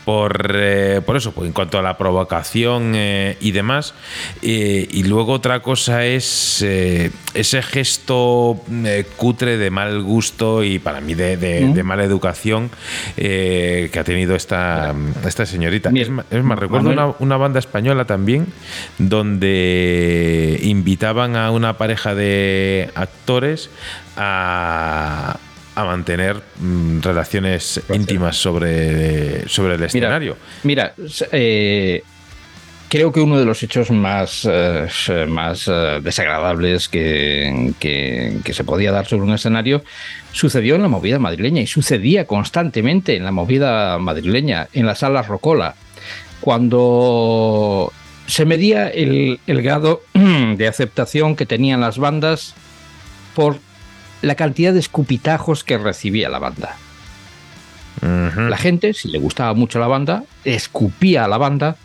[SPEAKER 1] por, eh, por eso, pues en cuanto a la provocación eh, y demás. Eh, y luego otra cosa es ese gesto cutre de mal gusto y para mí de, de- de mala educación que ha tenido esta, esta señorita.
[SPEAKER 2] Mira,
[SPEAKER 1] es, ma- es más, recuerdo una, una banda española también donde invitaban a una pareja de actores a, a mantener mm, relaciones íntimas sobre, sobre el escenario.
[SPEAKER 2] Mira, eh, creo que uno de los hechos más, eh, más eh, desagradables que, que- que se podía dar sobre un escenario sucedió en la movida madrileña y sucedía constantemente en la movida madrileña, en la sala Rocola, cuando se medía el, el grado de aceptación que tenían las bandas por la cantidad de escupitajos que recibía la banda. La gente, si le gustaba mucho la banda, escupía a la banda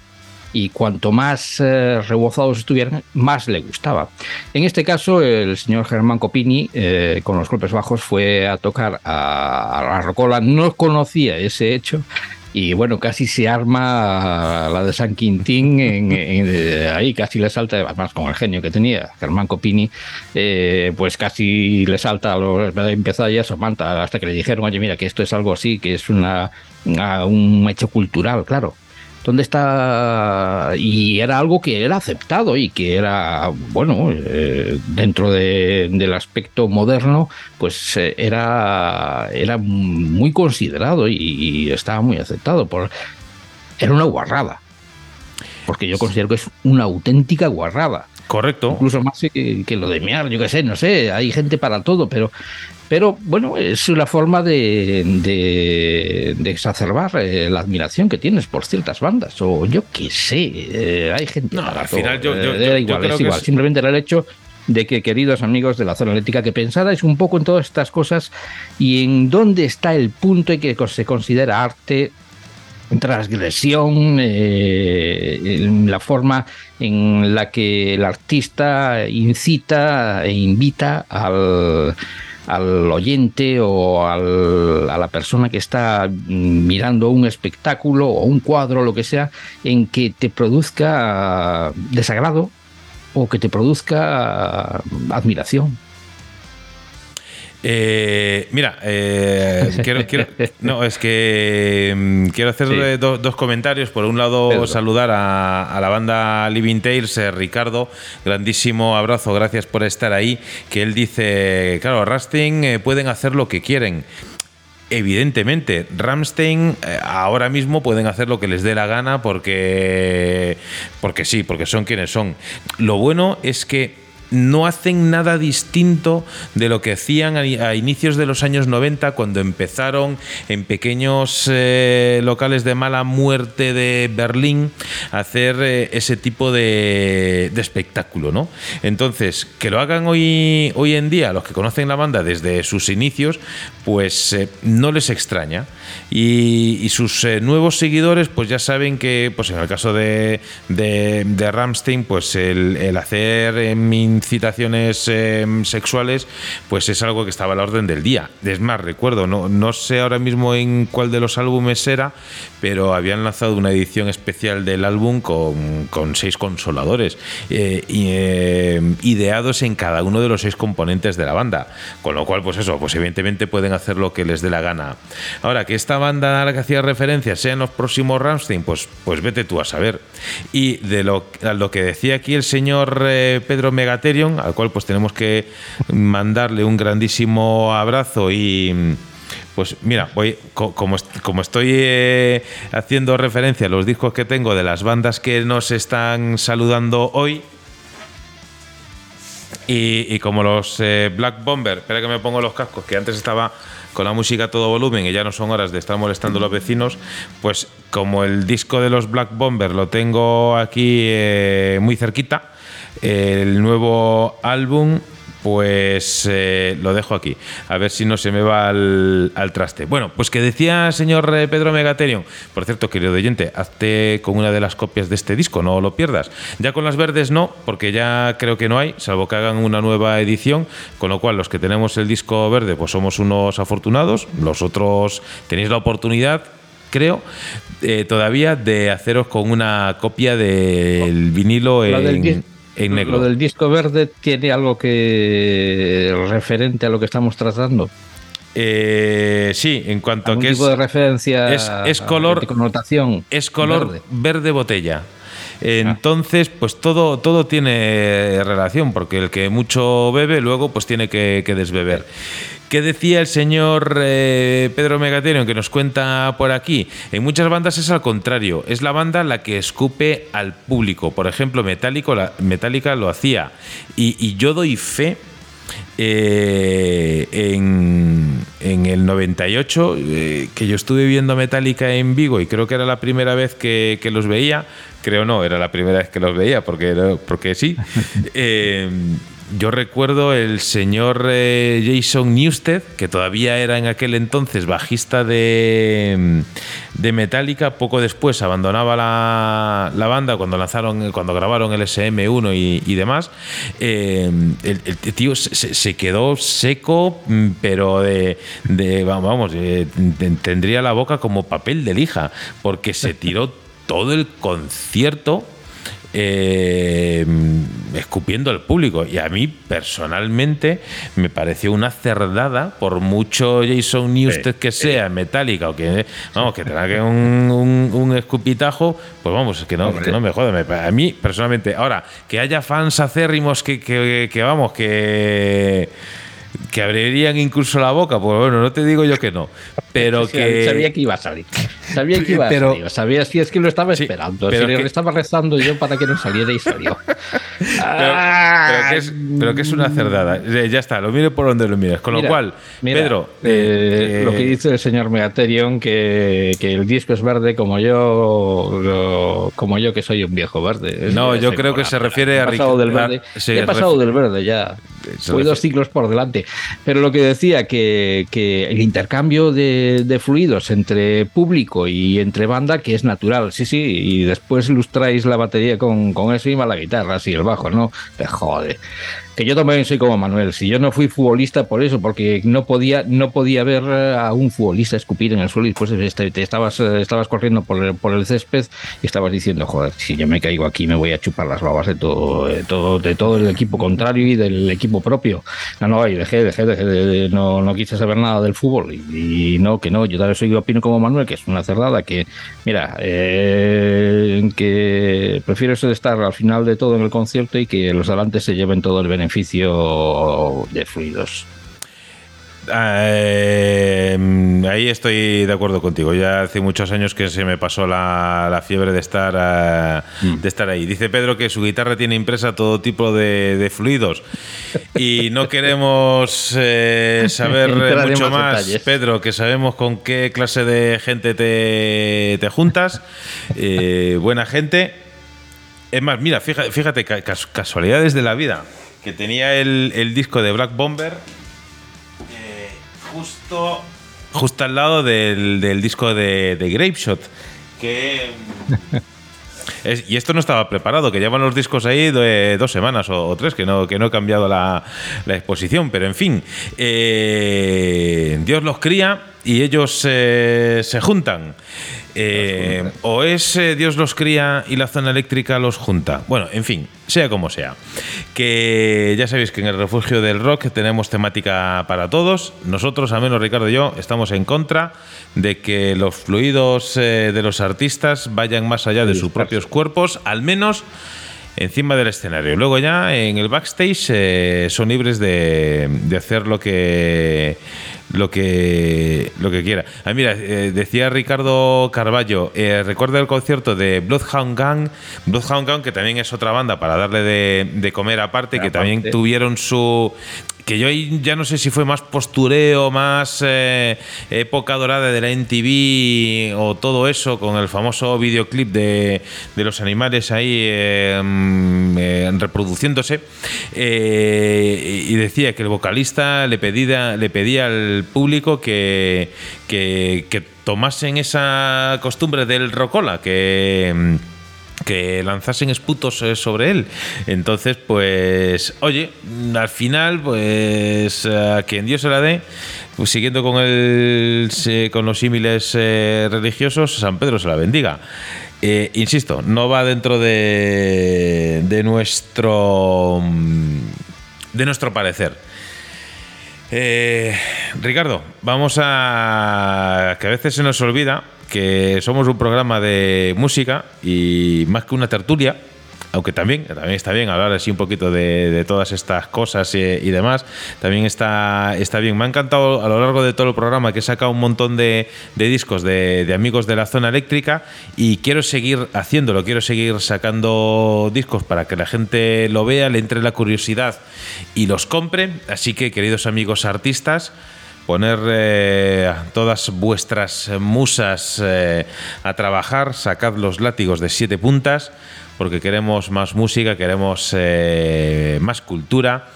[SPEAKER 2] y cuanto más eh, rebozados estuvieran, más le gustaba. En este caso, el señor Germán Copini, eh, con los golpes bajos, fue a tocar a, a la Rocola, no conocía ese hecho. Y bueno, casi se arma la de San Quintín en, eh, ahí, casi le salta, además con el genio que tenía Germán Copini, eh, pues casi le salta, los- empieza ya a hasta que le dijeron, oye, mira, que esto es algo así, que es una- un hecho cultural, claro. ¿Dónde está? Y era algo que era aceptado y que era, bueno, eh, dentro de- del aspecto moderno, pues eh, era, era muy considerado y, y estaba muy aceptado. Por, era una guarrada. Porque yo considero que es una auténtica guarrada
[SPEAKER 1] Correcto.
[SPEAKER 2] incluso más que, que lo de mear, yo qué sé, no sé, hay gente para todo, pero, pero bueno, es una forma de, de, de exacerbar eh, la admiración que tienes por ciertas bandas, o yo qué sé, eh, hay gente
[SPEAKER 1] No, al
[SPEAKER 2] todo.
[SPEAKER 1] final yo- yo-
[SPEAKER 2] eh,
[SPEAKER 1] yo-
[SPEAKER 2] igual,
[SPEAKER 1] creo
[SPEAKER 2] es
[SPEAKER 1] que
[SPEAKER 2] igual,
[SPEAKER 1] es-
[SPEAKER 2] simplemente era el hecho de que, queridos amigos de la zona eléctrica, que pensarais un poco en todas estas cosas y en dónde está el punto en que se considera arte transgresión, eh, en la forma en la que el artista incita e invita al, al oyente o al- a la persona que está mm, mirando un espectáculo o un cuadro, lo que sea, en que te produzca desagrado o que te produzca admiración.
[SPEAKER 1] Eh, mira, eh, quiero, quiero- no, es que mm, quiero hacer
[SPEAKER 2] Sí.
[SPEAKER 1] eh, do- dos comentarios. Por un lado,
[SPEAKER 2] Pedro.
[SPEAKER 1] saludar a, a la banda Living Tales, eh, Ricardo, grandísimo abrazo, gracias por estar ahí. Que él dice, claro, Rasting pueden hacer lo que quieren. Evidentemente, Ramstein ahora mismo pueden hacer lo que les dé la gana porque, porque sí, porque son quienes son. Lo bueno es que no hacen nada distinto de lo que hacían a, inicios de los años 90 cuando empezaron en pequeños eh, locales de mala muerte de Berlín a hacer eh, ese tipo de, de espectáculo, ¿no? Entonces, que lo hagan hoy, hoy en día, los que conocen la banda desde sus inicios, pues eh, no les extraña. Y, sus eh, nuevos seguidores, pues ya saben que, pues en el caso de, de, de Ramstein, pues el, hacer em, incitaciones em, sexuales, pues es algo que estaba a la orden del día. Es más, recuerdo, no, no sé ahora mismo en cuál de los álbumes era, pero habían lanzado una edición especial del álbum con, con seis consoladores, eh, eh, ideados en cada uno de los seis componentes de la banda. Con lo cual, pues eso, pues evidentemente pueden hacer lo que les dé la gana. Ahora, que esta banda a la que hacía referencia sean los próximos Ramstein, pues, pues vete tú a saber. Y de lo, a lo que decía aquí el señor eh, Pedro Megaterion, al cual pues tenemos que mandarle un grandísimo abrazo y... Pues mira, voy, co- como, como estoy eh, haciendo referencia a los discos que tengo de las bandas que nos están saludando hoy, y, y como los eh, Black Bomber, espera que me pongo los cascos, que antes estaba con la música a todo volumen y ya no son horas de estar molestando a los vecinos, pues como el disco de los Black Bomber lo tengo aquí eh, muy cerquita, el nuevo álbum pues eh, lo dejo aquí, a ver si no se me va al, al traste. Bueno, pues que decía señor eh, Pedro Megaterion, por cierto, querido oyente, hazte con una de las copias de este disco, no lo pierdas. Ya con las verdes no, porque ya creo que no hay, salvo que hagan una nueva edición, con lo cual los que tenemos el disco verde, pues somos unos afortunados, los otros tenéis la oportunidad creo, eh, todavía de haceros con una copia del vinilo en, en negro.
[SPEAKER 2] lo del disco verde tiene algo que referente a lo que estamos tratando.
[SPEAKER 1] Eh, sí, en cuanto a
[SPEAKER 2] ¿Algún
[SPEAKER 1] que es,
[SPEAKER 2] tipo de referencia
[SPEAKER 1] es- es color-
[SPEAKER 2] de connotación
[SPEAKER 1] es color
[SPEAKER 2] verde?
[SPEAKER 1] verde. botella. Entonces, pues todo, todo tiene relación, porque el que mucho bebe, luego pues tiene que, que desbeber. ¿Qué decía el señor eh, Pedro Megaterion que nos cuenta por aquí? En muchas bandas es al contrario, es la banda la que escupe al público. Por ejemplo, Metallica, la, Metallica lo hacía. Y, y yo doy fe eh, en, en el 98, eh, que yo estuve viendo Metallica en Vigo y creo que era la primera vez que, que los veía, creo no, era la primera vez que los veía, porque, porque sí. Eh, yo recuerdo el señor eh, Jason Newsted, que todavía era en aquel entonces bajista de, de Metallica, poco después abandonaba la, banda cuando lanzaron, cuando grabaron el SM1 y, y demás. Eh, el, tío se, quedó seco, mm, pero de, de- vamos, ten- tendría la boca como papel de lija, porque se tiró todo el concierto. Eh, escupiendo al público. Y a mí, personalmente, me pareció una cerdada, por mucho Jason Newsted que sea, Metallica, o que, vamos, que tenga que un, un, un escupitajo, pues vamos, que no, que no me jode. A mí, personalmente, ahora, que haya fans acérrimos que, que, que vamos, que que abrirían incluso la boca, pues bueno, no te digo yo que no, pero
[SPEAKER 2] Sí,
[SPEAKER 1] que
[SPEAKER 2] Sabía que iba a salir. Sabía que iba a
[SPEAKER 1] Pero-
[SPEAKER 2] salir. Sabía si es que lo estaba
[SPEAKER 1] Sí,
[SPEAKER 2] esperando.
[SPEAKER 1] pero
[SPEAKER 2] si
[SPEAKER 1] que-
[SPEAKER 2] le estaba rezando yo para que no saliera y salió.
[SPEAKER 1] Pero, pero que es, pero que es una cerdada. Eh, Ya está, lo mire por donde lo mires. Con
[SPEAKER 2] Mira,
[SPEAKER 1] lo cual,
[SPEAKER 2] mira,
[SPEAKER 1] Pedro,
[SPEAKER 2] eh,
[SPEAKER 1] eh,
[SPEAKER 2] lo que dice el señor Megaterion, que, que el disco es verde como yo, lo- como yo que soy un viejo verde.
[SPEAKER 1] No, yo creo que se refiere
[SPEAKER 2] He
[SPEAKER 1] a
[SPEAKER 2] pasado del verde.
[SPEAKER 1] sí,
[SPEAKER 2] he pasado del verde ya. Voy
[SPEAKER 1] refi-
[SPEAKER 2] dos ciclos por delante. Pero lo que decía, que, que el intercambio de, de fluidos entre público y entre banda, que es natural, sí, sí, y después ilustráis la batería con, con eso y más la guitarra, así el bajo, ¿no? Te jode. Que yo también soy como Manuel, si yo no fui futbolista por eso, porque no podía, no podía ver eh, a un futbolista escupir en el suelo y después te estabas, eh, estabas corriendo por el, por el césped y estabas diciendo, joder, si yo me caigo aquí me voy a chupar las babas de todo, de todo, de todo el equipo contrario y del equipo propio. No, no, y dejé, dejé, dejé de- de- no, no quise saber nada del fútbol y, y no, que no, yo también soy opino como Manuel, que es una cerdada, que mira, eh, que prefiero estar al final de todo en el concierto y que los adelante se lleven todo el beneficio de fluidos.
[SPEAKER 1] eh, ahí estoy de acuerdo contigo. Ya hace muchos años que se me pasó la, la fiebre de estar, eh,
[SPEAKER 2] Mm.
[SPEAKER 1] de estar ahí. Dice Pedro que su guitarra tiene impresa todo tipo de, de fluidos y no queremos eh, saber mucho
[SPEAKER 2] más detalles.
[SPEAKER 1] Pedro, que sabemos con qué clase de gente te, te juntas. Eh, buena gente. Es más, mira, fíjate, fíjate ca- cas- casualidades de la vida. Que tenía el, el disco de Black Bomber eh, justo, justo al lado del, del disco de, de Grapeshot. Que. es- y esto no estaba preparado, que llevan los discos ahí de dos semanas o, o tres, que no, que no he cambiado la, la exposición. Pero en fin, eh, Dios los cría y ellos eh, se juntan. Eh, o es eh, Dios los cría y la zona eléctrica los junta. Bueno, en fin, sea como sea. Que ya sabéis que en el refugio del rock tenemos temática para todos. Nosotros, al menos Ricardo y yo, estamos en contra de que los fluidos eh, de los artistas vayan más allá de sus propios cuerpos, al menos encima del escenario. Luego ya en el backstage son libres de, de hacer lo que lo que lo que quiera. Ah, mira, eh, decía Ricardo Carballo, eh, recuerda el concierto de Bloodhound Gang, Bloodhound Gang que también es otra banda para darle de, de comer aparte, que
[SPEAKER 2] Aparte.
[SPEAKER 1] también tuvieron su que yo ya no sé si fue más postureo, más eh, época dorada de la NTV o todo eso, con el famoso videoclip de, de los animales ahí eh, mm, eh, reproduciéndose. Y decía que el vocalista le pedía, le pedía al público que, que, que tomasen esa costumbre del rocola, que. Que lanzasen esputos eh, sobre él. Entonces, pues, oye, al final, pues, a quien Dios se la dé, pues siguiendo con el con los símiles eh, religiosos, San Pedro se la bendiga. Eh, insisto, no va dentro de, de nuestro de nuestro parecer. Eh, Ricardo, vamos a. que a veces se nos olvida que somos un programa de música y más que una tertulia, aunque también, también está bien hablar así un poquito de, todas estas cosas y, demás, también está, está bien. Me ha encantado a lo largo de todo el programa que he sacado un montón de, de discos de, de amigos de la zona eléctrica y quiero seguir haciéndolo, quiero seguir sacando discos para que la gente lo vea, le entre la curiosidad y los compre. Así que, queridos amigos artistas, poner eh, todas vuestras musas eh, a trabajar, sacad los látigos de siete puntas, porque queremos más música, queremos eh, más cultura,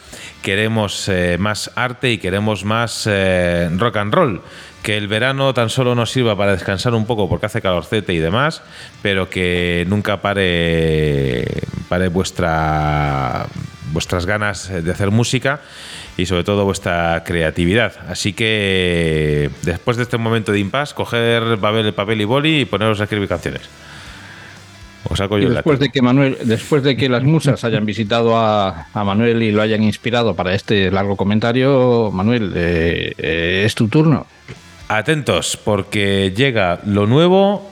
[SPEAKER 1] queremos más arte y queremos más rock and roll. Que el verano tan solo nos sirva para descansar un poco porque hace calorcete y demás, pero que nunca pare, pare vuestra, vuestras ganas de hacer música y sobre todo vuestra creatividad. Así que después de este momento de impasse, coger papel, papel y boli y poneros a escribir canciones.
[SPEAKER 3] O saco yo
[SPEAKER 2] después de que Manuel, después de que las musas hayan visitado a, a Manuel y lo hayan inspirado para este largo comentario, Manuel, eh, eh, es tu turno.
[SPEAKER 3] Atentos, porque llega lo nuevo.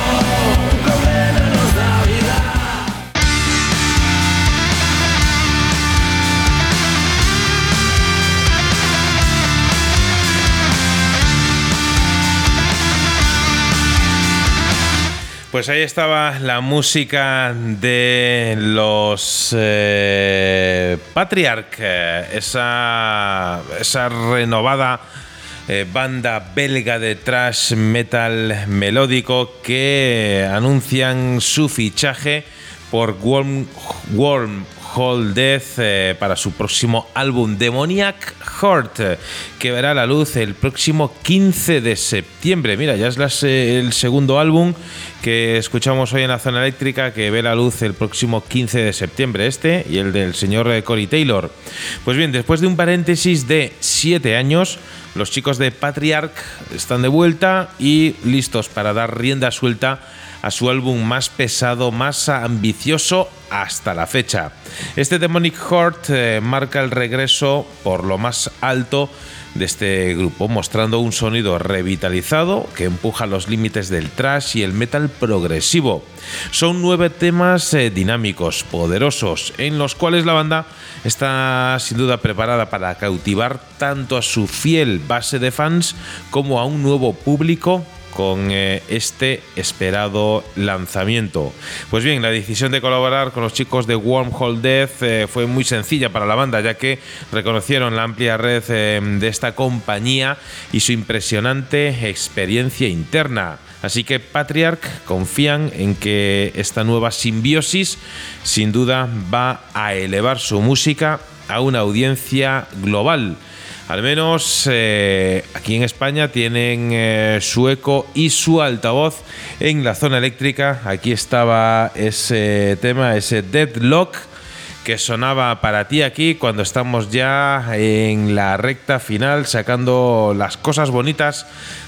[SPEAKER 1] Pues ahí estaba la música de los eh, Patriarch, eh, esa, esa renovada eh, banda belga de thrash metal melódico que anuncian su fichaje por Worm, Wormhole Death eh, para su próximo álbum Demoniac Heart, que verá la luz el próximo 15 de septiembre. Mira, ya es eh, el segundo álbum que escuchamos hoy en la zona eléctrica que ve la luz el próximo 15 de septiembre, este y el del señor eh, Cory Taylor. Pues bien, después de un paréntesis de 7 años, los chicos de Patriarch están de vuelta y listos para dar rienda suelta su álbum más pesado, más ambicioso hasta la fecha. Este Demonic Heart eh, marca el regreso por lo más alto de este grupo, mostrando un sonido revitalizado que empuja los límites del thrash y el metal progresivo. Son nueve temas eh, dinámicos, poderosos, en los cuales la banda está sin duda preparada para cautivar tanto a su fiel base de fans como a un nuevo público con eh, este esperado lanzamiento. Pues bien, la decisión de colaborar con los chicos de Wormhole Death eh, fue muy sencilla para la banda, ya que reconocieron la amplia red eh, de esta compañía y su impresionante experiencia interna. Así que Patriarch confían en que esta nueva simbiosis sin duda va a elevar su música a una audiencia global. Al menos eh, aquí en España tienen eh, su eco y su altavoz en la zona eléctrica. Aquí estaba ese tema, ese Deadlock que sonaba para ti aquí cuando estamos ya en la recta final sacando las cosas bonitas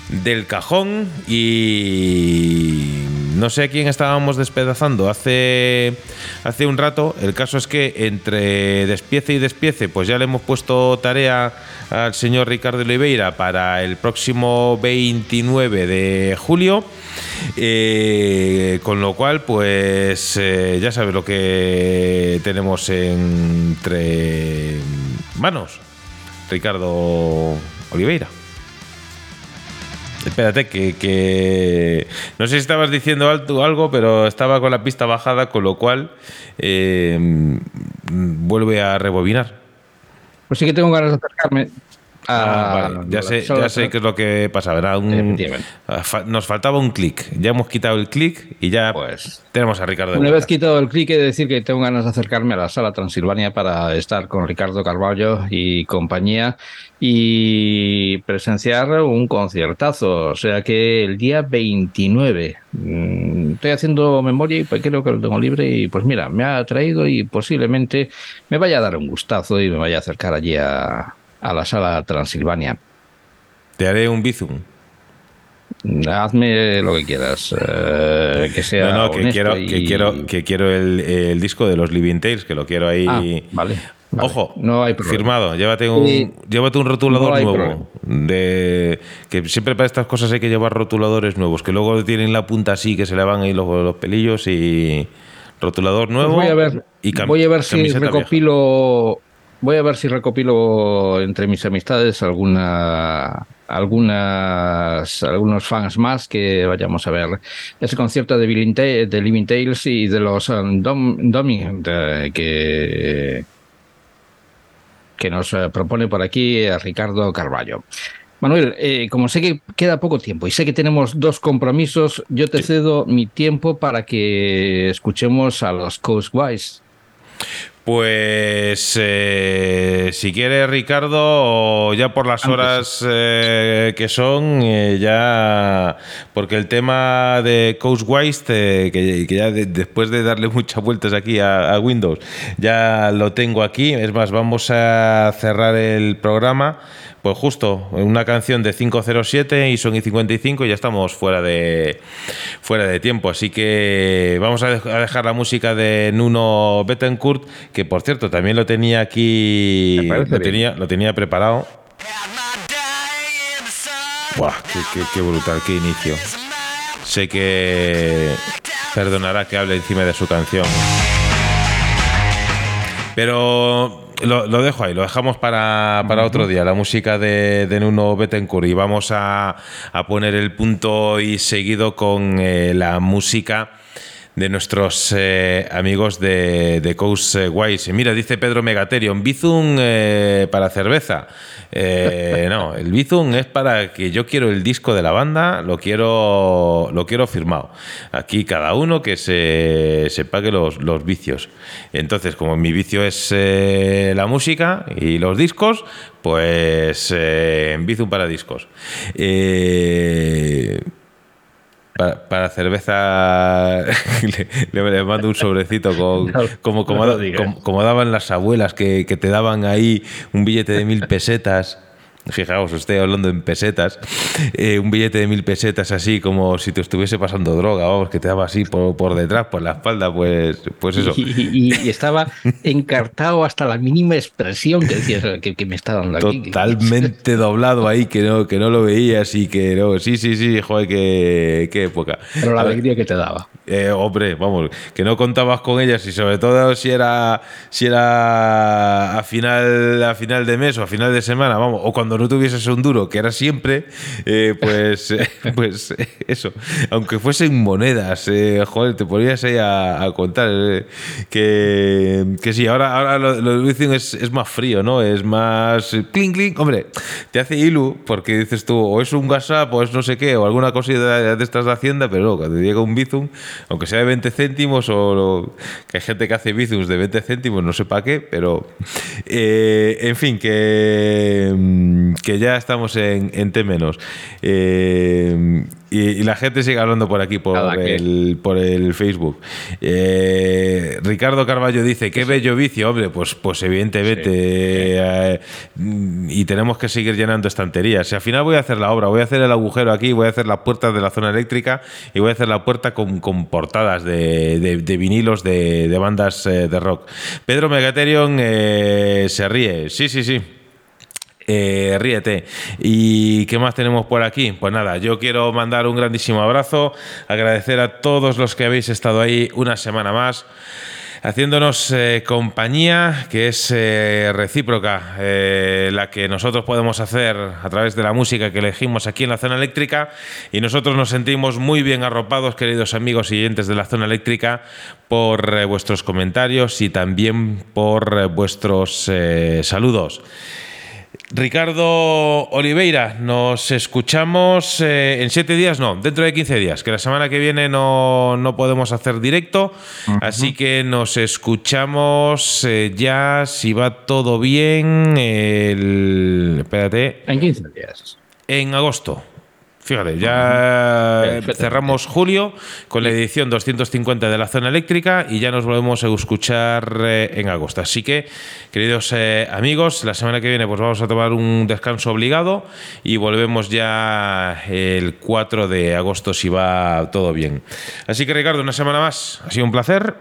[SPEAKER 1] del cajón y no sé a quién estábamos despedazando hace, hace un rato. El caso es que entre despiece y despiece, pues ya le hemos puesto tarea al señor Ricardo Oliveira para el próximo 29 de julio. Eh, con lo cual, pues eh, ya sabes lo que tenemos entre manos, Ricardo Oliveira. Espérate, que, que, No sé si estabas diciendo algo, pero estaba con la pista bajada, con lo cual eh, vuelve a rebobinar.
[SPEAKER 2] Pues sí que tengo ganas de acercarme.
[SPEAKER 1] Ah,
[SPEAKER 2] a-
[SPEAKER 1] vale. Ya
[SPEAKER 2] a-
[SPEAKER 1] sé, ya sé qué es lo que pasaba. Era un,
[SPEAKER 2] Efectivamente.
[SPEAKER 1] ah, nos faltaba un clic. Ya hemos quitado el clic y ya
[SPEAKER 2] Pues,
[SPEAKER 1] tenemos a Ricardo.
[SPEAKER 2] Una vez quitado el clic, he de decir que tengo ganas de acercarme a la sala Transilvania para estar con Ricardo Carballo y compañía y presenciar un conciertazo. O sea que el día 29 mm, estoy haciendo memoria y pues creo que lo tengo libre y pues mira, me ha traído y posiblemente me vaya a dar un gustazo y me vaya a acercar allí a, a la sala Transilvania.
[SPEAKER 1] Te haré un bizum.
[SPEAKER 2] Hazme lo que quieras, eh, que sea
[SPEAKER 1] No, no, que quiero,
[SPEAKER 2] y-
[SPEAKER 1] que quiero, que quiero el, el disco de los Living Tales, que lo quiero ahí.
[SPEAKER 2] Ah, vale, vale.
[SPEAKER 1] Ojo,
[SPEAKER 2] No hay problema.
[SPEAKER 1] firmado. Llévate un, llévate un rotulador
[SPEAKER 2] No
[SPEAKER 1] nuevo. De, que siempre para estas cosas hay que llevar rotuladores nuevos, que luego tienen la punta así, que se le van ahí los, los pelillos y rotulador
[SPEAKER 2] Pues
[SPEAKER 1] nuevo.
[SPEAKER 2] voy a ver,
[SPEAKER 1] y
[SPEAKER 2] voy a ver si
[SPEAKER 1] vieja.
[SPEAKER 2] Voy a ver si recopilo entre mis amistades alguna, algunas, algunos fans más que vayamos a ver ese concierto de, de Living Tales y de los um, Dom, Domi- de- que que nos eh, propone por aquí eh, Ricardo Carballo. Manuel, eh, como sé que queda poco tiempo y sé que tenemos dos compromisos, yo te cedo mi tiempo para que escuchemos a los Coastwise.
[SPEAKER 1] Pues eh, si quiere Ricardo, ya por las
[SPEAKER 2] Antes.
[SPEAKER 1] horas eh, que son, eh, ya porque el tema de Coastwise, que, que ya de- después de darle muchas vueltas aquí a, a Windows, ya lo tengo aquí. Es más, vamos a cerrar el programa. Pues justo, una canción de 507 y son y 55 y ya estamos fuera de fuera de tiempo. Así que vamos a, dej- a dejar la música de Nuno Bettencourt, que por cierto también lo tenía aquí, lo tenía, lo tenía preparado. Buah, qué, qué- qué brutal, qué inicio. Sé que perdonará que hable encima de su canción. Pero lo, lo dejo ahí, lo dejamos para, para otro día, la música de, de Nuno Bettencourt. Y vamos a, a poner el punto y seguido con eh, la música de nuestros eh, amigos de, de Coast eh, Wise. Mira, dice Pedro Megaterion, Bizum eh, para cerveza. Eh, no, el Bizum es para que yo quiero el disco de la banda, lo quiero, lo quiero firmado. Aquí cada uno que se, pague los, los vicios. Entonces, como mi vicio es eh, la música y los discos, pues Bizum para discos. Eh, para, para cerveza le, mando un sobrecito con,
[SPEAKER 2] No,
[SPEAKER 1] como, como,
[SPEAKER 2] no
[SPEAKER 1] como- como daban las abuelas que, que te daban ahí un billete de mil pesetas. Fijaos, estoy hablando en pesetas. eh, un billete de mil pesetas así como si te estuviese pasando droga, vamos, que te daba así por, por detrás, por la espalda, pues, pues eso.
[SPEAKER 2] Y, y- y estaba encartado hasta la mínima expresión que decías que, que me está dando aquí.
[SPEAKER 1] Totalmente doblado ahí, que no, que no lo veías y que no. Sí, sí, sí, joder, qué, qué época.
[SPEAKER 2] Pero la alegría que te daba.
[SPEAKER 1] Eh, hombre, vamos, que no contabas con ellas y sobre todo si era si era a final a final de mes o a final de semana, vamos, o cuando no tuvieses un duro, que era siempre, eh, pues eh, pues eh, eso, aunque fuesen monedas, eh, joder, te ponías ahí a, contar que, que sí, ahora ahora lo, de es, es más frío, ¿no? Es más clink clink, hombre, te hace ilu porque dices tú o es un WhatsApp o es no sé qué o alguna cosita de, estas de Hacienda, pero no, cuando llega un Bizum, aunque sea de 20 céntimos o lo- que hay gente que hace Bizums de 20 céntimos, no sé para qué, pero en fin, que, mm, que ya estamos en, en T menos. Eh, y, y la gente sigue hablando por aquí, por
[SPEAKER 2] Nada,
[SPEAKER 1] el, por el Facebook. Eh, Ricardo Carballo dice, qué bello vicio, hombre, pues, pues evidentemente. eh, y tenemos que seguir llenando estanterías. Y al final voy a hacer la obra, voy a hacer el agujero aquí, voy a hacer las puertas de la zona eléctrica y voy a hacer la puerta con, con portadas de, de- de vinilos de, de bandas de rock. Pedro Megaterion se ríe. Sí, sí, sí. Eh, ríete. ¿Y qué más tenemos por aquí? Pues nada, yo quiero mandar un grandísimo abrazo, agradecer a todos los que habéis estado ahí una semana más haciéndonos eh, compañía que es eh, recíproca, eh, la que nosotros podemos hacer a través de la música que elegimos aquí en la zona eléctrica y nosotros nos sentimos muy bien arropados, queridos amigos y oyentes de la zona eléctrica, por vuestros comentarios y también por vuestros saludos. Ricardo Oliveira, nos escuchamos eh, en siete días, no, dentro de 15 días, que la semana que viene no, no podemos hacer directo, así que nos escuchamos eh, ya, si va todo bien, el, espérate,
[SPEAKER 2] En 15 días.
[SPEAKER 1] en agosto. Fíjate, ya cerramos julio con la edición 250 de la zona eléctrica y ya nos volvemos a escuchar eh, en agosto. Así que, queridos eh, amigos, la semana que viene pues vamos a tomar un descanso obligado y volvemos ya el 4 de agosto si va todo bien. Así que, Ricardo, una semana más. Ha sido un placer.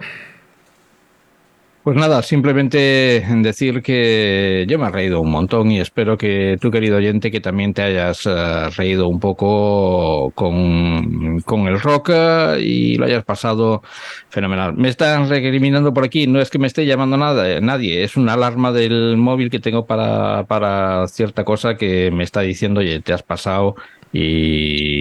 [SPEAKER 2] Pues nada, simplemente decir que yo me he reído un montón y espero que tú, querido oyente, que también te hayas eh, reído un poco con, con el rock eh, y lo hayas pasado fenomenal. Me están recriminando por aquí, no es que me esté llamando nada, nadie, es una alarma del móvil que tengo para, para cierta cosa que me está diciendo, oye, te has pasado y,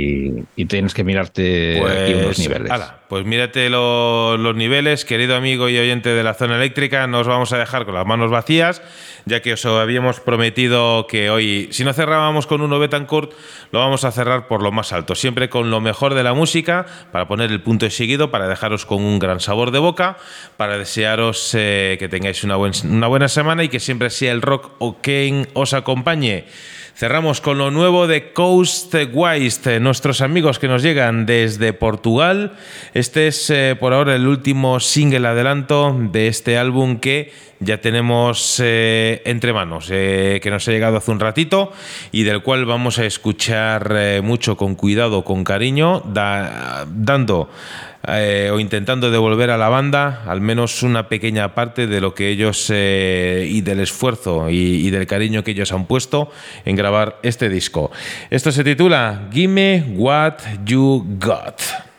[SPEAKER 2] y tienes que mirarte aquí unos niveles.
[SPEAKER 1] ala, pues mírate lo- los niveles, querido amigo y oyente de la zona eléctrica. Nos vamos a dejar con las manos vacías, ya que os habíamos prometido que hoy, si no cerrábamos con uno Betancourt, lo vamos a cerrar por lo más alto. Siempre con lo mejor de la música, para poner el punto de seguido, para dejaros con un gran sabor de boca, para desearos eh, que tengáis una, buen- una buena semana y que siempre sea el rock o quien os acompañe. Cerramos con lo nuevo de Coast Wise, nuestros amigos que nos llegan desde Portugal. Este es eh, por ahora el último single adelanto de este álbum que ya tenemos eh, entre manos, eh, que nos ha llegado hace un ratito y del cual vamos a escuchar eh, mucho con cuidado, con cariño, da- dando eh, o intentando devolver a la banda al menos una pequeña parte de lo que ellos eh, y del esfuerzo y, y del cariño que ellos han puesto en grabar este disco. Esto se titula Gimme What You Got.